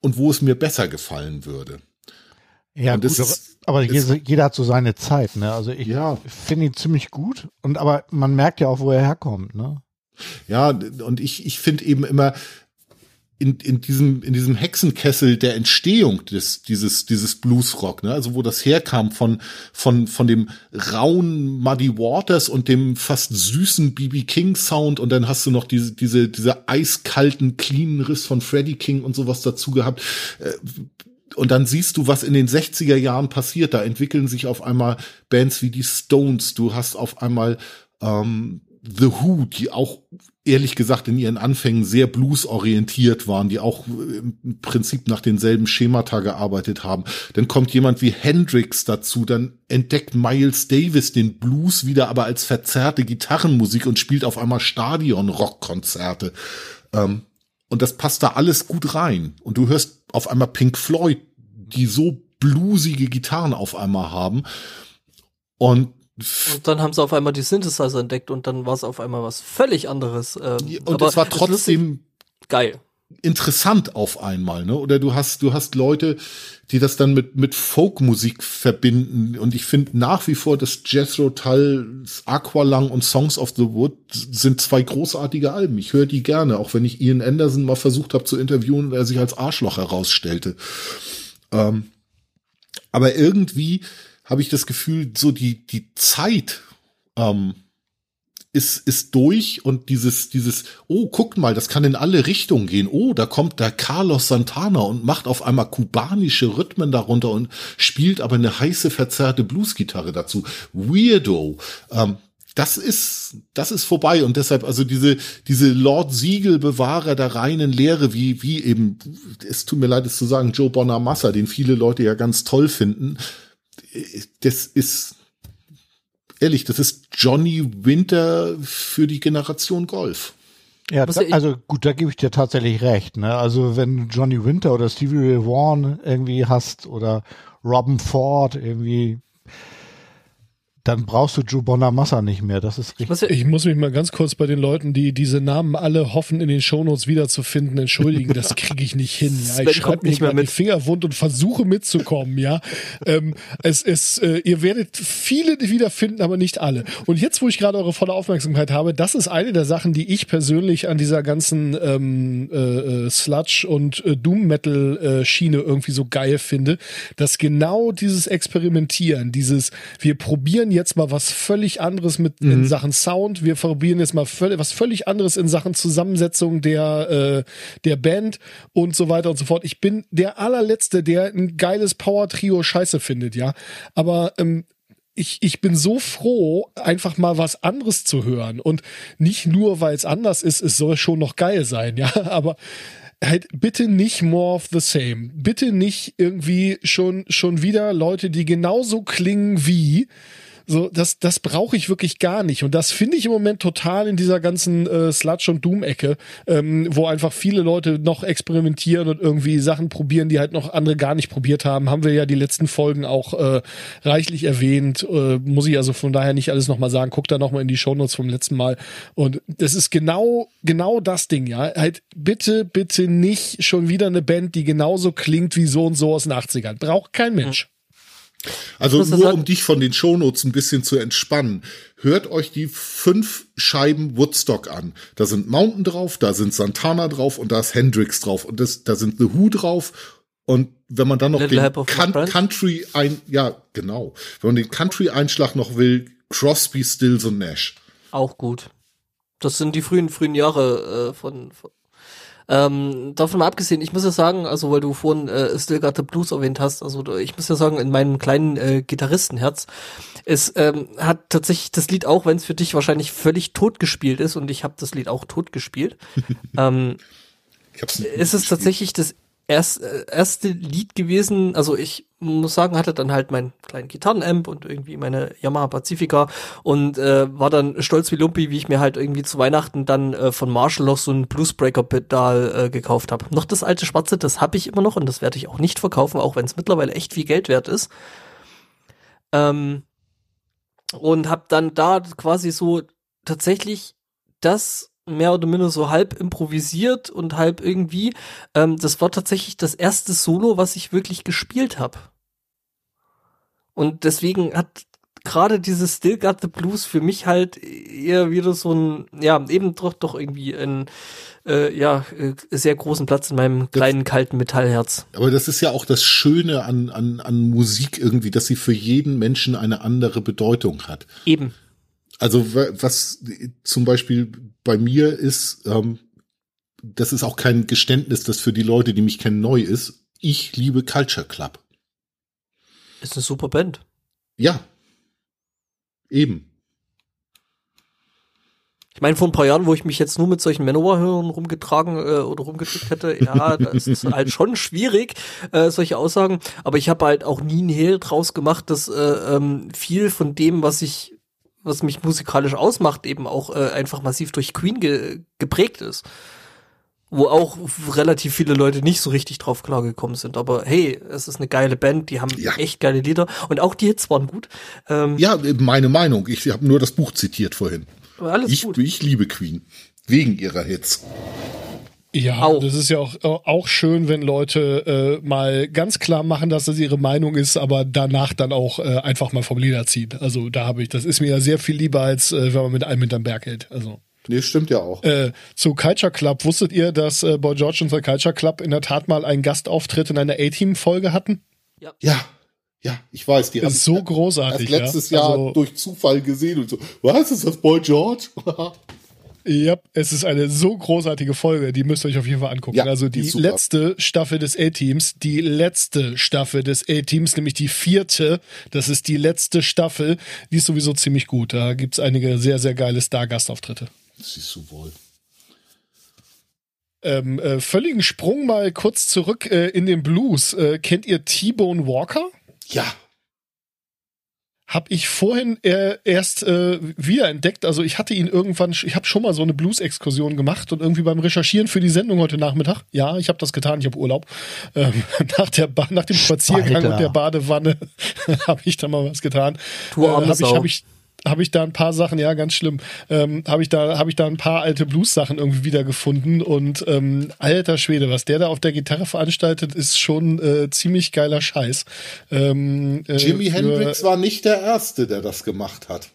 und wo es mir besser gefallen würde. Ja, Und gut, ist- aber ist- jeder, jeder hat so seine Zeit, ne? Also ich Ja. finde ihn ziemlich gut und aber man merkt ja auch, wo er herkommt, ne? Ja, und ich, ich finde eben immer in, in diesem, in diesem Hexenkessel der Entstehung des, dieses, dieses Bluesrock, ne, also wo das herkam von, von, von dem rauen Muddy Waters und dem fast süßen BB King Sound und dann hast du noch diese, diese, diese eiskalten, cleanen Riss von Freddie King und sowas dazu gehabt. Äh, Und dann siehst du, was in den 60er Jahren passiert. Da entwickeln sich auf einmal Bands wie die Stones. Du hast auf einmal ähm, The Who, die auch ehrlich gesagt in ihren Anfängen sehr bluesorientiert waren, die auch im Prinzip nach denselben Schemata gearbeitet haben. Dann kommt jemand wie Hendrix dazu, dann entdeckt Miles Davis den Blues wieder aber als verzerrte Gitarrenmusik und spielt auf einmal Stadion-Rockkonzerte. Ähm, und das passt da alles gut rein. Und du hörst auf einmal Pink Floyd, die so bluesige Gitarren auf einmal haben. Und und dann haben sie auf einmal die Synthesizer entdeckt und dann war es auf einmal was völlig anderes. Ähm, und es war trotzdem geil. Interessant auf einmal, ne? Oder du hast, du hast Leute, die das dann mit, mit Folkmusik verbinden. Und ich finde nach wie vor, dass Jethro Tull, Aqualung und Songs of the Wood sind zwei großartige Alben. Ich höre die gerne, auch wenn ich Ian Anderson mal versucht habe zu interviewen und er sich als Arschloch herausstellte. Ähm, aber irgendwie, habe ich das Gefühl, so die, die Zeit ähm, ist, ist durch und dieses, dieses, oh, guckt mal, das kann in alle Richtungen gehen. Oh, da kommt der Carlos Santana und macht auf einmal kubanische Rhythmen darunter und spielt aber eine heiße, verzerrte Bluesgitarre dazu. Weirdo. Ähm, das ist, das ist vorbei und deshalb, also diese, diese Lord Siegel Bewahrer der reinen Lehre, wie, wie eben, es tut mir leid, es zu sagen, Joe Bonamassa, den viele Leute ja ganz toll finden, das ist ehrlich, das ist Johnny Winter für die Generation Golf. Ja, da, also gut, da gebe ich dir tatsächlich recht. Ne? Also wenn du Johnny Winter oder Stevie Ray Vaughan irgendwie hast oder Robin Ford irgendwie, dann brauchst du Joe Bonamassa nicht mehr. Das ist richtig. Ich muss mich mal ganz kurz bei den Leuten, die diese Namen alle hoffen, in den Shownotes wiederzufinden, entschuldigen. Das kriege ich nicht hin. Ja, ich schreibe nicht mehr mit Finger wund und versuche mitzukommen. Ja, ähm, es ist, äh, ihr werdet viele wiederfinden, aber nicht alle. Und jetzt, wo ich gerade eure volle Aufmerksamkeit habe, das ist eine der Sachen, die ich persönlich an dieser ganzen ähm, äh, äh Sludge und äh, Doom Metal äh, Schiene irgendwie so geil finde, dass genau dieses Experimentieren, dieses wir probieren jetzt mal was völlig anderes mit mhm. in Sachen Sound. Wir probieren jetzt mal völ was völlig anderes in Sachen Zusammensetzung der, äh, der Band und so weiter und so fort. Ich bin der allerletzte, der ein geiles Power-Trio scheiße findet, ja. Aber ähm, ich, ich bin so froh, einfach mal was anderes zu hören. Und nicht nur, weil es anders ist, es soll schon noch geil sein, ja. (laughs) Aber halt bitte nicht more of the same. Bitte nicht irgendwie schon, schon wieder Leute, die genauso klingen wie so, das, das brauche ich wirklich gar nicht. Und das finde ich im Moment total in dieser ganzen äh, Sludge- und Doom-Ecke, ähm, wo einfach viele Leute noch experimentieren und irgendwie Sachen probieren, die halt noch andere gar nicht probiert haben. Haben wir ja die letzten Folgen auch äh, reichlich erwähnt. Äh, muss ich also von daher nicht alles nochmal sagen. Guck da nochmal in die Shownotes vom letzten Mal. Und das ist genau, genau das Ding, ja. Halt bitte, bitte nicht schon wieder eine Band, die genauso klingt wie so und so aus den 80ern. Braucht kein Mensch. Also nur um dich von den Shownotes ein bisschen zu entspannen. Hört euch die fünf Scheiben Woodstock an. Da sind Mountain drauf, da sind Santana drauf und da ist Hendrix drauf und das, da sind The Who drauf. Und wenn man dann noch den Country ein, ja, genau. Wenn man den Country Einschlag noch will, Crosby, Stills und Nash. Auch gut. Das sind die frühen, frühen Jahre äh, von, von ähm, davon mal abgesehen, ich muss ja sagen, also weil du vorhin äh, Still Got the Blues erwähnt hast, also ich muss ja sagen, in meinem kleinen äh, Gitarristenherz, es ähm, hat tatsächlich das Lied auch, wenn es für dich wahrscheinlich völlig tot gespielt ist und ich habe das Lied auch tot gespielt, (laughs) ähm, ich hab's nicht ist es tatsächlich das erst, äh, erste Lied gewesen, also ich muss sagen, hatte dann halt meinen kleinen Gitarrenamp und irgendwie meine Yamaha Pacifica und äh, war dann stolz wie Lumpi, wie ich mir halt irgendwie zu Weihnachten dann äh, von Marshall noch so ein Bluesbreaker-Pedal äh, gekauft habe. Noch das alte Schwarze, das habe ich immer noch und das werde ich auch nicht verkaufen, auch wenn es mittlerweile echt viel Geld wert ist. Ähm, und habe dann da quasi so tatsächlich das mehr oder minder so halb improvisiert und halb irgendwie. Ähm, das war tatsächlich das erste Solo, was ich wirklich gespielt habe. Und deswegen hat gerade dieses Still Got the Blues für mich halt eher wieder so ein, ja, eben doch, doch irgendwie ein, äh, ja, äh, sehr großen Platz in meinem kleinen, kalten Metallherz. Aber das ist ja auch das Schöne an, an, an Musik irgendwie, dass sie für jeden Menschen eine andere Bedeutung hat. Eben. Also was zum Beispiel bei mir ist, ähm, das ist auch kein Geständnis, das für die Leute, die mich kennen, neu ist. Ich liebe Culture Club. Ist eine super Band. Ja. Eben. Ich meine, vor ein paar Jahren, wo ich mich jetzt nur mit solchen Manowar-Hörern rumgetragen äh, oder rumgedrückt hätte, ja, das ist (laughs) halt schon schwierig, äh, solche Aussagen. Aber ich habe halt auch nie einen Hehl draus gemacht, dass äh, ähm, viel von dem, was ich, was mich musikalisch ausmacht, eben auch äh, einfach massiv durch Queen ge geprägt ist. Wo auch relativ viele Leute nicht so richtig drauf klargekommen sind. Aber hey, es ist eine geile Band, die haben Ja. echt geile Lieder. Und auch die Hits waren gut. Ähm, Ja, meine Meinung. Ich habe nur das Buch zitiert vorhin. alles Ich, gut. ich liebe Queen. Wegen ihrer Hits. Ja, Auch. das ist ja auch, auch schön, wenn Leute äh, mal ganz klar machen, dass das ihre Meinung ist, aber danach dann auch äh, einfach mal vom Leder ziehen. Also da habe ich, das ist mir ja sehr viel lieber, als äh, wenn man mit einem hinterm Berg hält. Also Nee, stimmt ja auch. äh, zu Culture Club, wusstet ihr, dass äh, Boy George und the Culture Club in der Tat mal einen Gastauftritt in einer A-Team-Folge hatten? Ja, ja, ich weiß. Die Das ist so erst großartig. letztes ja? Jahr Also, durch Zufall gesehen und so. Was ist das Boy George? (laughs) Ja, es ist eine so großartige Folge, die müsst ihr euch auf jeden Fall angucken. Ja, also die letzte Staffel des A-Teams, die letzte Staffel des A-Teams, nämlich die vierte, das ist die letzte Staffel, die ist sowieso ziemlich gut. Da gibt's einige sehr, sehr geile Star-Gastauftritte. Siehst du wohl. Ähm, äh, völligen Sprung mal kurz zurück äh, in den Blues. Äh, kennt ihr T-Bone Walker? Ja, Hab ich vorhin äh, erst äh, wiederentdeckt. Also ich hatte ihn irgendwann, ich habe schon mal so eine Blues-Exkursion gemacht und irgendwie beim Recherchieren für die Sendung heute Nachmittag, ja, ich habe das getan, ich habe Urlaub, ähm, (laughs) nach, der ba nach dem Spaziergang Spalter. und der Badewanne (laughs) habe ich da mal was getan. Du äh, habe ich, hab ich habe ich da ein paar Sachen, ja, ganz schlimm, ähm, habe ich da habe ich da ein paar alte Blues-Sachen irgendwie wiedergefunden und ähm, alter Schwede, was der da auf der Gitarre veranstaltet, ist schon äh, ziemlich geiler Scheiß. Ähm, äh, Jimi Hendrix war nicht der Erste, der das gemacht hat.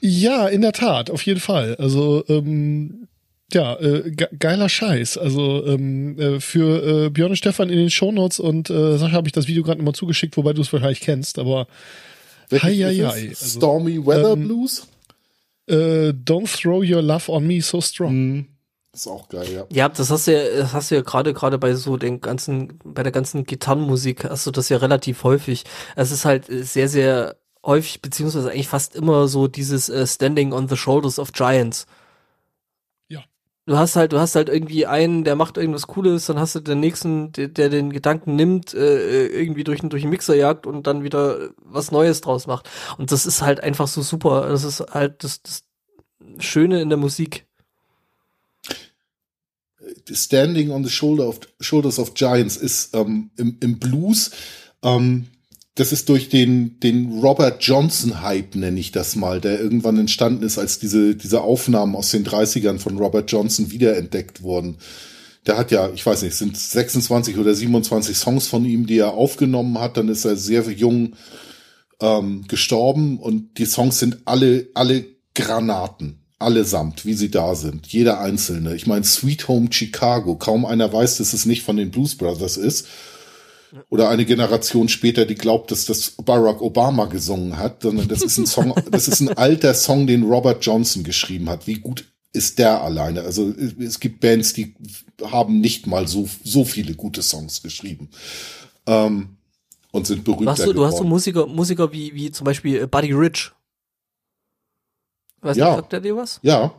Ja, in der Tat, auf jeden Fall. Also ähm, ja, äh, ge geiler Scheiß. Also ähm, äh, für äh, Björn und Stefan in den Shownotes und äh, Sascha habe ich das Video gerade nochmal zugeschickt, wobei du es wahrscheinlich kennst, aber Welches Hei, hei, ist hei. es? Also, Stormy Weather ähm, Blues? äh, Don't throw your love on me so strong. Mhm. Ist auch geil, ja. Ja, das hast du ja, das hast du ja gerade gerade bei so den ganzen, bei der ganzen Gitarrenmusik hast du das ja relativ häufig. Es ist halt sehr, sehr häufig, beziehungsweise eigentlich fast immer so dieses äh, Standing on the Shoulders of Giants. Du hast halt, du hast halt irgendwie einen, der macht irgendwas Cooles, dann hast du den nächsten, der, der den Gedanken nimmt, äh, irgendwie durch, den- durch den Mixer jagt und dann wieder was Neues draus macht. Und das ist halt einfach so super. Das ist halt das, das Schöne in der Musik. Standing on the shoulder of, Shoulders of Giants ist ähm, im, im Blues, ähm, das ist durch den, den Robert Johnson-Hype, nenne ich das mal, der irgendwann entstanden ist, als diese, diese Aufnahmen aus den 30ern von Robert Johnson wiederentdeckt wurden. Der hat ja, ich weiß nicht, sind 26 oder 27 Songs von ihm, die er aufgenommen hat. Dann ist er sehr jung ähm, gestorben und die Songs sind alle, alle Granaten. Allesamt, wie sie da sind. Jeder einzelne. Ich meine, Sweet Home Chicago. Kaum einer weiß, dass es nicht von den Blues Brothers ist. Oder eine Generation später, die glaubt, dass das Barack Obama gesungen hat, sondern das ist ein Song, (laughs) das ist ein alter Song, den Robert Johnson geschrieben hat. Wie gut ist der alleine? Also es gibt Bands, die haben nicht mal so, so viele gute Songs geschrieben. Ähm, und sind berühmter Du hast, du, du hast so. Musiker, Musiker wie, wie zum Beispiel äh, Buddy Rich. Weißt Ja. du, sagt der dir was? Ja,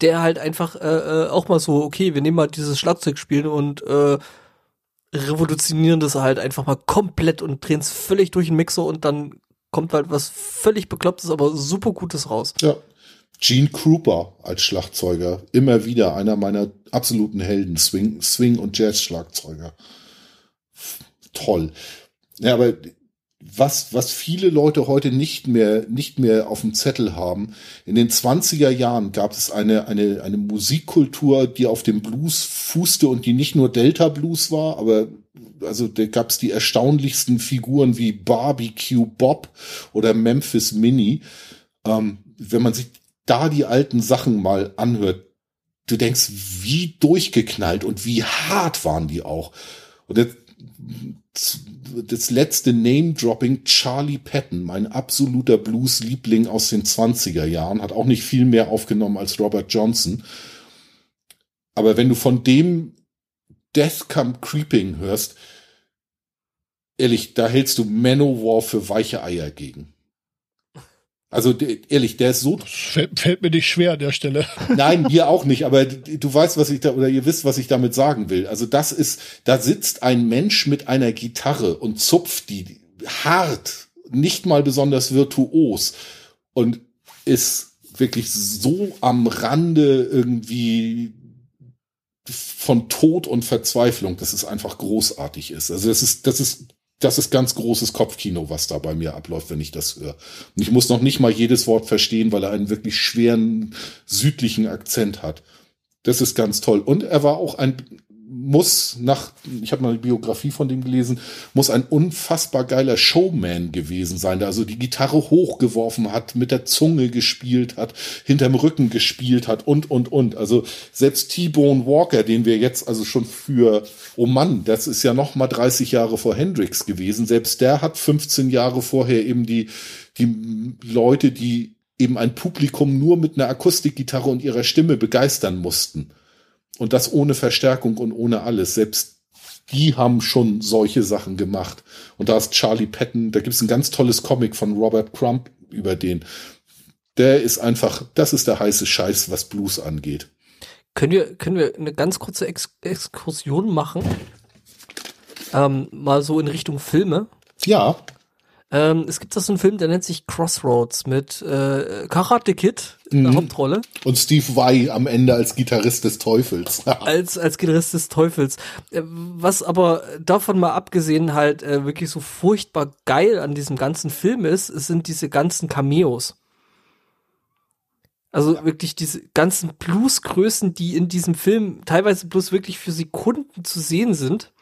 Der halt einfach äh, äh, auch mal so, okay, wir nehmen mal dieses Schlagzeug spielen und äh, revolutionieren das halt einfach mal komplett und drehen es völlig durch den Mixer und dann kommt halt was völlig beklopptes, aber super Gutes raus. Ja. Gene Krupa als Schlagzeuger. Immer wieder einer meiner absoluten Helden. Swing, Swing und Jazz-Schlagzeuger. Toll. Ja, aber was, was viele Leute heute nicht mehr, nicht mehr auf dem Zettel haben, in den 20er Jahren gab es eine, eine, eine Musikkultur, die auf dem Blues fußte und die nicht nur Delta Blues war, aber also da gab es die erstaunlichsten Figuren wie Barbecue Bob oder Memphis Minnie. Ähm, wenn man sich da die alten Sachen mal anhört, du denkst, wie durchgeknallt und wie hart waren die auch. Und das, das letzte Name-Dropping, Charlie Patton, mein absoluter Blues-Liebling aus den 20er Jahren, hat auch nicht viel mehr aufgenommen als Robert Johnson. Aber wenn du von dem Death Come Creeping hörst, ehrlich, da hältst du Manowar für weiche Eier gegen. Also ehrlich, der ist so Fällt, fällt mir nicht schwer an der Stelle. (laughs) Nein, mir auch nicht, aber du weißt, was ich da, oder ihr wisst, was ich damit sagen will. Also das ist, da sitzt ein Mensch mit einer Gitarre und zupft die hart, nicht mal besonders virtuos und ist wirklich so am Rande irgendwie von Tod und Verzweiflung, dass es einfach großartig ist. Also das ist, das ist das ist ganz großes Kopfkino, was da bei mir abläuft, wenn ich das höre. Und ich muss noch nicht mal jedes Wort verstehen, weil er einen wirklich schweren südlichen Akzent hat. Das ist ganz toll. Und er war auch ein muss nach, ich habe mal eine Biografie von dem gelesen, muss ein unfassbar geiler Showman gewesen sein, der also die Gitarre hochgeworfen hat, mit der Zunge gespielt hat, hinterm Rücken gespielt hat und, und, und. Also selbst T-Bone Walker, den wir jetzt also schon für, oh Mann, das ist ja noch mal 30 Jahre vor Hendrix gewesen, selbst der hat 15 Jahre vorher eben die, die Leute, die eben ein Publikum nur mit einer Akustikgitarre und ihrer Stimme begeistern mussten und das ohne Verstärkung und ohne alles. Selbst die haben schon solche Sachen gemacht. Und da ist Charlie Patton, da gibt es ein ganz tolles Comic von Robert Crump über den. Der ist einfach, das ist der heiße Scheiß, was Blues angeht. Können wir, können wir eine ganz kurze Ex Exkursion machen? Ähm, mal so in Richtung Filme. Ja, Ähm, es gibt da so einen Film, der nennt sich Crossroads mit äh, Karate Kid in der Mhm. Hauptrolle. und Steve Vai am Ende als Gitarrist des Teufels. (laughs) als als Gitarrist des Teufels. Äh, Was aber davon mal abgesehen halt äh, wirklich so furchtbar geil an diesem ganzen Film ist, sind diese ganzen Cameos. Also wirklich diese ganzen Bluesgrößen, die in diesem Film teilweise bloß wirklich für Sekunden zu sehen sind.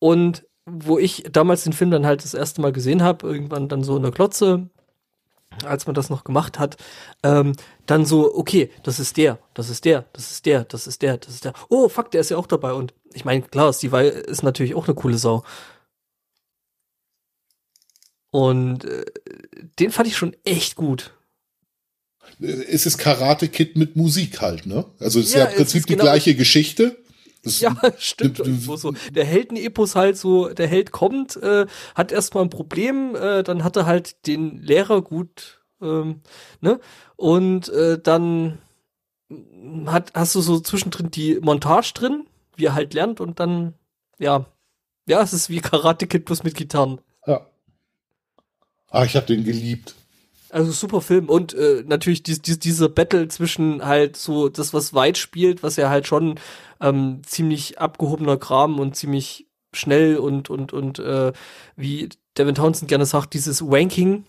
Und wo ich damals den Film dann halt das erste Mal gesehen habe, irgendwann dann so in der Klotze, als man das noch gemacht hat, ähm, dann so, okay, das ist der, das ist der, das ist der, das ist der, das ist der. Oh, fuck, der ist ja auch dabei. Und ich meine, klar, Steve ist natürlich auch eine coole Sau. Und äh, den fand ich schon echt gut. es ist Karate Kid mit Musik halt, ne? Also es ist ja, Ja, im Prinzip die genau- gleiche Geschichte. Es- Ja, (laughs) stimmt. so. Der Heldenepos halt so, der Held kommt, äh, hat erstmal ein Problem, äh, dann hat er halt den Lehrer gut, ähm, ne? Und äh, dann hat, hast du so zwischendrin die Montage drin, wie er halt lernt und dann, ja, ja, es ist wie Karate Kid plus mit Gitarren. Ja. Ah, ich habe den geliebt. Also super Film und äh, natürlich dies, dies, diese Battle zwischen halt so das, was weit spielt, was ja halt schon ähm, ziemlich abgehobener Kram und ziemlich schnell und und und äh, wie Devin Townsend gerne sagt, dieses Wanking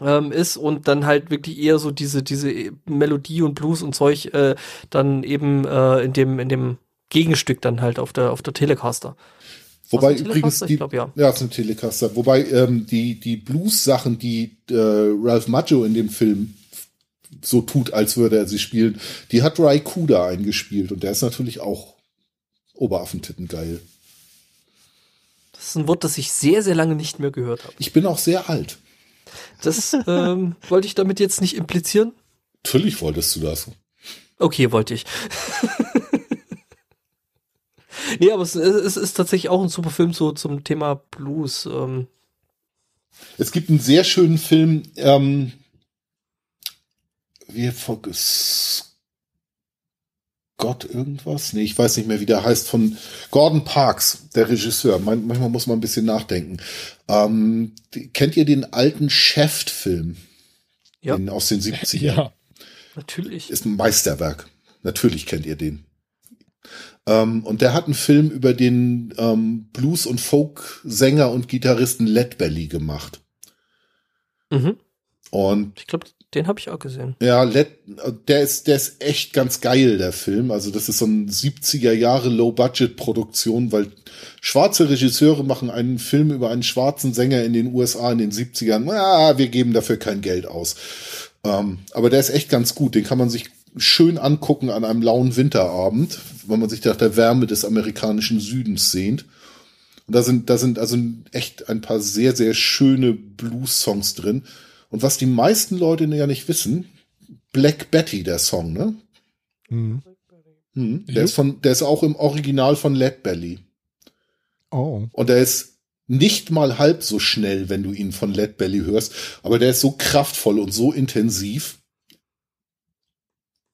ähm, ist und dann halt wirklich eher so diese diese Melodie und Blues und Zeug äh, dann eben äh, in dem in dem Gegenstück dann halt auf der auf der Telecaster. Wobei übrigens die, glaub, ja. ja, ist ein Telecaster. Wobei ähm, die die Blues-Sachen, die äh, Ralph Maggio in dem Film so tut, als würde er sie spielen, die hat Ray Kuda eingespielt und der ist natürlich auch Oberaffentitten geil. Das ist ein Wort, das ich sehr sehr lange nicht mehr gehört habe. Ich bin auch sehr alt. Das ähm, (laughs) wollte ich damit jetzt nicht implizieren. Natürlich wolltest du das. Okay, wollte ich. Nee, aber es, es ist tatsächlich auch ein super Film so zum Thema Blues. Ähm, Es gibt einen sehr schönen Film, ähm, wie vergiss Gott irgendwas? Nee, ich weiß nicht mehr, wie der heißt, von Gordon Parks, der Regisseur. Man, manchmal muss man ein bisschen nachdenken. Ähm, kennt ihr den alten Chef-Film? Ja. Den aus den 70ern? Ja. natürlich. Ist ein Meisterwerk. Natürlich kennt ihr den. Ähm, und der hat einen Film über den ähm, Blues- und Folk-Sänger und Gitarristen Led Belly gemacht. Mhm. Und Ich glaube, den habe ich auch gesehen. Ja, Let, der ist, der ist echt ganz geil, der Film. Also das ist so ein 70er Jahre Low-Budget-Produktion, weil schwarze Regisseure machen einen Film über einen schwarzen Sänger in den USA in den 70ern. Ah, wir geben dafür kein Geld aus. Ähm, aber der ist echt ganz gut. Den kann man sich schön angucken an einem lauen Winterabend, wenn man sich nach der Wärme des amerikanischen Südens sehnt. Und da sind, da sind also echt ein paar sehr, sehr schöne Blues-Songs drin. Und was die meisten Leute ja nicht wissen, Black Betty, der Song, ne? Hm. Hm, der ist von, der ist auch im Original von Led Belly. Oh. Und der ist nicht mal halb so schnell, wenn du ihn von Led Belly hörst, aber der ist so kraftvoll und so intensiv.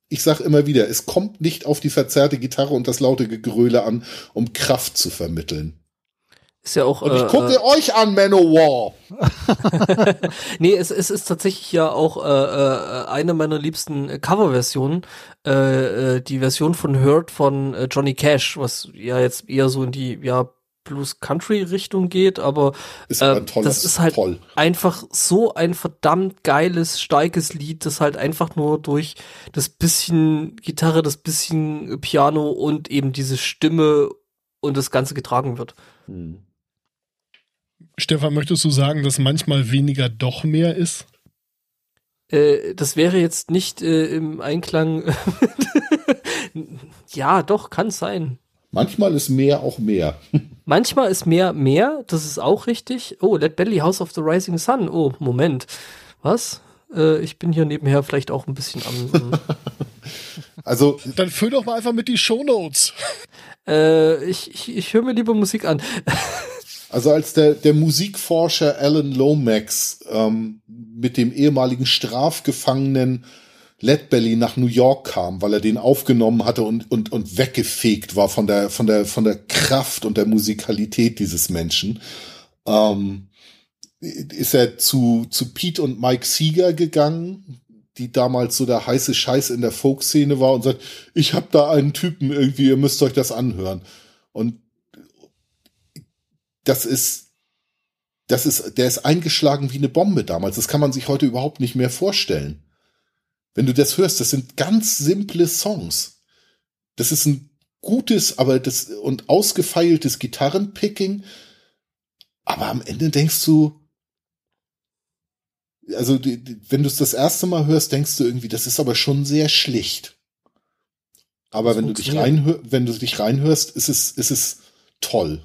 Ich sag immer wieder, es kommt nicht auf die verzerrte Gitarre und das laute Gegröle an, um Kraft zu vermitteln. Ist ja auch. Und ich äh, gucke äh, euch an, Manowar. (laughs) nee, es, es ist tatsächlich ja auch äh, äh, eine meiner liebsten Coverversionen. Äh, äh, die Version von Hurt von Johnny Cash, was ja jetzt eher so in die ja Blues Country Richtung geht, aber Ist äh, das ist halt toll. einfach so ein verdammt geiles, starkes Lied, das halt einfach nur durch das bisschen Gitarre, das bisschen Piano und eben diese Stimme und das Ganze getragen wird. Hm. Stefan, möchtest du sagen, dass manchmal weniger doch mehr ist? Äh, das wäre jetzt nicht äh, im Einklang. (laughs) ja, doch, kann sein. Manchmal ist mehr auch mehr. (laughs) Manchmal ist mehr mehr, das ist auch richtig. Oh, Let Belly House of the Rising Sun. Oh, Moment. Was? Äh, ich bin hier nebenher vielleicht auch ein bisschen am. am (laughs) Also Dann füll doch mal einfach mit die Shownotes. (laughs) äh, ich ich, ich höre mir lieber Musik an. Also als der, der Musikforscher Alan Lomax ähm, mit dem ehemaligen Strafgefangenen Led Belly nach New York kam, weil er den aufgenommen hatte und, und, und weggefegt war von der, von der, von der Kraft und der Musikalität dieses Menschen, ähm, ist er zu, zu Pete und Mike Seeger gegangen, die damals so der heiße Scheiß in der Folkszene war und sagt, ich hab da einen Typen irgendwie, ihr müsst euch das anhören. Und das ist, das ist, der ist eingeschlagen wie eine Bombe damals. Das kann man sich heute überhaupt nicht mehr vorstellen. Wenn du das hörst, das sind ganz simple Songs. Das ist ein gutes, aber das und ausgefeiltes Gitarrenpicking. Aber am Ende denkst du, also die, die, wenn du es das erste Mal hörst, denkst du irgendwie, das ist aber schon sehr schlicht. Aber Das wenn du dich reinhör, wenn du dich reinhörst, ist es, ist es toll.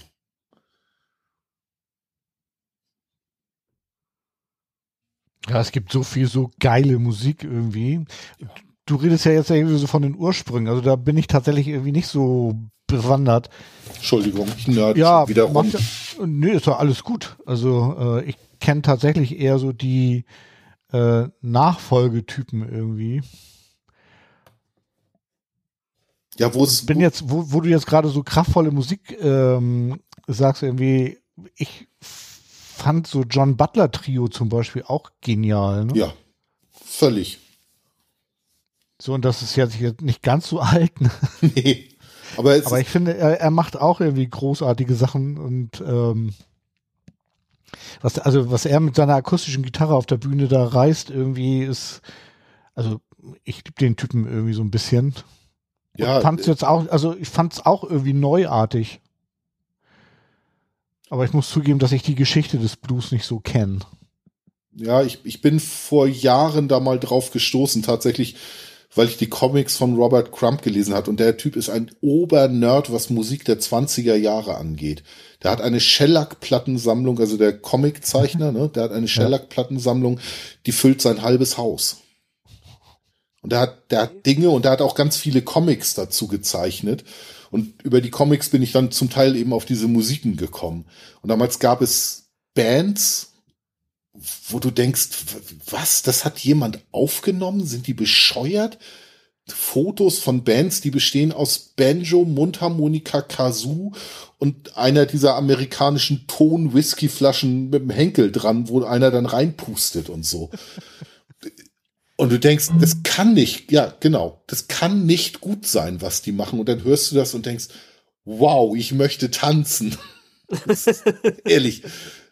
Ja, es gibt so viel so geile Musik irgendwie. Du redest ja jetzt irgendwie so von den Ursprüngen, also da bin ich tatsächlich irgendwie nicht so bewandert. Entschuldigung, ich nerd Ja, wiederum. macht ja, nee, ist doch alles gut. Also äh, ich kenne tatsächlich eher so die äh, Nachfolgetypen irgendwie. Ja, wo es bin jetzt, wo, wo du jetzt gerade so kraftvolle Musik ähm, sagst, irgendwie, ich fand so John Butler Trio zum Beispiel auch genial. Ne? ja völlig. So, und das ist jetzt, nicht ganz so (laughs) alt, ne? Nee. Aber, aber ich finde, er, er macht auch irgendwie großartige Sachen und ähm, was, also was er mit seiner akustischen Gitarre auf der Bühne da reißt, irgendwie ist, also ich liebe den Typen irgendwie so ein bisschen. ja, fand's jetzt auch, also ich fand's auch irgendwie neuartig. Aber ich muss zugeben, dass ich die Geschichte des Blues nicht so kenne. ja, ich, ich bin vor Jahren da mal drauf gestoßen, tatsächlich, weil ich die Comics von Robert Crump gelesen hat und der Typ ist ein Obernerd, was Musik der 20er Jahre angeht. Der hat eine Shellac-Plattensammlung, also der Comiczeichner, (laughs) ne, der hat eine Shellac-Plattensammlung, die füllt sein halbes Haus. Und der hat, der hat Dinge und der hat auch ganz viele Comics dazu gezeichnet. Und über die Comics bin ich dann zum Teil eben auf diese Musiken gekommen. Und damals gab es Bands, wo du denkst, was, das hat jemand aufgenommen? Sind die bescheuert? Fotos von Bands, die bestehen aus Banjo, Mundharmonika, Kazoo und einer dieser amerikanischen Ton-Whisky-Flaschen mit dem Henkel dran, wo einer dann reinpustet und so. Und du denkst, das kann nicht, ja, genau, das kann nicht gut sein, was die machen. Und dann hörst du das und denkst, wow, ich möchte tanzen. (laughs) Ehrlich.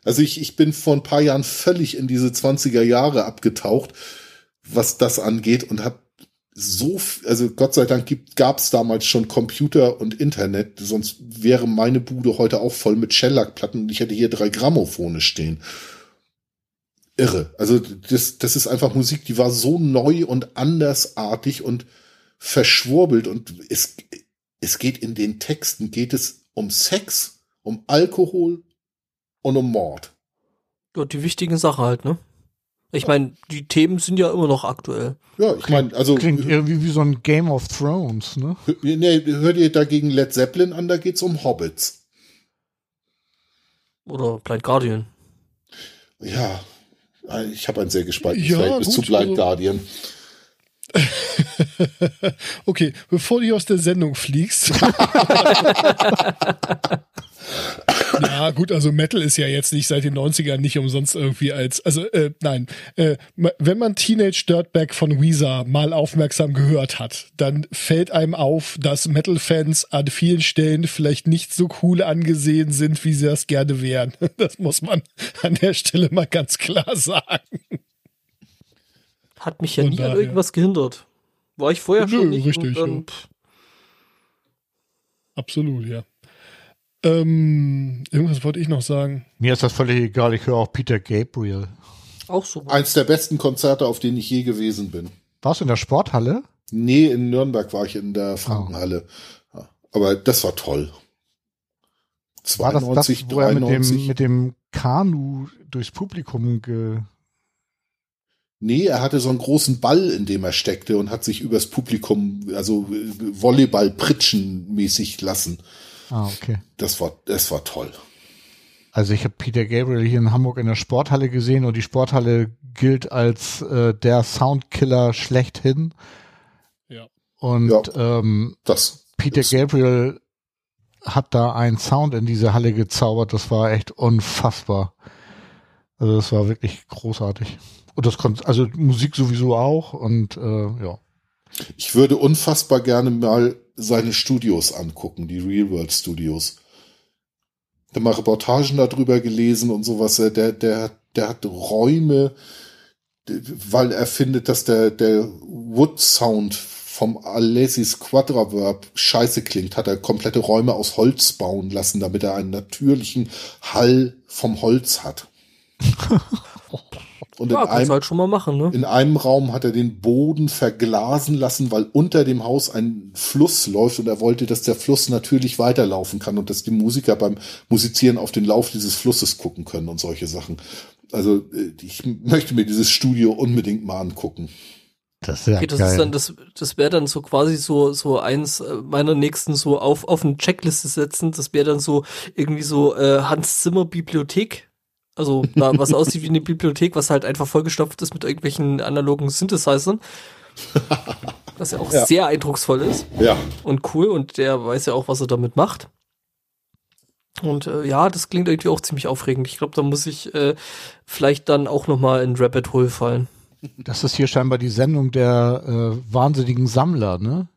Also ich, ich bin vor ein paar Jahren völlig in diese 20er Jahre abgetaucht, was das angeht und habe so, also Gott sei Dank gab es damals schon Computer und Internet, sonst wäre meine Bude heute auch voll mit Shellac-Platten und ich hätte hier drei Grammophone stehen. Irre. Also das, das ist einfach Musik, die war so neu und andersartig und verschwurbelt und es, es geht in den Texten, geht es um Sex, um Alkohol und um Mord. Ja, die wichtigen Sachen halt, ne? Ich meine, die Themen sind ja immer noch aktuell. Ja, ich meine, also Klingt irgendwie wie so ein Game of Thrones, ne? nee, hört ihr dagegen Led Zeppelin an, da geht's um Hobbits. Oder Blind Guardian. Ja, ich habe ein sehr gespaltenes Ja, Verhältnis gut, zu Blind also- Guardian. (laughs) Okay, bevor du aus der Sendung fliegst. (laughs) ja, gut, also Metal ist ja jetzt nicht seit den 90ern nicht umsonst irgendwie als, also äh, nein, äh, wenn man Teenage Dirtbag von Weezer mal aufmerksam gehört hat, dann fällt einem auf, dass Metal-Fans an vielen Stellen vielleicht nicht so cool angesehen sind, wie sie das gerne wären. (laughs) Das muss man an der Stelle mal ganz klar sagen. Hat mich ja Von nie an irgendwas gehindert. War ich vorher Nö, schon nicht. richtig, dann, ja. Absolut, ja. Ähm, irgendwas wollte ich noch sagen. Mir ist das völlig egal, ich höre auch Peter Gabriel. auch so. Eins der besten Konzerte, auf denen ich je gewesen bin. Warst du in der Sporthalle? Nee, in Nürnberg war ich in der Frankenhalle. Ja, Aber das war toll. War das 92, das, wo er mit 93. dem, mit dem Kanu durchs Publikum ge... Nee, er hatte so einen großen Ball, in dem er steckte und hat sich übers Publikum, also äh, Volleyball pritschen mäßig lassen. Ah, okay. Das war, das war toll. Also ich habe Peter Gabriel hier in Hamburg in der Sporthalle gesehen und die Sporthalle gilt als äh, der Soundkiller schlechthin. Ja. Und ähm, Das, Peter Gabriel hat da einen Sound in diese Halle gezaubert, das war echt unfassbar. Also das war wirklich großartig. Und das konnte, also Musik sowieso auch und äh, ja. Ich würde unfassbar gerne mal seine Studios angucken, die Real World Studios. Habe mal Reportagen darüber gelesen und sowas. Der, der, der hat Räume, weil er findet, dass der, der Wood Sound vom Alesis Quadraverb scheiße klingt, hat er komplette Räume aus Holz bauen lassen, damit er einen natürlichen Hall vom Holz hat. (laughs) Und Ja, in einem, halt schon mal machen, ne? in einem Raum hat er den Boden verglasen lassen, weil unter dem Haus ein Fluss läuft und er wollte, dass der Fluss natürlich weiterlaufen kann und dass die Musiker beim Musizieren auf den Lauf dieses Flusses gucken können und solche Sachen. Also äh, ich möchte mir dieses Studio unbedingt mal angucken. Das ja Okay, das geil. ist dann, das, das wäre dann so quasi so, so eins äh, meiner nächsten so auf, auf eine Checkliste setzen. Das wäre dann so irgendwie so äh, Hans Zimmer Bibliothek. Also da, was aussieht wie eine Bibliothek, was halt einfach vollgestopft ist mit irgendwelchen analogen Synthesizern. Was ja auch Ja. sehr eindrucksvoll ist Ja, und cool und der weiß ja auch, was er damit macht. Und äh, ja, das klingt irgendwie auch ziemlich aufregend. Ich glaube, da muss ich äh, vielleicht dann auch noch mal in Rabbit Hole fallen. Das ist hier scheinbar die Sendung der äh, wahnsinnigen Sammler, ne?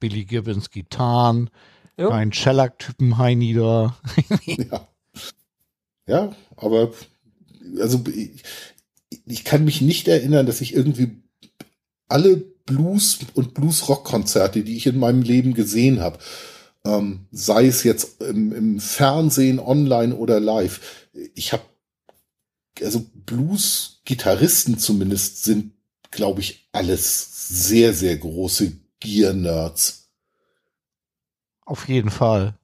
Billy Gibbons Gitarren, Ja. ein Shellac-Typen Heini da. ja. Ja, aber also ich, ich kann mich nicht erinnern, dass ich irgendwie alle Blues- und Blues-Rock-Konzerte, die ich in meinem Leben gesehen habe, ähm, sei es jetzt im, im Fernsehen, online oder live, ich habe, also Blues-Gitarristen zumindest sind, glaube ich, alles sehr, sehr große Gear-Nerds. Auf jeden Fall.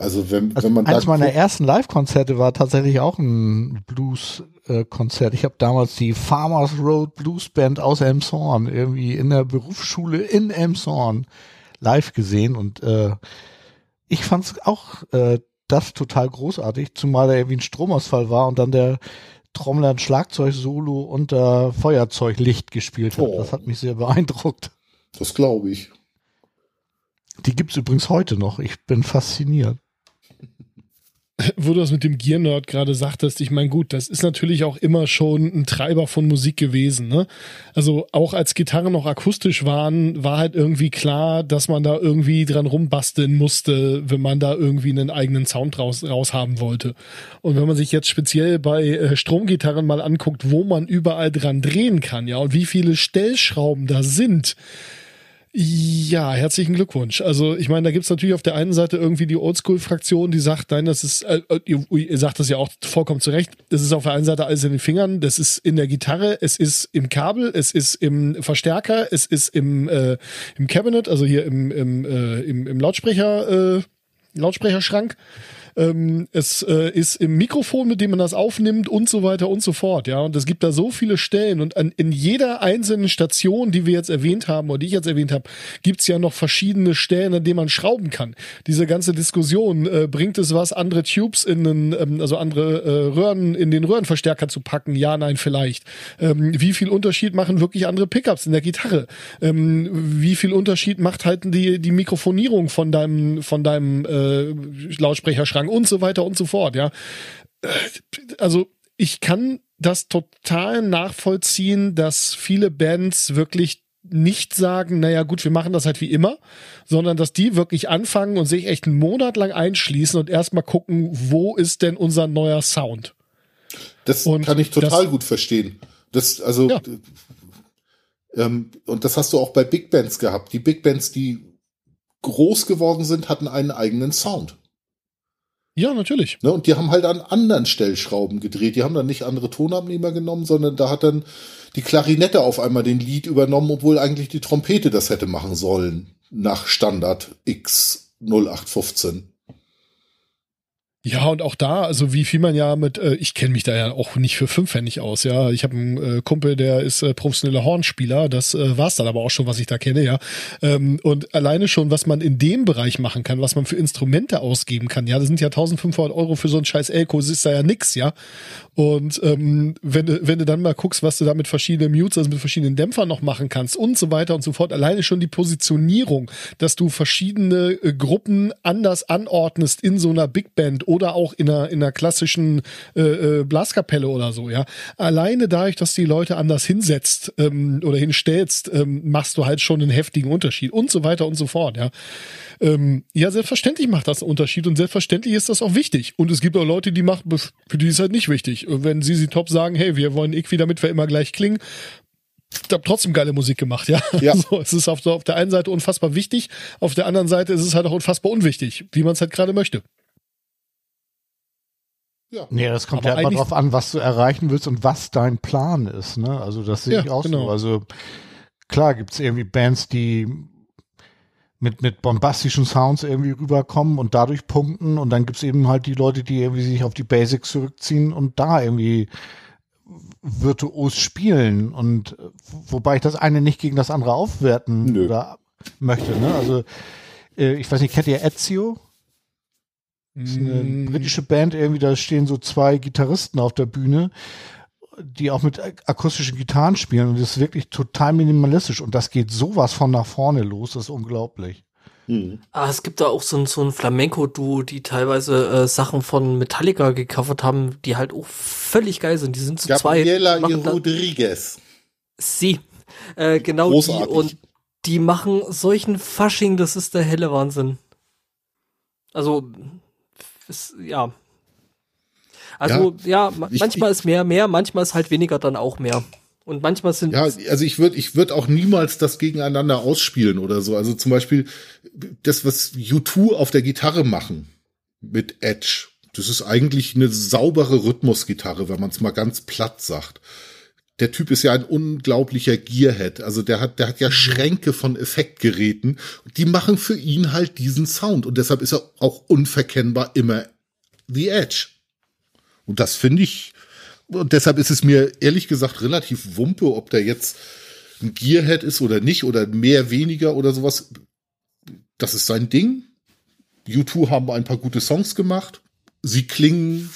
Also wenn, Also wenn man eines meiner ersten Live-Konzerte war tatsächlich auch ein Blues-Konzert. ich habe damals die Farmers Road Blues Band aus Elmshorn irgendwie in der Berufsschule in Elmshorn live gesehen und äh, ich fand es auch äh, das total großartig, zumal da irgendwie ein Stromausfall war und dann der Trommler ein Schlagzeug-Solo unter Feuerzeuglicht gespielt hat. Oh. Das hat mich sehr beeindruckt. das glaube ich. Die gibt's übrigens heute noch. Ich bin fasziniert. (laughs) wo du das mit dem Gear-Nerd gerade sagtest, ich meine, gut, das ist natürlich auch immer schon ein Treiber von Musik gewesen. Ne? Also auch als Gitarren noch akustisch waren, war halt irgendwie klar, dass man da irgendwie dran rumbasteln musste, wenn man da irgendwie einen eigenen Sound raus, raus haben wollte. Und wenn man sich jetzt speziell bei äh, Stromgitarren mal anguckt, wo man überall dran drehen kann, ja, und wie viele Stellschrauben da sind, ja, herzlichen Glückwunsch. Also ich meine, da gibt's natürlich auf der einen Seite irgendwie die Oldschool-Fraktion, die sagt, nein, das ist, äh, ihr, ihr sagt das ja auch vollkommen zu Recht, das ist auf der einen Seite alles in den Fingern, das ist in der Gitarre, es ist im Kabel, es ist im Verstärker, es ist im, äh, im Cabinet, also hier im, im, äh, im, im Lautsprecher, äh, Lautsprecherschrank. Ähm, es äh, ist im Mikrofon, mit dem man das aufnimmt und so weiter und so fort, ja. Und es gibt da so viele Stellen und an, in jeder einzelnen Station, die wir jetzt erwähnt haben oder die ich jetzt erwähnt habe, gibt's ja noch verschiedene Stellen, an denen man schrauben kann. Diese ganze Diskussion, äh, bringt es was, andere Tubes in den, ähm, also andere äh, Röhren in den Röhrenverstärker zu packen? Ja, nein, vielleicht. Ähm, wie viel Unterschied machen wirklich andere Pickups in der Gitarre? Ähm, wie viel Unterschied macht halt die, die Mikrofonierung von deinem, von deinem äh, Lautsprecherschrank und so weiter und so fort, ja. Äh, Also ich kann das total nachvollziehen, dass viele Bands wirklich nicht sagen, naja gut, wir machen das halt wie immer, sondern dass die wirklich anfangen und sich echt einen Monat lang einschließen und erstmal gucken, wo ist denn unser neuer Sound? Das Und kann ich total das- gut verstehen. Das, also, Ja. ähm, und das hast du auch bei Big Bands gehabt. Die Big Bands, die groß geworden sind, hatten einen eigenen Sound. Ja, natürlich. Ne? Und die haben halt an anderen Stellschrauben gedreht. Die haben dann nicht andere Tonabnehmer genommen, sondern da hat dann die Klarinette auf einmal den Lied übernommen, obwohl eigentlich die Trompete das hätte machen sollen. Nach Standard X 0815. Ja, und auch da, also wie viel man ja mit, äh, ich kenne mich da ja auch nicht für fünfhändig aus, ja. Ich habe einen äh, Kumpel, der ist äh, professioneller Hornspieler, das äh, war's dann aber auch schon, was ich da kenne, ja. Ähm, und alleine schon, was man in dem Bereich machen kann, was man für Instrumente ausgeben kann, ja, das sind ja 1500 Euro für so ein scheiß Elko, das ist da ja nix, ja. Und ähm, wenn, du, wenn du dann mal guckst, was du da mit verschiedenen Mutes, also mit verschiedenen Dämpfern noch machen kannst und so weiter und so fort, alleine schon die Positionierung, dass du verschiedene äh, Gruppen anders anordnest in so einer Big Band oder auch in einer, in einer klassischen äh, äh, Blaskapelle oder so, ja. Alleine dadurch, dass die Leute anders hinsetzt ähm, oder hinstellst, ähm, machst du halt schon einen heftigen Unterschied und so weiter und so fort, ja. Ähm, ja, selbstverständlich macht das einen Unterschied und selbstverständlich ist das auch wichtig. Und es gibt auch Leute, die machen, für die ist halt nicht wichtig. Und wenn sie sie top sagen, hey, wir wollen Equi, damit wir immer gleich klingen, ich habe trotzdem geile Musik gemacht, ja. Ja. (laughs) So, es ist auf, auf der einen Seite unfassbar wichtig, auf der anderen Seite ist es halt auch unfassbar unwichtig, wie man es halt gerade möchte. Ja. Nee, das kommt ja immer drauf an, was du erreichen willst und was dein Plan ist. Ne? Also das sehe Ja, ich auch genau. so. Also klar gibt's irgendwie Bands, die mit, mit bombastischen Sounds irgendwie rüberkommen und dadurch punkten. Und dann gibt's eben halt die Leute, die irgendwie sich auf die Basics zurückziehen und da irgendwie virtuos spielen. Und wobei ich das eine nicht gegen das andere aufwerten möchte. Ne? Also äh, ich weiß nicht, kennt ihr Ezio? Das ist eine Mm, britische Band irgendwie, da stehen so zwei Gitarristen auf der Bühne, die auch mit ak- akustischen Gitarren spielen und das ist wirklich total minimalistisch und das geht sowas von nach vorne los, das ist unglaublich. Hm. Ah, es gibt da auch so ein, so ein Flamenco-Duo, die teilweise äh, Sachen von Metallica gecovert haben, die halt auch völlig geil sind. Die sind zu zweit. Gabriela y machen da- Rodriguez. Sie. Äh, genau die. Großartig. Und die machen solchen Fasching, das ist der helle Wahnsinn. Also, ist, ja. Also, ja, ich- manchmal ist mehr mehr, manchmal ist halt weniger dann auch mehr. Und manchmal sind Ja, also ich würde ich würd auch niemals das gegeneinander ausspielen oder so. Also zum Beispiel das, was U2 auf der Gitarre machen mit Edge. Das ist eigentlich eine saubere Rhythmusgitarre, wenn man es mal ganz platt sagt. Der Typ ist ja ein unglaublicher Gearhead. Also der hat, der hat ja Schränke von Effektgeräten. Die machen für ihn halt diesen Sound. Und deshalb ist er auch unverkennbar immer The Edge. Und das finde ich, und deshalb ist es mir ehrlich gesagt relativ wumpe, ob der jetzt ein Gearhead ist oder nicht oder mehr, weniger oder sowas. Das ist sein Ding. U2 haben ein paar gute Songs gemacht. Sie klingen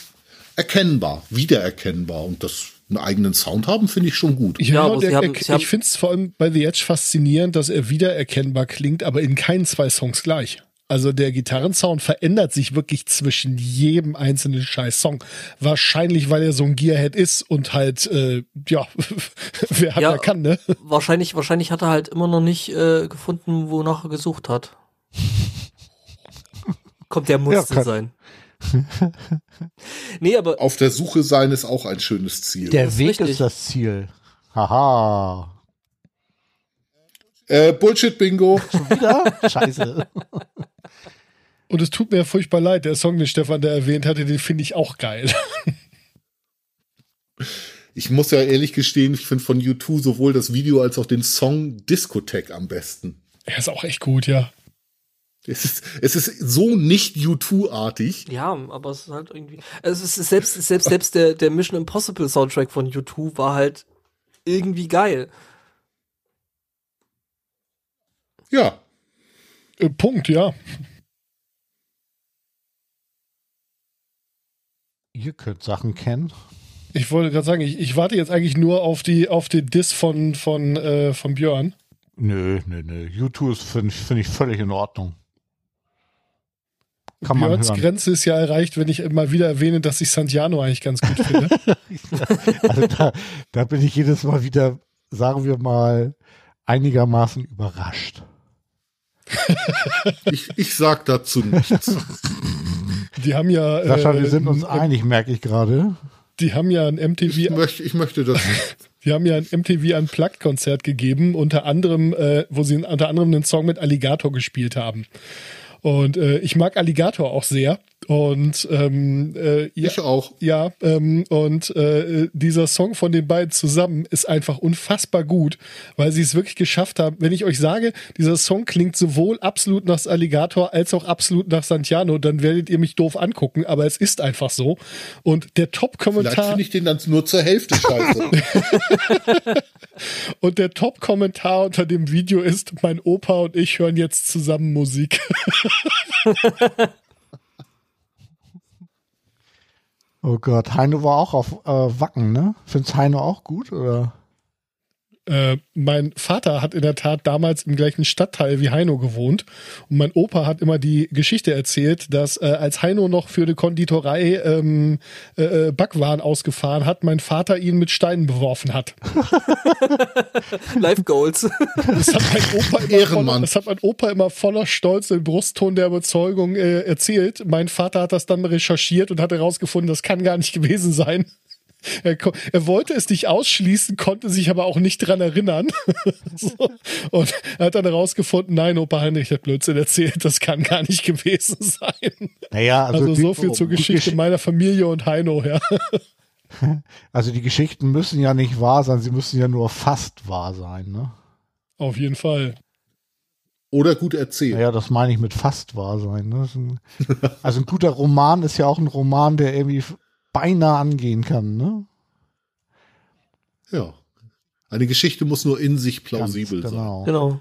erkennbar, wiedererkennbar und das einen eigenen Sound haben, finde ich schon gut. Ja, Ja, der, haben- er, ich finde es vor allem bei The Edge faszinierend, dass er wiedererkennbar klingt, aber in keinen zwei Songs gleich. Also der Gitarrensound verändert sich wirklich zwischen jedem einzelnen scheiß Song. Wahrscheinlich, weil er so ein Gearhead ist und halt, äh, ja, (laughs) wer hat, Ja. der kann, ne? wahrscheinlich, wahrscheinlich hat er halt immer noch nicht äh, gefunden, wonach er gesucht hat. (laughs) Kommt, der musste kann- sein. (laughs) nee, aber Auf der Suche sein ist auch ein schönes Ziel. Der Weg richtig. ist das Ziel. Haha. Äh, Bullshit-Bingo. (laughs) Wieder? Scheiße. Und es tut mir furchtbar leid, der Song, den Stefan da erwähnt hatte, den finde ich auch geil. Ich muss ja ehrlich gestehen, ich finde von U2 sowohl das Video als auch den Song Discotheque am besten. Er ist auch echt gut, ja. Es ist, es ist so nicht U2-artig. Ja, aber es ist halt irgendwie. Also es ist selbst, selbst, selbst der, der Mission Impossible Soundtrack von U2 war halt irgendwie geil. Ja. Äh, Punkt, ja. Ihr könnt Sachen kennen. Ich wollte gerade sagen, ich, ich warte jetzt eigentlich nur auf die auf den Diss von von äh, von Björn. Nö, nö, nö. YouTube ist, finde ich, find ich völlig in Ordnung. Kann man Björns hören. Grenze ist ja erreicht, wenn ich mal wieder erwähne, dass ich Santiano eigentlich ganz gut finde. (laughs) Also da, da bin ich jedes Mal wieder, sagen wir mal, einigermaßen überrascht. Ich, ich sag dazu nichts. Die haben ja Sascha, äh, wir sind uns ein- einig, merke ich gerade. die haben ja ein Ich MTV möchte, ich möchte das nicht. Die haben ja ein MTV Unplugged Konzert gegeben, unter anderem, äh, wo sie unter anderem einen Song mit Alligator gespielt haben. Und äh, ich mag Alligator auch sehr. Und ähm, äh, ja, Ich auch. ja, ähm, und äh, dieser Song von den beiden zusammen ist einfach unfassbar gut, weil sie es wirklich geschafft haben. Wenn ich euch sage, dieser Song klingt sowohl absolut nach Alligator als auch absolut nach Santiano, dann werdet ihr mich doof angucken, aber es ist einfach so. Und der Vielleicht Top-Kommentar. finde ich den dann nur zur Hälfte scheiße. (laughs) Und der Top-Kommentar unter dem Video ist, mein Opa und ich hören jetzt zusammen Musik. (laughs) Oh Gott, Heino war auch auf äh, Wacken, ne? Findest Heino auch gut, oder? Äh, mein Vater hat in der Tat damals im gleichen Stadtteil wie Heino gewohnt. Und mein Opa hat immer die Geschichte erzählt, dass äh, als Heino noch für eine Konditorei ähm, äh, äh, Backwaren ausgefahren hat, mein Vater ihn mit Steinen beworfen hat. (laughs) Live Goals. Das hat mein Opa immer, Ehrenmann. voller, das hat mein Opa immer voller Stolz im Brustton der Überzeugung äh, erzählt. Mein Vater hat das dann recherchiert und hat herausgefunden, das kann gar nicht gewesen sein. Er, er wollte es nicht ausschließen, konnte sich aber auch nicht dran erinnern. (laughs) so. Und er hat dann herausgefunden, nein, Opa Heinrich hat Blödsinn erzählt, das kann gar nicht gewesen sein. Naja, also, Also, so viel zur Geschichte Gesch- meiner Familie und Heino, ja. (laughs) Also die Geschichten müssen ja nicht wahr sein, sie müssen ja nur fast wahr sein, ne? Auf jeden Fall. Oder gut erzählt. Naja, das meine ich mit fast wahr sein. Ne? (laughs) Also ein guter Roman ist ja auch ein Roman, der irgendwie beinahe angehen kann, ne? Ja. Eine Geschichte muss nur in sich plausibel Ganz sein. genau. genau.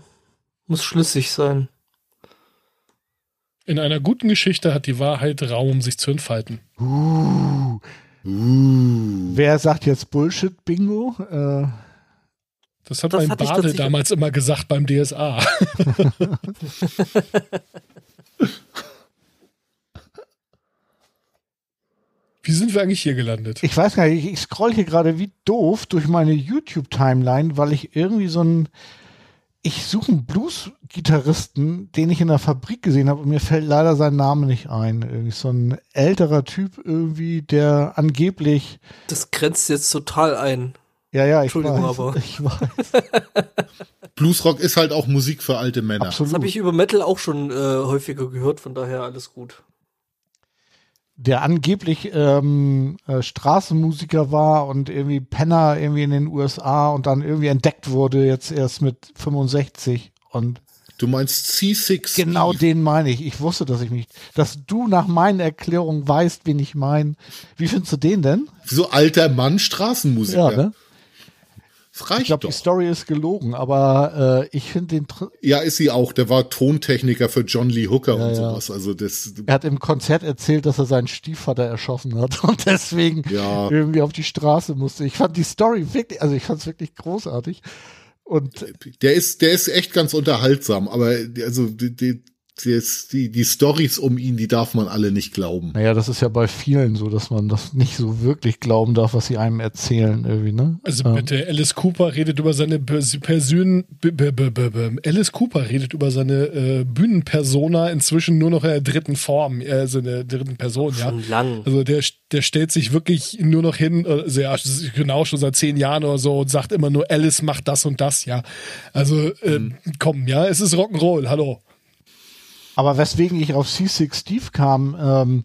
Muss schlüssig sein. In einer guten Geschichte hat die Wahrheit Raum, sich zu entfalten. Uh, Uh. wer sagt jetzt Bullshit, Bingo? Äh, Das hat Das mein Bade damals immer gesagt beim DSA. (laughs) (laughs) (laughs) Wie sind wir eigentlich hier gelandet? ich weiß gar nicht, ich, scroll hier gerade wie doof durch meine YouTube-Timeline, weil ich irgendwie so ein ich suche einen Blues-Gitarristen, den ich in der Fabrik gesehen habe und mir fällt leider sein Name nicht ein. Irgendwie so ein älterer Typ irgendwie, der angeblich Das grenzt jetzt total ein. Ja, ja, ich Entschuldigung, weiß. aber- Ich weiß. (laughs) Bluesrock ist halt auch Musik für alte Männer. Das Absolut. habe ich über Metal auch schon äh, häufiger gehört, von daher alles gut. Der angeblich ähm, äh, Straßenmusiker war und irgendwie Penner irgendwie in den USA und dann irgendwie entdeckt wurde jetzt erst mit 65 und Du meinst C6. genau den meine ich. Ich wusste, dass ich mich, dass du nach meinen Erklärungen weißt, wen ich meine. Wie findest du den denn? So alter Mann Straßenmusiker. Ja, ne? Das reicht Ich glaube, die Story ist gelogen, aber äh, ich finde den, tr- Ja, ist sie auch. Der war Tontechniker für John Lee Hooker Ja, und ja. sowas. Also das, er hat im Konzert erzählt, dass er seinen Stiefvater erschossen hat (laughs) und deswegen Ja. irgendwie auf die Straße musste. Ich fand die Story wirklich, also ich fand es wirklich großartig. Und der ist, der ist echt ganz unterhaltsam. Aber also die, die, das- die, die Stories um ihn, die darf man alle nicht glauben. Naja, das ist ja bei vielen so, dass man das nicht so wirklich glauben darf, was sie einem erzählen irgendwie, ne? Also Ähm, bitte, Alice Cooper redet über seine Pers- Persön Alice Cooper redet über seine äh, Bühnenpersona inzwischen nur noch in der dritten Form, äh, also in der dritten Person, ja. Schon lang. Also der, der stellt sich wirklich nur noch hin, also ja, genau schon seit zehn Jahren oder so und sagt immer nur, Alice macht das und das, ja. Also äh, Mhm. komm, ja, es ist Rock'n'Roll, hallo. Aber weswegen ich auf C6 Steve kam, ähm,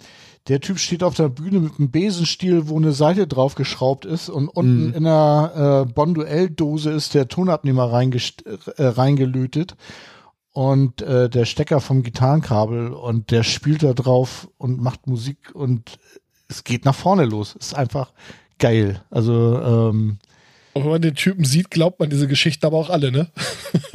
der Typ steht auf der Bühne mit einem Besenstiel, wo eine Seite draufgeschraubt ist und unten in einer äh, Bonduell-Dose ist der Tonabnehmer reingest- äh, reingelötet. und äh, der Stecker vom Gitarrenkabel und der spielt da drauf und macht Musik und es geht nach vorne los. Ist einfach geil. Also ähm, Und wenn man den Typen sieht, glaubt man diese Geschichten aber auch alle, ne?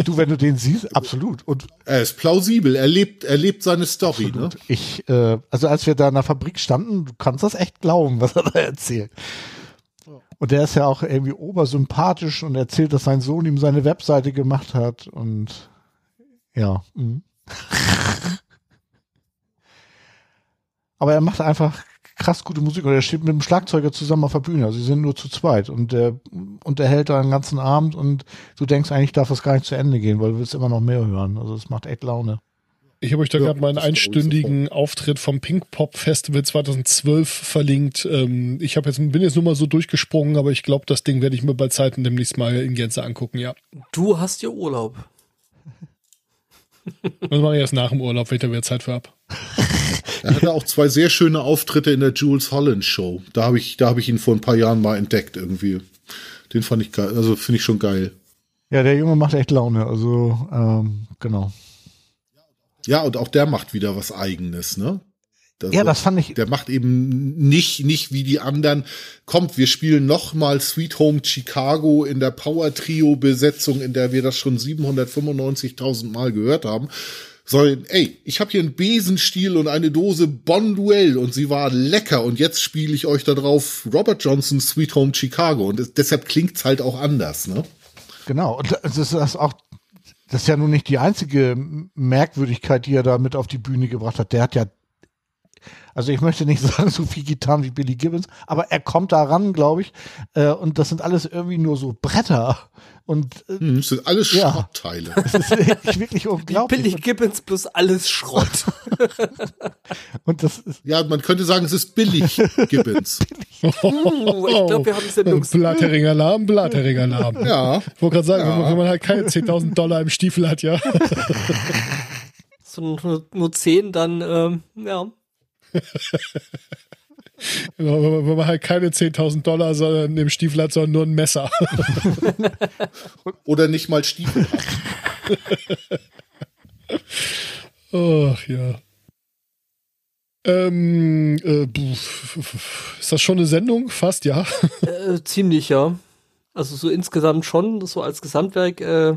du, wenn du den siehst, absolut. Und Er ist plausibel, er lebt, er lebt seine Story, ne? ich, äh, also als wir da in der Fabrik standen, du kannst das echt glauben, was er da erzählt. Und der ist ja auch irgendwie obersympathisch und erzählt, dass sein Sohn ihm seine Webseite gemacht hat und ja. mhm. (laughs) Aber er macht einfach krass gute Musik und er steht mit dem Schlagzeuger zusammen auf der Bühne. Also sie sind nur zu zweit und der unterhält da den ganzen Abend und du denkst eigentlich darf das gar nicht zu Ende gehen, weil du willst immer noch mehr hören. Also es macht echt Laune. Ich habe euch da Ja, gerade mal einen das ist einstündigen Auftritt vom Pink Pop Festival 2012 verlinkt. Ähm, ich habe jetzt bin jetzt nur mal so durchgesprungen, aber ich glaube, das Ding werde ich mir bei Zeiten demnächst mal in Gänze angucken. Ja, Du hast ja Urlaub. (laughs) das mache ich erst nach dem Urlaub, wenn ich da wieder Zeit für hab. (laughs) Er hatte auch zwei sehr schöne Auftritte in der Jules Holland Show. Da habe ich, da habe ich ihn vor ein paar Jahren mal entdeckt irgendwie. Den fand ich geil, also finde ich schon geil. Ja, der Junge macht echt Laune. Also ähm, genau. Ja, und auch der macht wieder was Eigenes, ne? Ja, das fand ich. Der macht eben nicht, nicht wie die anderen. Kommt, wir spielen noch mal Sweet Home Chicago in der Power Trio Besetzung, in der wir das schon 795.000 Mal gehört haben. Sondern, ey, ich habe hier einen Besenstiel und eine Dose Bon Duell und sie war lecker und jetzt spiele ich euch da drauf Robert Johnson Sweet Home Chicago und es, deshalb klingt's halt auch anders, ne? Genau. Und das ist das auch. Das ist ja nun nicht die einzige Merkwürdigkeit, die er da mit auf die Bühne gebracht hat. Der hat ja also ich möchte nicht (laughs) sagen, so viel Gitarren wie Billy Gibbons, aber er kommt da ran, glaube ich. Äh, und das sind alles irgendwie nur so Bretter. Und äh, Hm, Das sind alles Ja. Schrottteile. (laughs) das ist wirklich, wirklich unglaublich. Billy Gibbons plus alles Schrott. (laughs) Und das ist, Ja, man könnte sagen, es ist billig (laughs) Gibbons. Uh, ich glaube, wir haben Sendungs... Blatteringalarm, Blatteringalarm. Ja. Ich wollte gerade sagen, wenn, man, wenn man halt keine 10.000 Dollar im Stiefel hat, ja. So nur, nur 10, dann, ähm, ja. Wenn man, halt keine 10.000 Dollar sondern im Stiefel hat, sondern nur ein Messer. (laughs) Oder nicht mal Stiefel hat. (laughs) Ach ja. Ähm, äh, ist das schon eine Sendung? Fast, ja. (laughs) Äh, ziemlich, ja. Also so insgesamt schon, so als Gesamtwerk, äh,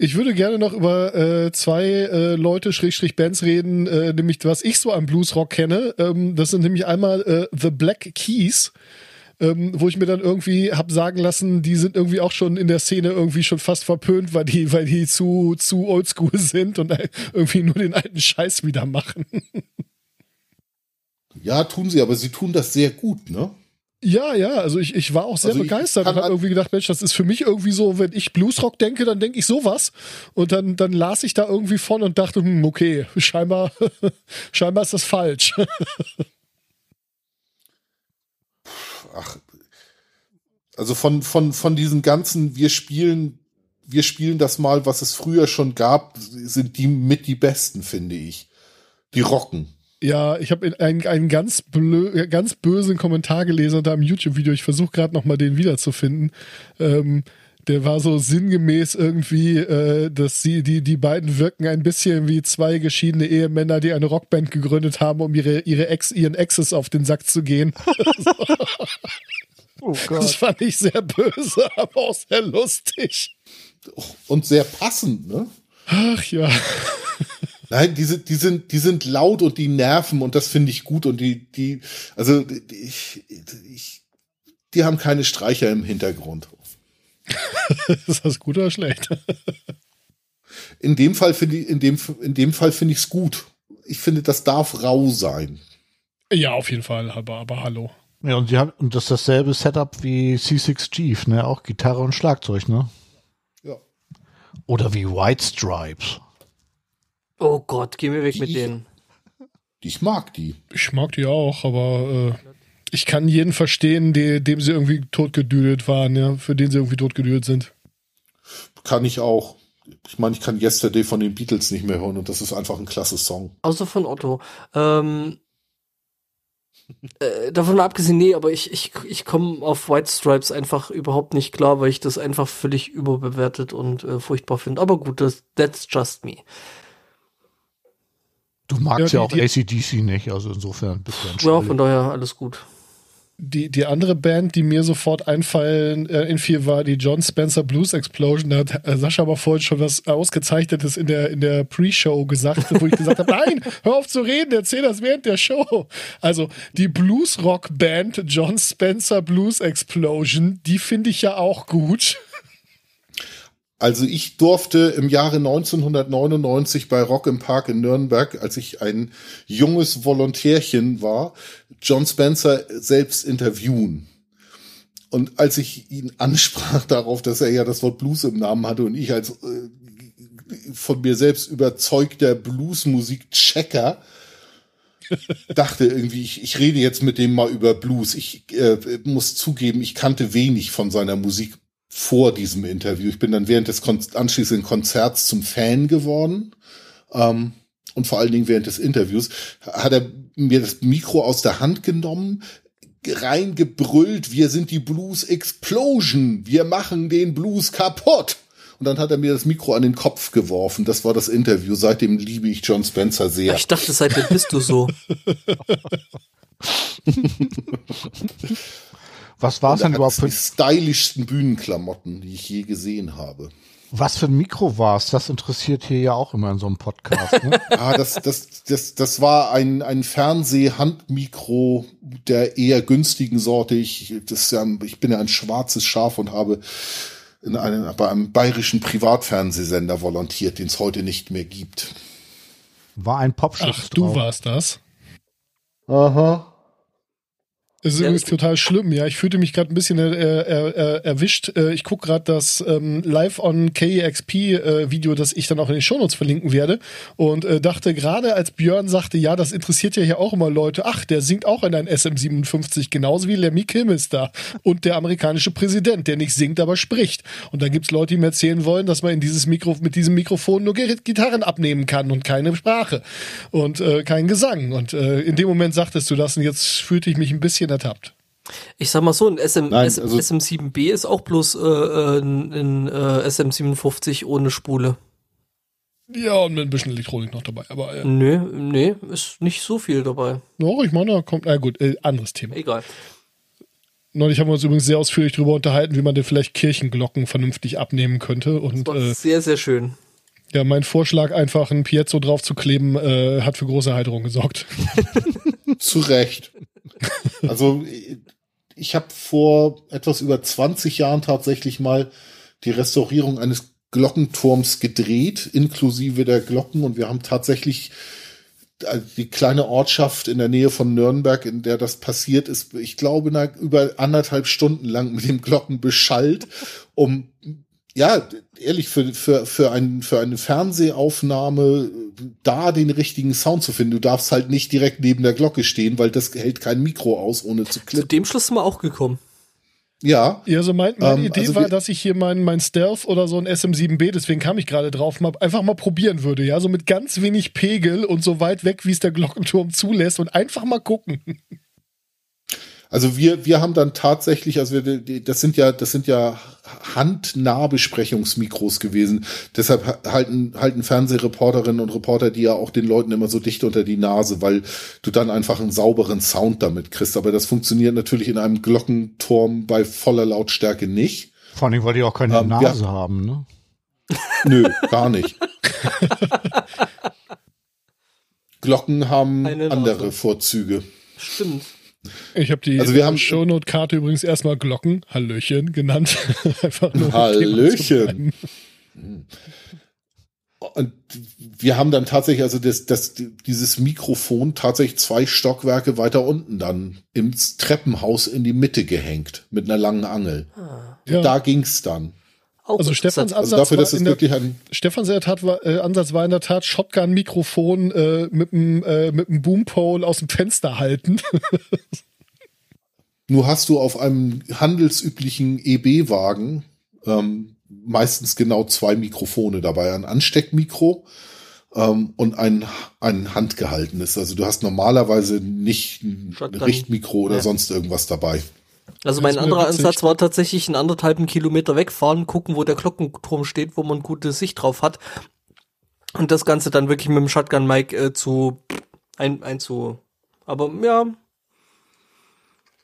Ich würde gerne noch über äh, zwei äh, Leute, Schrägstrich Bands reden, äh, nämlich was ich so am Bluesrock kenne. Ähm, das sind nämlich einmal äh, The Black Keys, ähm, wo ich mir dann irgendwie hab sagen lassen, die sind irgendwie auch schon in der Szene irgendwie schon fast verpönt, weil die, weil die zu, zu oldschool sind und äh, irgendwie nur den alten Scheiß wieder machen. Ja, tun sie, aber sie tun das sehr gut, ne? Ja, ja, also ich, ich war auch sehr Also begeistert und habe irgendwie gedacht, Mensch, das ist für mich irgendwie so, wenn ich Bluesrock denke, dann denke ich sowas. Und dann, dann las ich da irgendwie von und dachte, hm, okay, scheinbar, (laughs) scheinbar ist das falsch. (laughs) Ach, also von, von, von diesen ganzen, wir spielen, wir spielen das mal, was es früher schon gab, sind die mit die besten, finde ich. Die rocken. Ja, ich habe einen, einen ganz, blö ganz bösen Kommentar gelesen unter einem YouTube-Video. Ich versuche gerade noch mal den wiederzufinden. Ähm, der war so sinngemäß irgendwie, äh, dass sie die die beiden wirken ein bisschen wie zwei geschiedene Ehemänner, die eine Rockband gegründet haben, um ihre ihre Ex ihren Exes auf den Sack zu gehen. (laughs) oh Das Gott. fand ich sehr böse, aber auch sehr lustig. Und sehr passend, ne? Ach ja. Nein, die sind, die sind, die sind laut und die nerven und das finde ich gut und die, die, also die, ich, ich, die haben keine Streicher im Hintergrund. (laughs) Ist das gut oder schlecht? (laughs) In dem Fall finde ich, in dem, in dem Fall finde ich es gut. Ich finde, das darf rau sein. Ja, auf jeden Fall, aber, aber hallo. Ja, und, sie haben, und das ist dasselbe Setup wie C6 Chief, ne? Auch Gitarre und Schlagzeug, ne? Ja. Oder wie White Stripes. Oh Gott, geh mir weg mit Die- denen. Ich mag die. Ich mag die auch, aber äh, ich kann jeden verstehen, de, dem sie irgendwie totgedüdelt waren, ja, für den sie irgendwie totgedüdelt sind. Kann ich auch. Ich meine, ich kann Yesterday von den Beatles nicht mehr hören und das ist einfach ein klasse Song. Außer von Otto. Ähm, Äh, davon abgesehen, nee, aber ich, ich, ich komme auf White Stripes einfach überhaupt nicht klar, weil ich das einfach völlig überbewertet und äh, furchtbar finde. Aber gut, das, that's just me. Du magst ja, Ja, auch die- ACDC nicht, also insofern bist du Ja, von daher alles gut. Die, die andere Band, die mir sofort einfallen, äh, infiel, war die John Spencer Blues Explosion. Da hat äh, Sascha aber vorhin schon was Ausgezeichnetes in der, in der Pre-Show gesagt, wo ich gesagt habe, (laughs) nein, hör auf zu reden, erzähl das während der Show. Also die Blues-Rock-Band John Spencer Blues Explosion, die finde ich ja auch gut. Also ich durfte im Jahre 1999 bei Rock im Park in Nürnberg, als ich ein junges Volontärchen war, John Spencer selbst interviewen. Und als ich ihn ansprach (laughs) darauf, dass er ja das Wort Blues im Namen hatte und ich als äh, von mir selbst überzeugter Bluesmusik-Checker (laughs) dachte irgendwie, ich, ich rede jetzt mit dem mal über Blues. Ich äh, muss zugeben, ich kannte wenig von seiner Musik vor diesem Interview. Ich bin dann während des Kon anschließenden Konzerts zum Fan geworden. Ähm, und vor allen Dingen während des Interviews hat er mir das Mikro aus der Hand genommen, reingebrüllt, wir sind die Blues Explosion, wir machen den Blues kaputt. Und dann hat er mir das Mikro an den Kopf geworfen. Das war das Interview. Seitdem liebe ich John Spencer sehr. Ich dachte, seitdem bist du so. (laughs) Was war es denn hat überhaupt für, die stylischsten Bühnenklamotten, die ich je gesehen habe. was für ein Mikro war es? Das interessiert hier ja auch immer in so einem Podcast. Ne? (laughs) Ah, das, das, das, das war ein, ein Fernseh-Handmikro der eher günstigen Sorte. Ich, das ja, ich bin ja ein schwarzes Schaf und habe in einem, bei einem bayerischen Privatfernsehsender volontiert, den es heute nicht mehr gibt. War ein Popschutz Ach, du drauf. warst das. Aha. Es ist übrigens total schlimm, ja. Ich fühlte mich gerade ein bisschen äh, äh, äh, erwischt. Äh, ich gucke gerade das ähm, Live on KEXP äh, Video, das ich dann auch in den Shownotes verlinken werde. Und äh, dachte gerade, als Björn sagte, ja, das interessiert ja hier auch immer Leute. Ach, der singt auch in ein SM57, genauso wie Lemmy Kilmister und der amerikanische Präsident, der nicht singt, aber spricht. Und dann gibt's Leute, die mir erzählen wollen, dass man in dieses Mikro mit diesem Mikrofon nur Gitarren abnehmen kann und keine Sprache und äh, kein Gesang. Und äh, in dem Moment sagtest du das und jetzt fühlte ich mich ein bisschen ertappt. Ich sag mal so, ein SM, Nein, SM, also- SM7B ist auch bloß äh, ein, ein äh, SM57 ohne Spule. Ja, und mit ein bisschen Elektronik noch dabei. Aber äh, Nö, nee, ist nicht so viel dabei. no, ich meine, da kommt, na gut, äh, anderes Thema. Egal. Neulich haben wir uns übrigens sehr ausführlich darüber unterhalten, wie man denn vielleicht Kirchenglocken vernünftig abnehmen könnte. Und War äh, sehr, sehr schön. ja, mein Vorschlag, einfach ein Piezo drauf zu kleben, äh, hat für große Erheiterung gesorgt. (laughs) Zu Recht. (laughs) Also ich habe vor etwas über 20 Jahren tatsächlich mal die Restaurierung eines Glockenturms gedreht, inklusive der Glocken. Und wir haben tatsächlich äh, die kleine Ortschaft in der Nähe von Nürnberg, in der das passiert ist, ich glaube, über anderthalb Stunden lang mit dem Glocken beschallt, um ja, ehrlich, für, für, für, ein, für eine Fernsehaufnahme da den richtigen Sound zu finden. Du darfst halt nicht direkt neben der Glocke stehen, weil das hält kein Mikro aus, ohne zu Zu klippen. dem Schluss sind wir auch gekommen. Ja, Ja, so mein, meine Ähm, Idee also war, dass ich hier mein, mein Stealth oder so ein SM7B, deswegen kam ich gerade drauf, mal, einfach mal probieren würde. Ja, so mit ganz wenig Pegel und so weit weg, wie es der Glockenturm zulässt und einfach mal gucken. Also wir, wir haben dann tatsächlich, also wir, das sind ja, das sind ja Handnahbesprechungsmikros gewesen. Deshalb ha- halten, halten Fernsehreporterinnen und Reporter die ja auch den Leuten immer so dicht unter die Nase, weil du dann einfach einen sauberen Sound damit kriegst. Aber das funktioniert natürlich in einem Glockenturm bei voller Lautstärke nicht. Vor allem, weil die auch keine Ähm, Nase ja. haben, ne? Nö, gar nicht. (laughs) Glocken haben Eine Nase. andere Vorzüge. Stimmt. Ich habe die Also wir haben- Shownote-Karte übrigens erstmal Glocken, Hallöchen genannt. (laughs) einfach nur um Hallöchen. bleiben. Und wir haben dann tatsächlich, also das, das, dieses Mikrofon tatsächlich zwei Stockwerke weiter unten dann ins Treppenhaus in die Mitte gehängt mit einer langen Angel. Ja. Da ging's dann. Auch Also Stefans interessant. Also Ansatz dafür, dass war es in der, wirklich ein, Stefans Tat war, äh, Ansatz war in der Tat Shotgun-Mikrofon äh, mit einem äh, mit einem Boompole aus dem Fenster halten. (laughs) nur hast du auf einem handelsüblichen EB-Wagen ähm, meistens genau zwei Mikrofone dabei. Ein Ansteckmikro ähm, und ein, ein handgehaltenes. Also du hast normalerweise nicht ein Shotgun. Richtmikro oder Ja. sonst irgendwas dabei. Also mein anderer witzig. Ansatz war tatsächlich einen anderthalben Kilometer wegfahren, gucken, wo der Glockenturm steht, wo man gute Sicht drauf hat. Und das Ganze dann wirklich mit dem Shotgun-Mic äh, zu ein, einzu. Aber ja,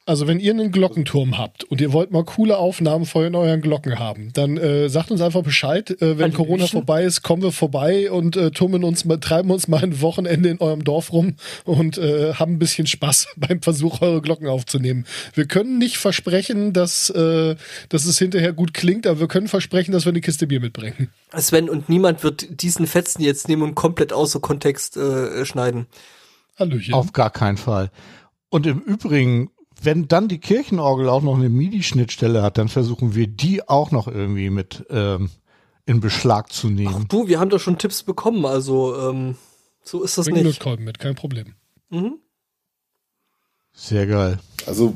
Also wenn ihr einen Glockenturm habt und ihr wollt mal coole Aufnahmen von euren Glocken haben, dann äh, sagt uns einfach Bescheid. Äh, wenn Hallöchen. Corona vorbei ist, kommen wir vorbei und äh, tummeln uns mal, treiben uns mal ein Wochenende in eurem Dorf rum und äh, haben ein bisschen Spaß (laughs) beim Versuch, eure Glocken aufzunehmen. Wir können nicht versprechen, dass, äh, dass es hinterher gut klingt, aber wir können versprechen, dass wir eine Kiste Bier mitbringen. Sven und niemand wird diesen Fetzen jetzt nehmen und komplett außer Kontext äh, schneiden. Hallöchen. Auf gar keinen Fall. Und im Übrigen, wenn dann die Kirchenorgel auch noch eine MIDI-Schnittstelle hat, dann versuchen wir die auch noch irgendwie mit ähm, in Beschlag zu nehmen. Du, wir haben da schon Tipps bekommen, also ähm, so ist das Bring nicht. Lötkolben mit, kein Problem. Mhm. Sehr geil. Also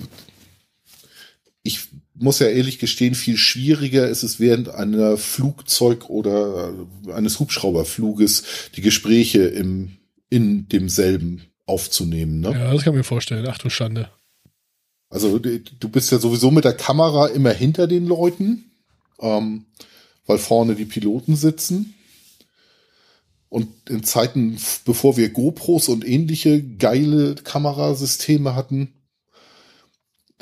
ich muss ja ehrlich gestehen, viel schwieriger ist es während einer Flugzeug- oder eines Hubschrauberfluges die Gespräche im, in demselben aufzunehmen. Ne? Ja, das kann ich mir vorstellen. Ach du Schande. Also du bist ja sowieso mit der Kamera immer hinter den Leuten, ähm, weil vorne die Piloten sitzen. Und in Zeiten, bevor wir GoPros und ähnliche geile Kamerasysteme hatten,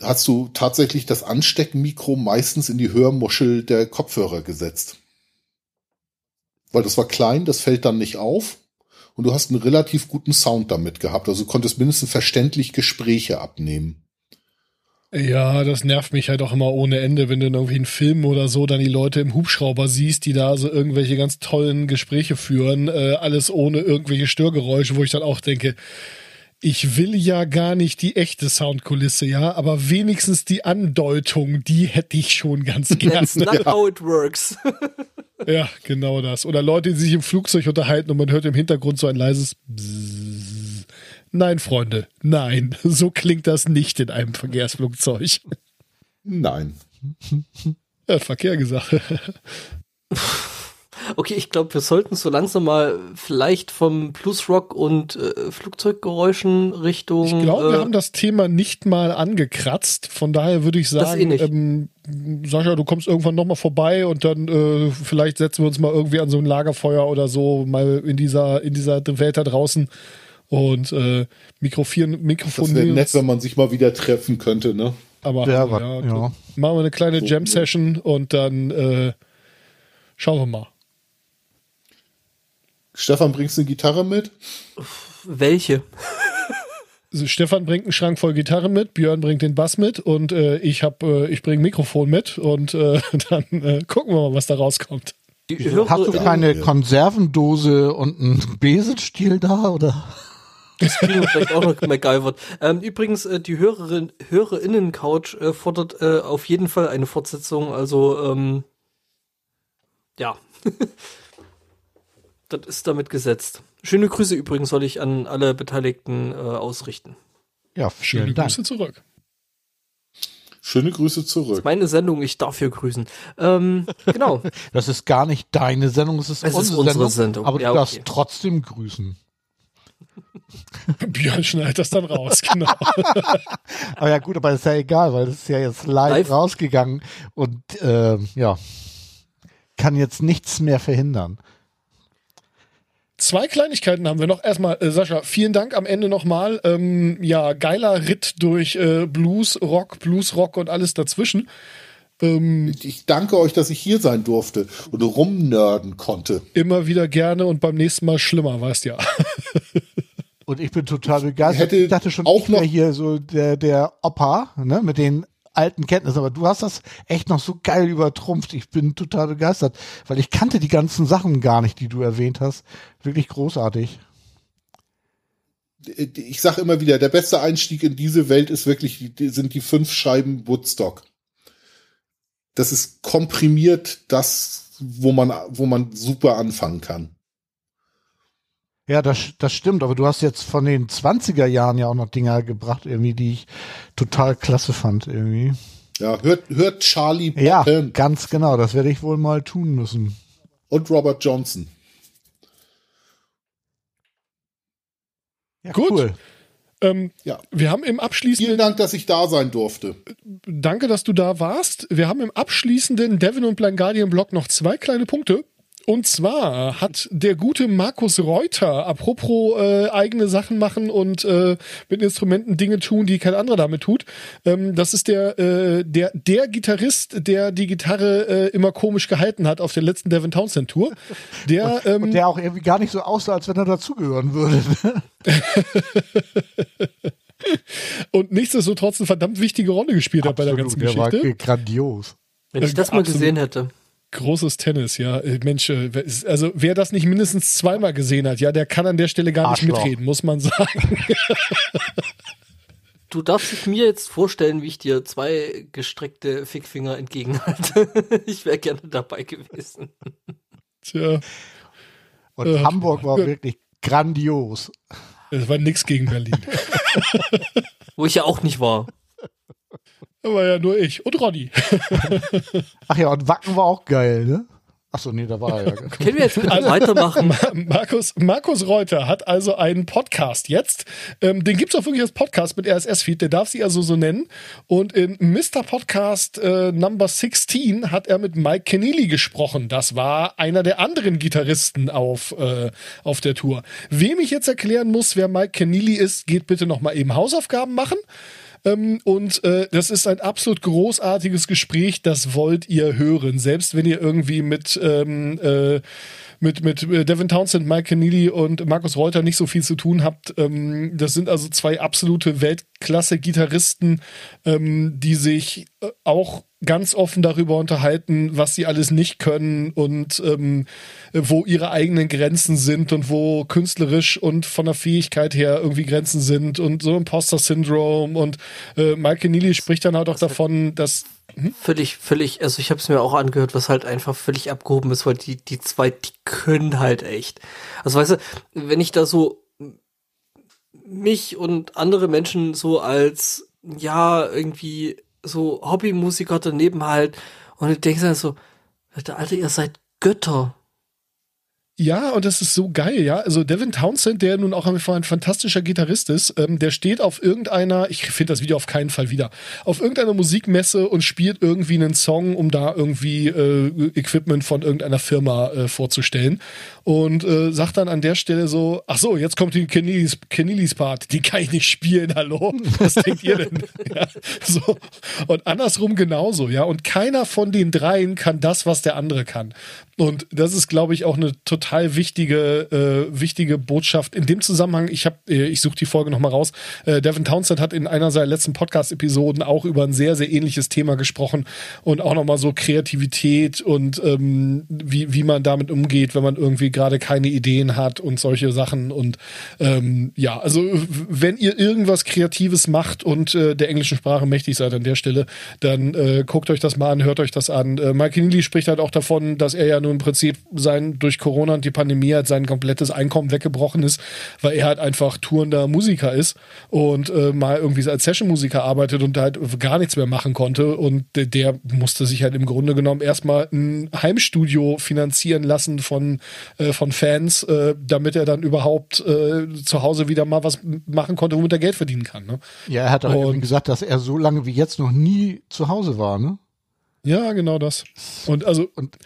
hast du tatsächlich das Ansteckmikro meistens in die Hörmuschel der Kopfhörer gesetzt. Weil das war klein, das fällt dann nicht auf. Und du hast einen relativ guten Sound damit gehabt. Also du konntest mindestens verständlich Gespräche abnehmen. Ja, das nervt mich halt auch immer ohne Ende, wenn du in irgendwie einen Film oder so dann die Leute im Hubschrauber siehst, die da so irgendwelche ganz tollen Gespräche führen, äh, alles ohne irgendwelche Störgeräusche, wo ich dann auch denke, ich will ja gar nicht die echte Soundkulisse, ja, aber wenigstens die Andeutung, die hätte ich schon ganz That's gerne. not how it works. Ja, genau das. Oder Leute, die sich im Flugzeug unterhalten und man hört im Hintergrund so ein leises Bzzz. Nein, Freunde, nein, (laughs) so klingt das nicht in einem Verkehrsflugzeug. Nein. (laughs) Ja, Verkehr gesagt. (laughs) Okay, ich glaube, wir sollten so langsam mal vielleicht vom Bluesrock und äh, Flugzeuggeräuschen Richtung. Ich glaube, wir äh, haben das Thema nicht mal angekratzt. Von daher würde ich sagen, eh ähm, Sascha, du kommst irgendwann nochmal vorbei und dann äh, vielleicht setzen wir uns mal irgendwie an so ein Lagerfeuer oder so, mal in dieser, in dieser Welt da draußen und äh, mikrofonieren, Das wäre nett, wenn man sich mal wieder treffen könnte, ne? Aber Ja, ja, wa- ja, ja. machen wir eine kleine Jam-Session und dann äh, schauen wir mal. Stefan, bringst du eine Gitarre mit? welche? Also Stefan bringt einen Schrank voll Gitarre mit, Björn bringt den Bass mit und äh, ich hab, äh, ich bringe Mikrofon mit und äh, (laughs) dann äh, gucken wir mal, was da rauskommt. Hast du keine Konservendose und einen Besenstiel da oder? Das kriegen wir vielleicht auch noch MacGyvert. Ähm, übrigens, äh, die Hörerin, Hörerinnen-Couch äh, fordert äh, auf jeden Fall eine Fortsetzung. Also, ähm, ja. (laughs) das ist damit gesetzt. Schöne Grüße übrigens soll ich an alle Beteiligten äh, ausrichten. Ja, Schöne Dank. Grüße zurück. Schöne Grüße Das zurück. ist meine Sendung, ich darf hier grüßen. Ähm, genau. (laughs) Das ist gar nicht deine Sendung, es ist, Es ist unsere, unsere Sendung, Sendung. Aber Ja, du darfst okay. trotzdem grüßen. Björn schneidet das dann raus, genau. (laughs) Aber ja gut, aber ist ja egal, weil es ist ja jetzt live, Live. rausgegangen und ähm, ja, kann jetzt nichts mehr verhindern. Zwei Kleinigkeiten haben wir noch. Erstmal, äh, Sascha, vielen Dank am Ende nochmal. Ähm, ja, geiler Ritt durch äh, Blues, Rock, Blues, Rock und alles dazwischen. Ähm, Ich danke euch, dass ich hier sein durfte und rumnörden konnte. immer wieder gerne und beim nächsten Mal schlimmer, weißt ja. (laughs) Und ich bin total begeistert. Hätte ich dachte schon, auch ich wäre noch- hier so der, der Opa, ne, mit den alten Kenntnissen. Aber du hast das echt noch so geil übertrumpft. Ich bin total begeistert, weil ich kannte die ganzen Sachen gar nicht, die du erwähnt hast. Wirklich großartig. Ich sage immer wieder, der beste Einstieg in diese Welt ist wirklich, sind die fünf Scheiben Woodstock. Das ist komprimiert das, wo man, wo man super anfangen kann. Ja, das, das stimmt, aber du hast jetzt von den 20er Jahren ja auch noch Dinger gebracht, irgendwie, die ich total klasse fand, irgendwie. Ja, hört, hört Charlie Ja, Patton ganz genau, das werde ich wohl mal tun müssen. und Robert Johnson. Gut. cool. Ähm, Ja. wir haben im abschließenden Vielen Dank, dass ich da sein durfte. Danke, dass du da warst. Wir haben im abschließenden Devin und Blind Guardian Blog noch zwei kleine Punkte. Und zwar hat der gute Markus Reuter, apropos äh, eigene Sachen machen und äh, mit Instrumenten Dinge tun, die kein anderer damit tut. Ähm, das ist der, äh, der, der Gitarrist, der die Gitarre äh, immer komisch gehalten hat auf der letzten Devin Townsend Tour. Der, ähm, Und der auch irgendwie gar nicht so aussah, als wenn er dazugehören würde. (laughs) und nichtsdestotrotz eine verdammt wichtige Rolle gespielt hat bei der ganzen der war Geschichte. grandios. Wenn ich Äh, das mal absolut. gesehen hätte. Großes Tennis, ja. Äh, Mensch, äh, also wer das nicht mindestens zweimal gesehen hat, ja, der kann an der Stelle gar nicht Arschloch. mitreden, muss man sagen. (laughs) Du darfst dich mir jetzt vorstellen, wie ich dir zwei gestreckte Fickfinger entgegenhalte. (laughs) ich wäre gerne dabei gewesen. Tja, Und Äh, Hamburg war ja. wirklich grandios. es war nix gegen Berlin. (laughs) Wo ich ja auch nicht war. Da war ja nur ich und Ronny. (laughs) Ach ja, und Wacken war auch geil, ne? Ach so, nee, da war er ja. (laughs) Können wir jetzt bitte weitermachen? Markus, Markus Reuter hat also einen Podcast jetzt. Ähm, den gibt's auch wirklich als Podcast mit RSS-Feed, der darf sie also so nennen. Und in Mr. Podcast äh, Number 16 hat er mit Mike Keneally gesprochen. Das war einer der anderen Gitarristen auf, äh, auf der Tour. Wem ich jetzt erklären muss, wer Mike Keneally ist, geht bitte nochmal eben Hausaufgaben machen. Ähm, und äh, das ist ein absolut großartiges Gespräch, das wollt ihr hören. Selbst wenn ihr irgendwie mit, ähm, äh, mit, mit äh, Devin Townsend, Mike Keneally und Markus Reuter nicht so viel zu tun habt. Ähm, das sind also zwei absolute Weltklasse-Gitarristen, ähm, die sich äh, auch ganz offen darüber unterhalten, was sie alles nicht können und ähm, wo ihre eigenen Grenzen sind und wo künstlerisch und von der Fähigkeit her irgendwie Grenzen sind und so Imposter-Syndrom und äh, Mike Keneally spricht dann halt auch davon, dass Völlig, völlig, also ich habe es mir auch angehört, was halt einfach völlig abgehoben ist, weil die, die zwei, die können halt echt. Also weißt du, wenn ich da so mich und andere Menschen so als, ja, irgendwie so Hobbymusiker daneben halt und ich denke so, Alter, ihr seid Götter. Ja, und das ist so geil, ja. Also Devin Townsend, der nun auch ein fantastischer Gitarrist ist, ähm, der steht auf irgendeiner, ich finde das Video auf keinen Fall wieder, auf irgendeiner Musikmesse und spielt irgendwie einen Song, um da irgendwie äh, Equipment von irgendeiner Firma äh, vorzustellen. Und äh, sagt dann an der Stelle so, ach so, jetzt kommt die Keneally's, Keneally's Part, die kann ich nicht spielen, hallo? Was denkt ihr denn? (laughs) ja, so. Und andersrum genauso, ja. Und keiner von den dreien kann das, was der andere kann. Und das ist, glaube ich, auch eine total wichtige, äh, wichtige Botschaft. In dem Zusammenhang, ich habe, äh, ich suche die Folge nochmal raus. Äh, Devin Townsend hat in einer seiner letzten Podcast-Episoden auch über ein sehr, sehr ähnliches Thema gesprochen und auch nochmal so Kreativität und ähm, wie, wie man damit umgeht, wenn man irgendwie gerade keine Ideen hat und solche Sachen. Und ähm, ja, also wenn ihr irgendwas Kreatives macht und äh, der englischen Sprache mächtig seid an der Stelle, dann äh, guckt euch das mal an, hört euch das an. Äh, Mike Neely spricht halt auch davon, dass er ja nun im Prinzip sein durch Corona und die Pandemie halt sein komplettes Einkommen weggebrochen ist, weil er halt einfach tourender Musiker ist und äh, mal irgendwie als Session-Musiker arbeitet und halt gar nichts mehr machen konnte. Und der, der musste sich halt im Grunde genommen erstmal ein Heimstudio finanzieren lassen von, äh, von Fans, äh, damit er dann überhaupt äh, zu Hause wieder mal was machen konnte, womit er Geld verdienen kann. Ne? Ja, er hat auch Und- gesagt, dass er so lange wie jetzt noch nie zu Hause war, ne? Ja, genau das. Und also Und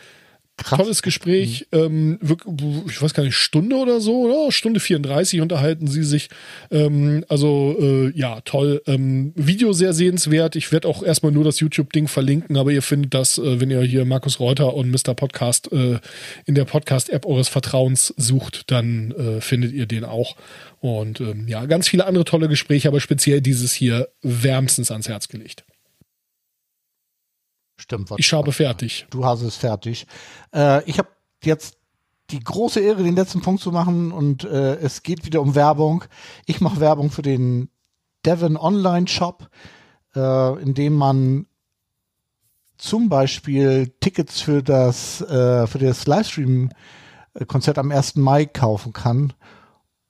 krass. tolles Gespräch. Ähm, wirk- ich weiß gar nicht, Stunde oder so, oder? Stunde 34 unterhalten sie sich. Ähm, also, äh, ja, toll. Ähm, Video sehr sehenswert. Ich werde auch erstmal nur das YouTube-Ding verlinken, aber ihr findet das, äh, wenn ihr hier Markus Reuter und Mr. Podcast äh, in der Podcast-App eures Vertrauens sucht, dann äh, findet ihr den auch. Und ähm, ja, ganz viele andere tolle Gespräche, aber speziell dieses hier wärmstens ans Herz gelegt. Stimmt. was- Ich habe fertig. Du hast es fertig. Äh, ich habe jetzt die große Ehre, den letzten Punkt zu machen und äh, es geht wieder um Werbung. Ich mache Werbung für den Devon Online Shop, äh, in dem man zum Beispiel Tickets für das äh, für das Livestream-Konzert am 1. Mai kaufen kann.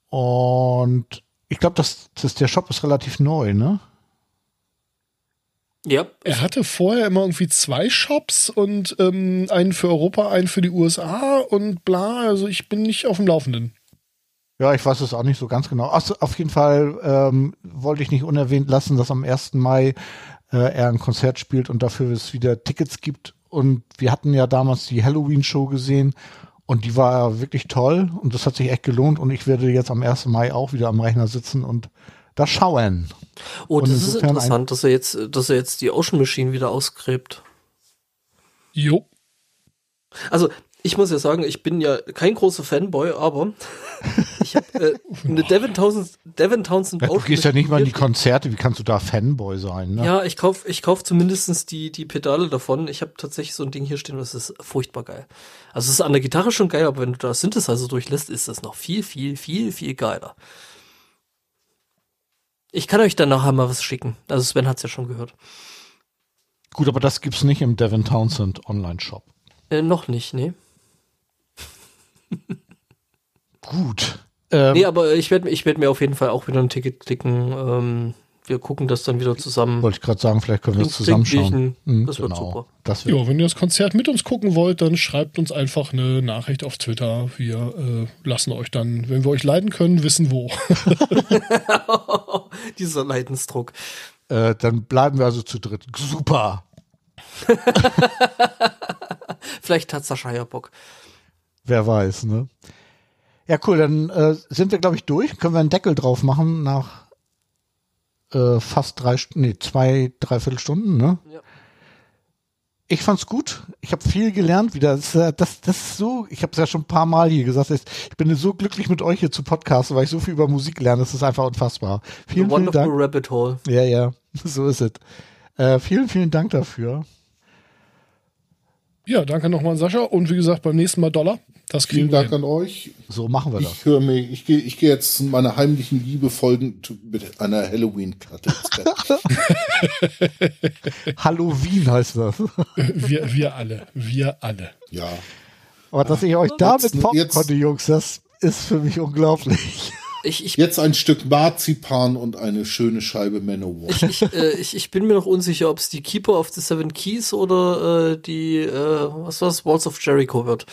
Und ich glaube, das, das der Shop ist relativ neu, ne? Ja, Er hatte vorher immer irgendwie zwei Shops und ähm, einen für Europa, einen für die USA und bla. Also ich bin nicht auf dem Laufenden. Ja, ich weiß es auch nicht so ganz genau. Ach, so, auf jeden Fall ähm, wollte ich nicht unerwähnt lassen, dass am 1. Mai äh, er ein Konzert spielt und dafür es wieder Tickets gibt. Und wir hatten ja damals die Halloween-Show gesehen und die war wirklich toll und das hat sich echt gelohnt und ich werde jetzt am 1. Mai auch wieder am Rechner sitzen und da schauen. Oh, das ist interessant, dass er jetzt, dass er jetzt die Ocean Machine wieder ausgräbt. Jo. Also, ich muss ja sagen, ich bin ja kein großer Fanboy, aber (laughs) ich habe äh, eine Devin Townsend, Devin Townsend Ja, du gehst ja nicht mal in die Konzerte, wie kannst du da Fanboy sein? Ne? Ja, ich kauf, ich kauf zumindestens die, die Pedale davon. Ich habe tatsächlich so ein Ding hier stehen, das ist furchtbar geil. Also es ist an der Gitarre schon geil, aber wenn du da Synthesizer durchlässt, ist das noch viel, viel, viel, viel geiler. Ich kann euch dann nachher mal was schicken. Also Sven hat's ja schon gehört. Gut, aber das gibt's nicht im Devin Townsend Online-Shop. Äh, noch nicht, nee. Gut. Ähm, Nee, aber ich werde ich werd mir auf jeden Fall auch wieder ein Ticket klicken. Ähm, wir gucken das dann wieder zusammen. Wollte ich gerade sagen, vielleicht können wir es zusammenschauen. Mhm, das wird super. Das wird Ja, wenn ihr das Konzert mit uns gucken wollt, dann schreibt uns einfach eine Nachricht auf Twitter. Wir äh, lassen euch dann, wenn wir euch leiden können, wissen wo. (laughs) (laughs) Dieser Leidensdruck. Äh, dann bleiben wir also zu dritt. Super. (laughs) Vielleicht hat Sascha ja Bock. Wer weiß, ne? Ja, cool, dann äh, sind wir, glaube ich, durch. Können wir einen Deckel drauf machen nach äh, fast drei, nee, zwei, dreiviertel Stunden, ne? Ja. Ich fand's gut. Ich habe viel gelernt wieder. Das, das, das ist so, ich habe es ja schon ein paar Mal hier gesagt. Ich bin so glücklich mit euch hier zu podcasten, weil ich so viel über Musik lerne. Das ist einfach unfassbar. The Vielen, vielen Wonderful Dank. Rabbit Hole. Ja, ja, (laughs) so ist es. Äh, vielen, vielen Dank dafür. Ja, danke nochmal, Sascha. Und wie gesagt, beim nächsten Mal Dollar. Das kriegen Vielen wir Dank hin. an euch. So machen wir das. Ich höre mir, ich gehe, ich gehe jetzt meiner heimlichen Liebe folgend mit einer Halloween-Karte. (laughs) Halloween heißt das. (laughs) Wir, wir alle. Wir alle. Ja. Aber dass ich euch damit jetzt- konnte, Jungs, das ist für mich unglaublich. Ich, ich, Jetzt ein Stück Marzipan und eine schöne Scheibe Manowar. ich, ich, äh, ich, ich bin mir noch unsicher, ob es die Keeper of the Seven Keys oder äh, die, äh, was war's, Walls of Jericho wird.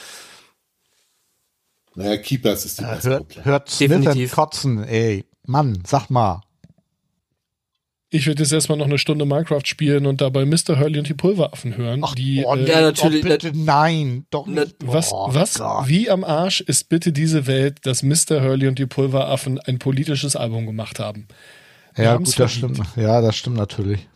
Naja, Keepers ist die beste hört, hört Smith kotzen, ey. Mann, sag mal. Ich werde jetzt erstmal noch eine Stunde Minecraft spielen und dabei Mr. Hurley und die Pulveraffen hören. die, oh, äh, Ja, natürlich. Oh, bitte, nein, doch nicht. was, Oh, was, Gott. wie am Arsch ist bitte diese Welt, dass Mr. Hurley und die Pulveraffen ein politisches Album gemacht haben? Ja, gut, das stimmt. Ja, das stimmt natürlich.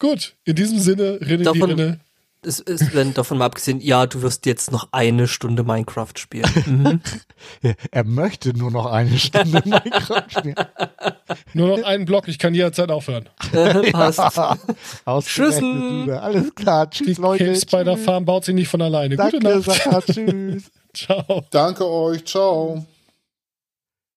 Gut, in diesem Sinne, Rinne die Davon- Rinne. Es ist, wenn davon mal abgesehen, ja, du wirst jetzt noch eine Stunde Minecraft spielen. (laughs) Mhm. Er möchte nur noch eine Stunde (laughs) Minecraft spielen. Nur noch einen Block, ich kann jederzeit aufhören. Äh, Passt. (laughs) Tschüssen. wieder. Alles klar. Tschüss, Die Leute. Spider. Farm baut sich nicht von alleine. Gute Danke, Nacht. Sacha. Tschüss. Ciao. Danke euch. Ciao.